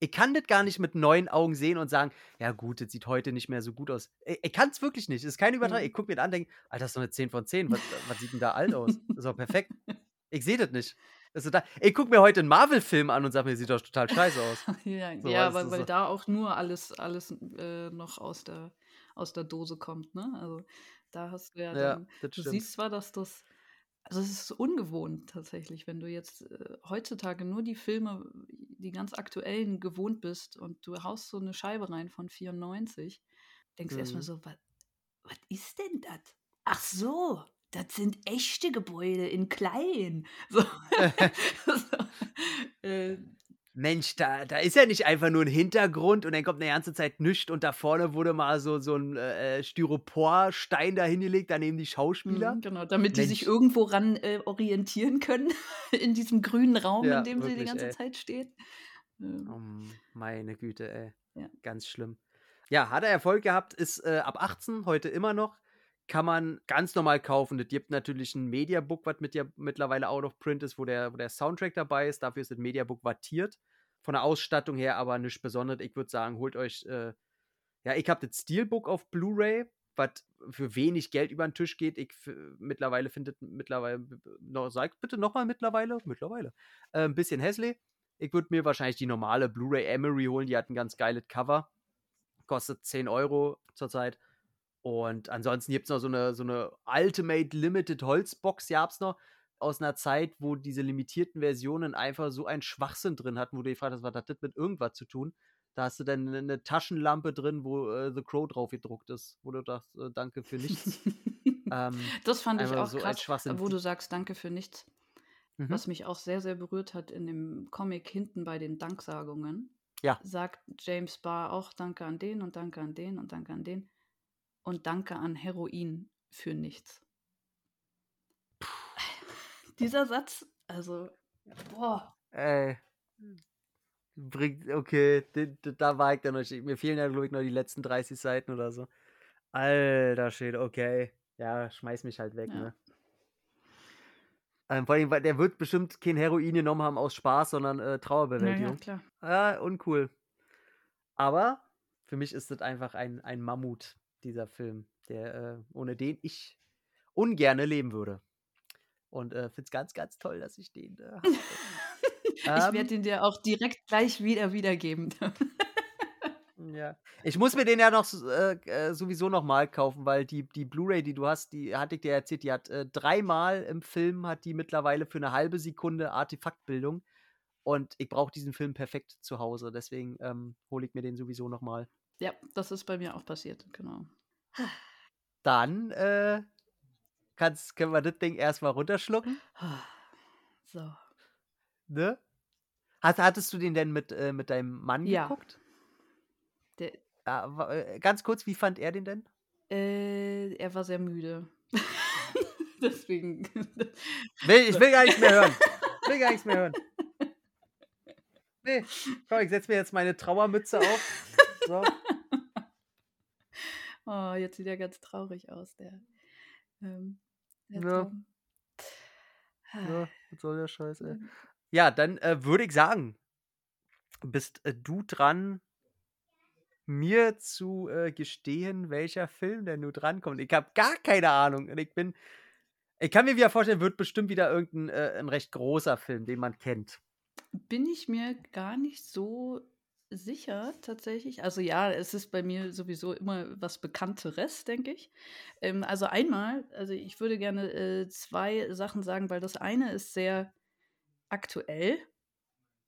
Ich kann das gar nicht mit neuen Augen sehen und sagen, ja gut, das sieht heute nicht mehr so gut aus. Ich, ich kann es wirklich nicht. Das ist kein Übertrag. Mhm. Ich gucke mir das an und denke, Alter, das ist doch eine 10 von 10. Was, was sieht denn da alt aus? Das ist doch perfekt. Ich sehe das nicht. Also da, ich gucke mir heute einen Marvel-Film an und sage mir, sieht doch total scheiße aus. ja, so, ja weil, weil so. da auch nur alles, alles äh, noch aus der, aus der Dose kommt. Ne? Also da hast du ja, ja dann, du stimmt. siehst zwar, dass das, also es ist ungewohnt tatsächlich, wenn du jetzt äh, heutzutage nur die Filme, die ganz aktuellen gewohnt bist und du haust so eine Scheibe rein von 94, denkst mhm. erstmal so, was ist denn das? Ach so, das sind echte Gebäude in klein. So. so. Äh, Mensch, da, da ist ja nicht einfach nur ein Hintergrund und dann kommt eine ganze Zeit nichts und da vorne wurde mal so, so ein äh, Styroporstein da hingelegt, daneben die Schauspieler. Mhm, genau, damit Mensch. die sich irgendwo ran äh, orientieren können in diesem grünen Raum, ja, in dem wirklich, sie die ganze ey. Zeit stehen. Ähm. Oh, meine Güte, ey. Ja. Ganz schlimm. Ja, hat er Erfolg gehabt, ist äh, ab 18, heute immer noch. Kann man ganz normal kaufen. Es gibt natürlich ein Mediabook, was mit ja mittlerweile out of print ist, wo der, wo der Soundtrack dabei ist. Dafür ist das Mediabook wattiert von der Ausstattung her aber nichts Besonderes. Ich würde sagen, holt euch, äh, ja, ich habe das Steelbook auf Blu-ray, was für wenig Geld über den Tisch geht. Ich mittlerweile findet mittlerweile, noch, sag bitte nochmal mittlerweile, mittlerweile, äh, ein bisschen hässlich. Ich würde mir wahrscheinlich die normale Blu-ray Emery holen, die hat ein ganz geiles Cover. Kostet 10 Euro zurzeit. Und ansonsten gibt es noch so eine, so eine Ultimate Limited Holzbox, gab es noch aus einer Zeit, wo diese limitierten Versionen einfach so einen Schwachsinn drin hatten, wo du gefragt hast, was hat das mit irgendwas zu tun? Da hast du dann eine Taschenlampe drin, wo äh, The Crow drauf gedruckt ist, wo du sagst, äh, danke für nichts. ähm, das fand ich auch so krass, wo du sagst, danke für nichts. Mhm. Was mich auch sehr, sehr berührt hat in dem Comic hinten bei den Danksagungen. Ja. Sagt James Barr auch Danke an den und Danke an den und Danke an den. Und Danke an Heroin für nichts dieser Satz, also, boah. Ey. Bringt, okay, da war ich dann noch. Mir fehlen ja, glaube ich, noch die letzten 30 Seiten oder so. Alter steht, okay. Ja, schmeiß mich halt weg, ja. ne? Ähm, vor allem, der wird bestimmt kein Heroin genommen haben aus Spaß, sondern äh, Trauerbewältigung. Ja, ja, klar. Ja, uncool. Aber für mich ist das einfach ein, ein Mammut, dieser Film, der, äh, ohne den ich ungerne leben würde. Und äh, finde es ganz, ganz toll, dass ich den äh, habe. ich werde ähm, den dir auch direkt gleich wieder wiedergeben. ja. Ich muss mir den ja noch äh, äh, sowieso nochmal kaufen, weil die, die Blu-ray, die du hast, die hatte ich dir erzählt, die hat äh, dreimal im Film, hat die mittlerweile für eine halbe Sekunde Artefaktbildung. Und ich brauche diesen Film perfekt zu Hause. Deswegen ähm, hole ich mir den sowieso nochmal. Ja, das ist bei mir auch passiert, genau. Dann äh, Kannst, können wir das Ding erstmal runterschlucken? So. Ne? Hast, hattest du den denn mit, äh, mit deinem Mann ja. geguckt? Ah, wa äh, ganz kurz, wie fand er den denn? Äh, er war sehr müde. Deswegen. Will ich will gar nichts mehr hören. Ich will gar nichts mehr hören. Ne, komm, ich setze mir jetzt meine Trauermütze auf. So. Oh, jetzt sieht er ganz traurig aus, der, ähm, der Ja. Ja, was soll der Scheiß, ey. Ähm, Ja, dann, äh, würde ich sagen, bist, äh, du dran, mir zu, äh, gestehen, welcher Film denn nun drankommt. Ich habe gar keine Ahnung und ich bin ich kann mir wieder vorstellen, wird bestimmt wieder irgendein äh, 'n recht großer Film, den man kennt. Bin ich mir gar nicht so sicher tatsächlich. Also ja, es ist bei mir sowieso immer was Bekannteres, denke ich. Ähm, also einmal, also ich würde gerne äh, zwei Sachen sagen, weil das eine ist sehr aktuell,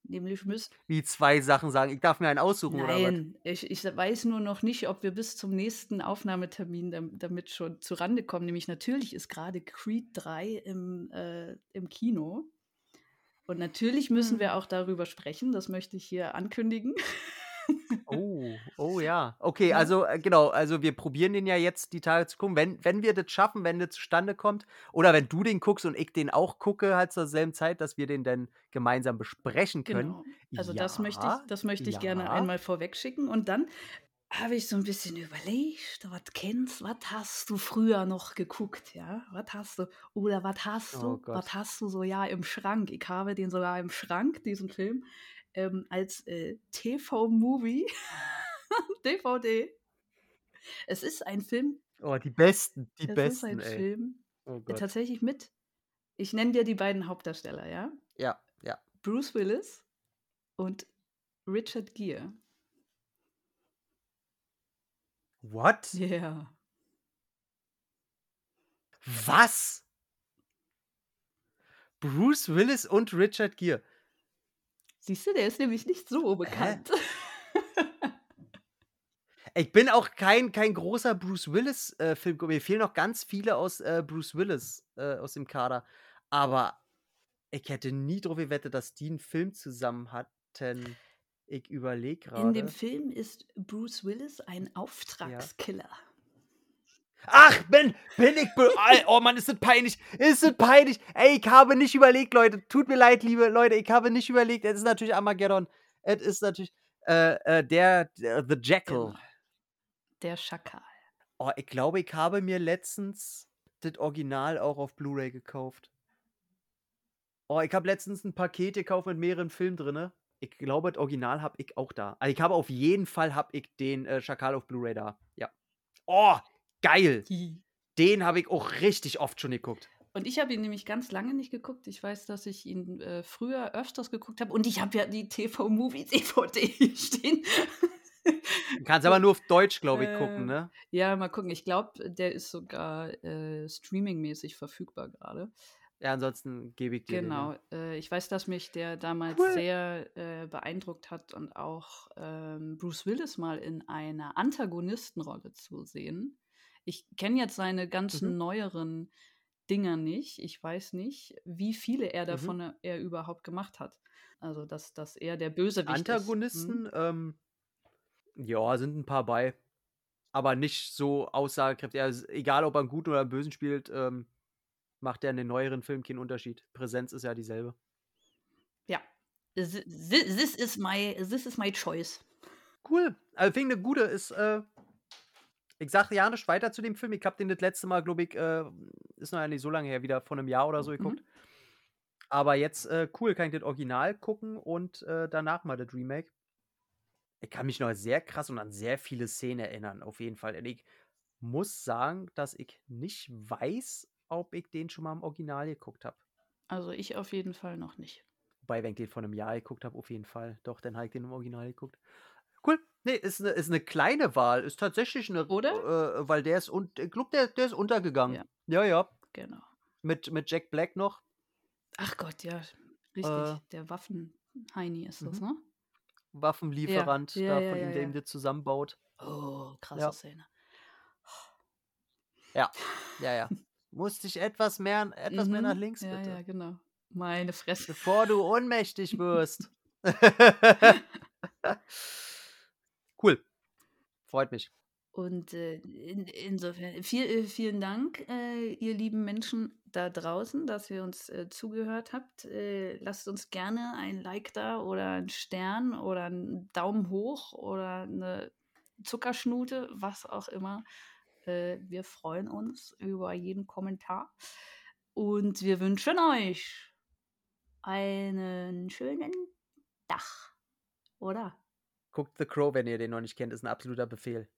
nämlich müsst Wie 2 Sachen sagen, ich darf mir einen aussuchen oder was? Nein, ich, ich weiß nur noch nicht, ob wir bis zum nächsten Aufnahmetermin dam damit schon zurande kommen. Nämlich natürlich ist gerade Creed 3 im, äh, im Kino. Und natürlich müssen wir auch darüber sprechen, das möchte ich hier ankündigen. Oh, oh ja. Okay, also, äh, genau, also wir probieren den ja jetzt die Tage zu gucken. Wenn wenn wir das schaffen, wenn das zustande kommt oder wenn du den guckst und ich den auch gucke halt zur selben Zeit, dass wir den dann gemeinsam besprechen können. Genau. Also das möchte ich, Ja, das möchte ich gerne ja. einmal vorweg schicken. Und dann habe ich so ein bisschen überlegt, was kennst, was hast du früher noch geguckt, ja? Was hast du? Oder was hast Oh du? Gott. Was hast du so ja im Schrank? Ich habe den sogar im Schrank, diesen Film, ähm, als äh, TV-Movie, DVD. Es ist ein Film, Oh, die besten, die es ist besten, ein ey. Film, Oh äh, tatsächlich mit, ich nenne dir die beiden Hauptdarsteller, ja? Ja, ja. Bruce Willis und Richard Gere. What? Ja. Was? Bruce Willis und Richard Gere. Siehst du, der ist nämlich nicht so bekannt. Ich bin auch kein kein großer Bruce Willis, äh. Mir fehlen noch ganz viele aus, äh, Bruce Willis, äh, aus dem Kader. Aber ich hätte nie drauf gewettet, dass die 'n Film zusammen hatten. Ich überlege In dem. Film ist Bruce Willis ein Auftragskiller. Ach, bin bin ich be oh Mann, ist das peinlich. Ist das peinlich. Ey, ich habe nicht überlegt, Leute. Tut mir leid, liebe Leute, ich habe nicht überlegt. Es ist natürlich Armageddon. Es ist natürlich, äh, äh, der der The Jackal. Der Schakal. Oh, ich glaube, ich habe mir letztens das Original auch auf Blu-ray gekauft. Oh, ich habe letztens 'n Paket gekauft mit mehreren Filmen drinne. Ich glaube, das Original habe ich auch da. Also, ich habe auf jeden Fall habe ich den, äh, Schakal auf Blu-ray da. Ja. Oh, geil. Den habe ich auch richtig oft schon geguckt. Und ich habe ihn nämlich ganz lange nicht geguckt. Ich weiß, dass ich ihn äh, früher öfters geguckt habe. Und ich habe ja die TV-Movie-DVD stehen. Du kannst aber nur auf Deutsch, glaube ich, gucken, Ähm, ne? Ja, mal gucken. Ich glaube, der ist sogar äh, streamingmäßig verfügbar gerade. Ja, ansonsten gebe ich dir Genau. den, ja. Äh, ich weiß, dass mich der damals Cool. sehr äh, beeindruckt hat und auch ähm, Bruce Willis mal in einer Antagonistenrolle zu sehen. Ich kenne jetzt seine ganzen Mhm. neueren Dinger nicht. Ich weiß nicht, wie viele er Mhm. davon er, er überhaupt gemacht hat. Also, dass, dass er der Bösewicht ist. Hm? Antagonisten, ähm, ja, sind 'n paar bei. Aber nicht so aussagekräftig. Also, egal, ob er 'n Guten oder 'n Bösen spielt, ähm, macht der in den neueren Filmen keinen Unterschied. Präsenz ist ja dieselbe. Ja. This, this, is my, this is my choice. Cool. Also, finde ich 'ne gute ist, äh ich sage ja nicht weiter zu dem Film. Ich habe den das letzte Mal, glaube ich, äh ist noch nicht so lange her, wieder vor 'nem Jahr oder so geguckt. Mhm. Aber jetzt, äh, cool, kann ich das Original gucken und, äh, danach mal das Remake. Ich kann mich noch sehr krass und an sehr viele Szenen erinnern, auf jeden Fall. Und ich muss sagen, dass ich nicht weiß, ob ich den schon mal im Original geguckt habe. Also, ich auf jeden Fall noch nicht. Wobei, wenn ich den vor 'nem Jahr geguckt habe, auf jeden Fall. Doch, dann habe ich den im Original geguckt. Cool. Ne, ist 'ne ist 'ne kleine Wahl. Ist tatsächlich 'ne Oder? äh, weil der ist und ich glaube, der der ist untergegangen. Ja. Ja, ja. Genau. Mit mit Jack Black noch. Ach Gott, ja, richtig. Äh. Der Waffenheini ist das, Mhm. ne? Waffenlieferant Ja, da ja, von ja, ihm, der zusammenbaut. Oh, krasse. Szene. Ja. Ja, ja. Musste ich etwas mehr etwas mehr nach Mhm. links, Ja, bitte. ja, genau. Meine Fresse. Bevor du ohnmächtig wirst. Cool. Freut mich. Und äh, in, insofern, viel, äh, vielen Dank, äh, ihr lieben Menschen da draußen, dass ihr uns äh, zugehört habt. Äh, lasst uns gerne ein Like da oder einen Stern oder einen Daumen hoch oder eine Zuckerschnute, was auch immer. Äh, wir freuen uns über jeden Kommentar. Und wir wünschen euch einen schönen Tag. Oder? Guckt The Crow, wenn ihr den noch nicht kennt, ist ein absoluter Befehl.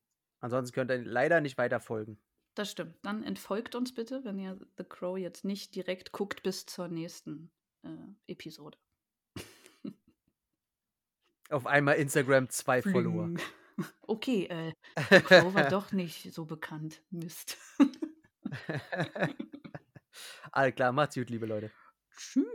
Ansonsten könnt ihr leider nicht weiter folgen. Das stimmt. Dann entfolgt uns bitte, wenn ihr The Crow jetzt nicht direkt guckt bis zur nächsten äh, Episode. Auf einmal Instagram zwei Follower. Okay, äh, Crow war doch nicht so bekannt. Mist. Alles klar, macht's gut, liebe Leute. Tschüss.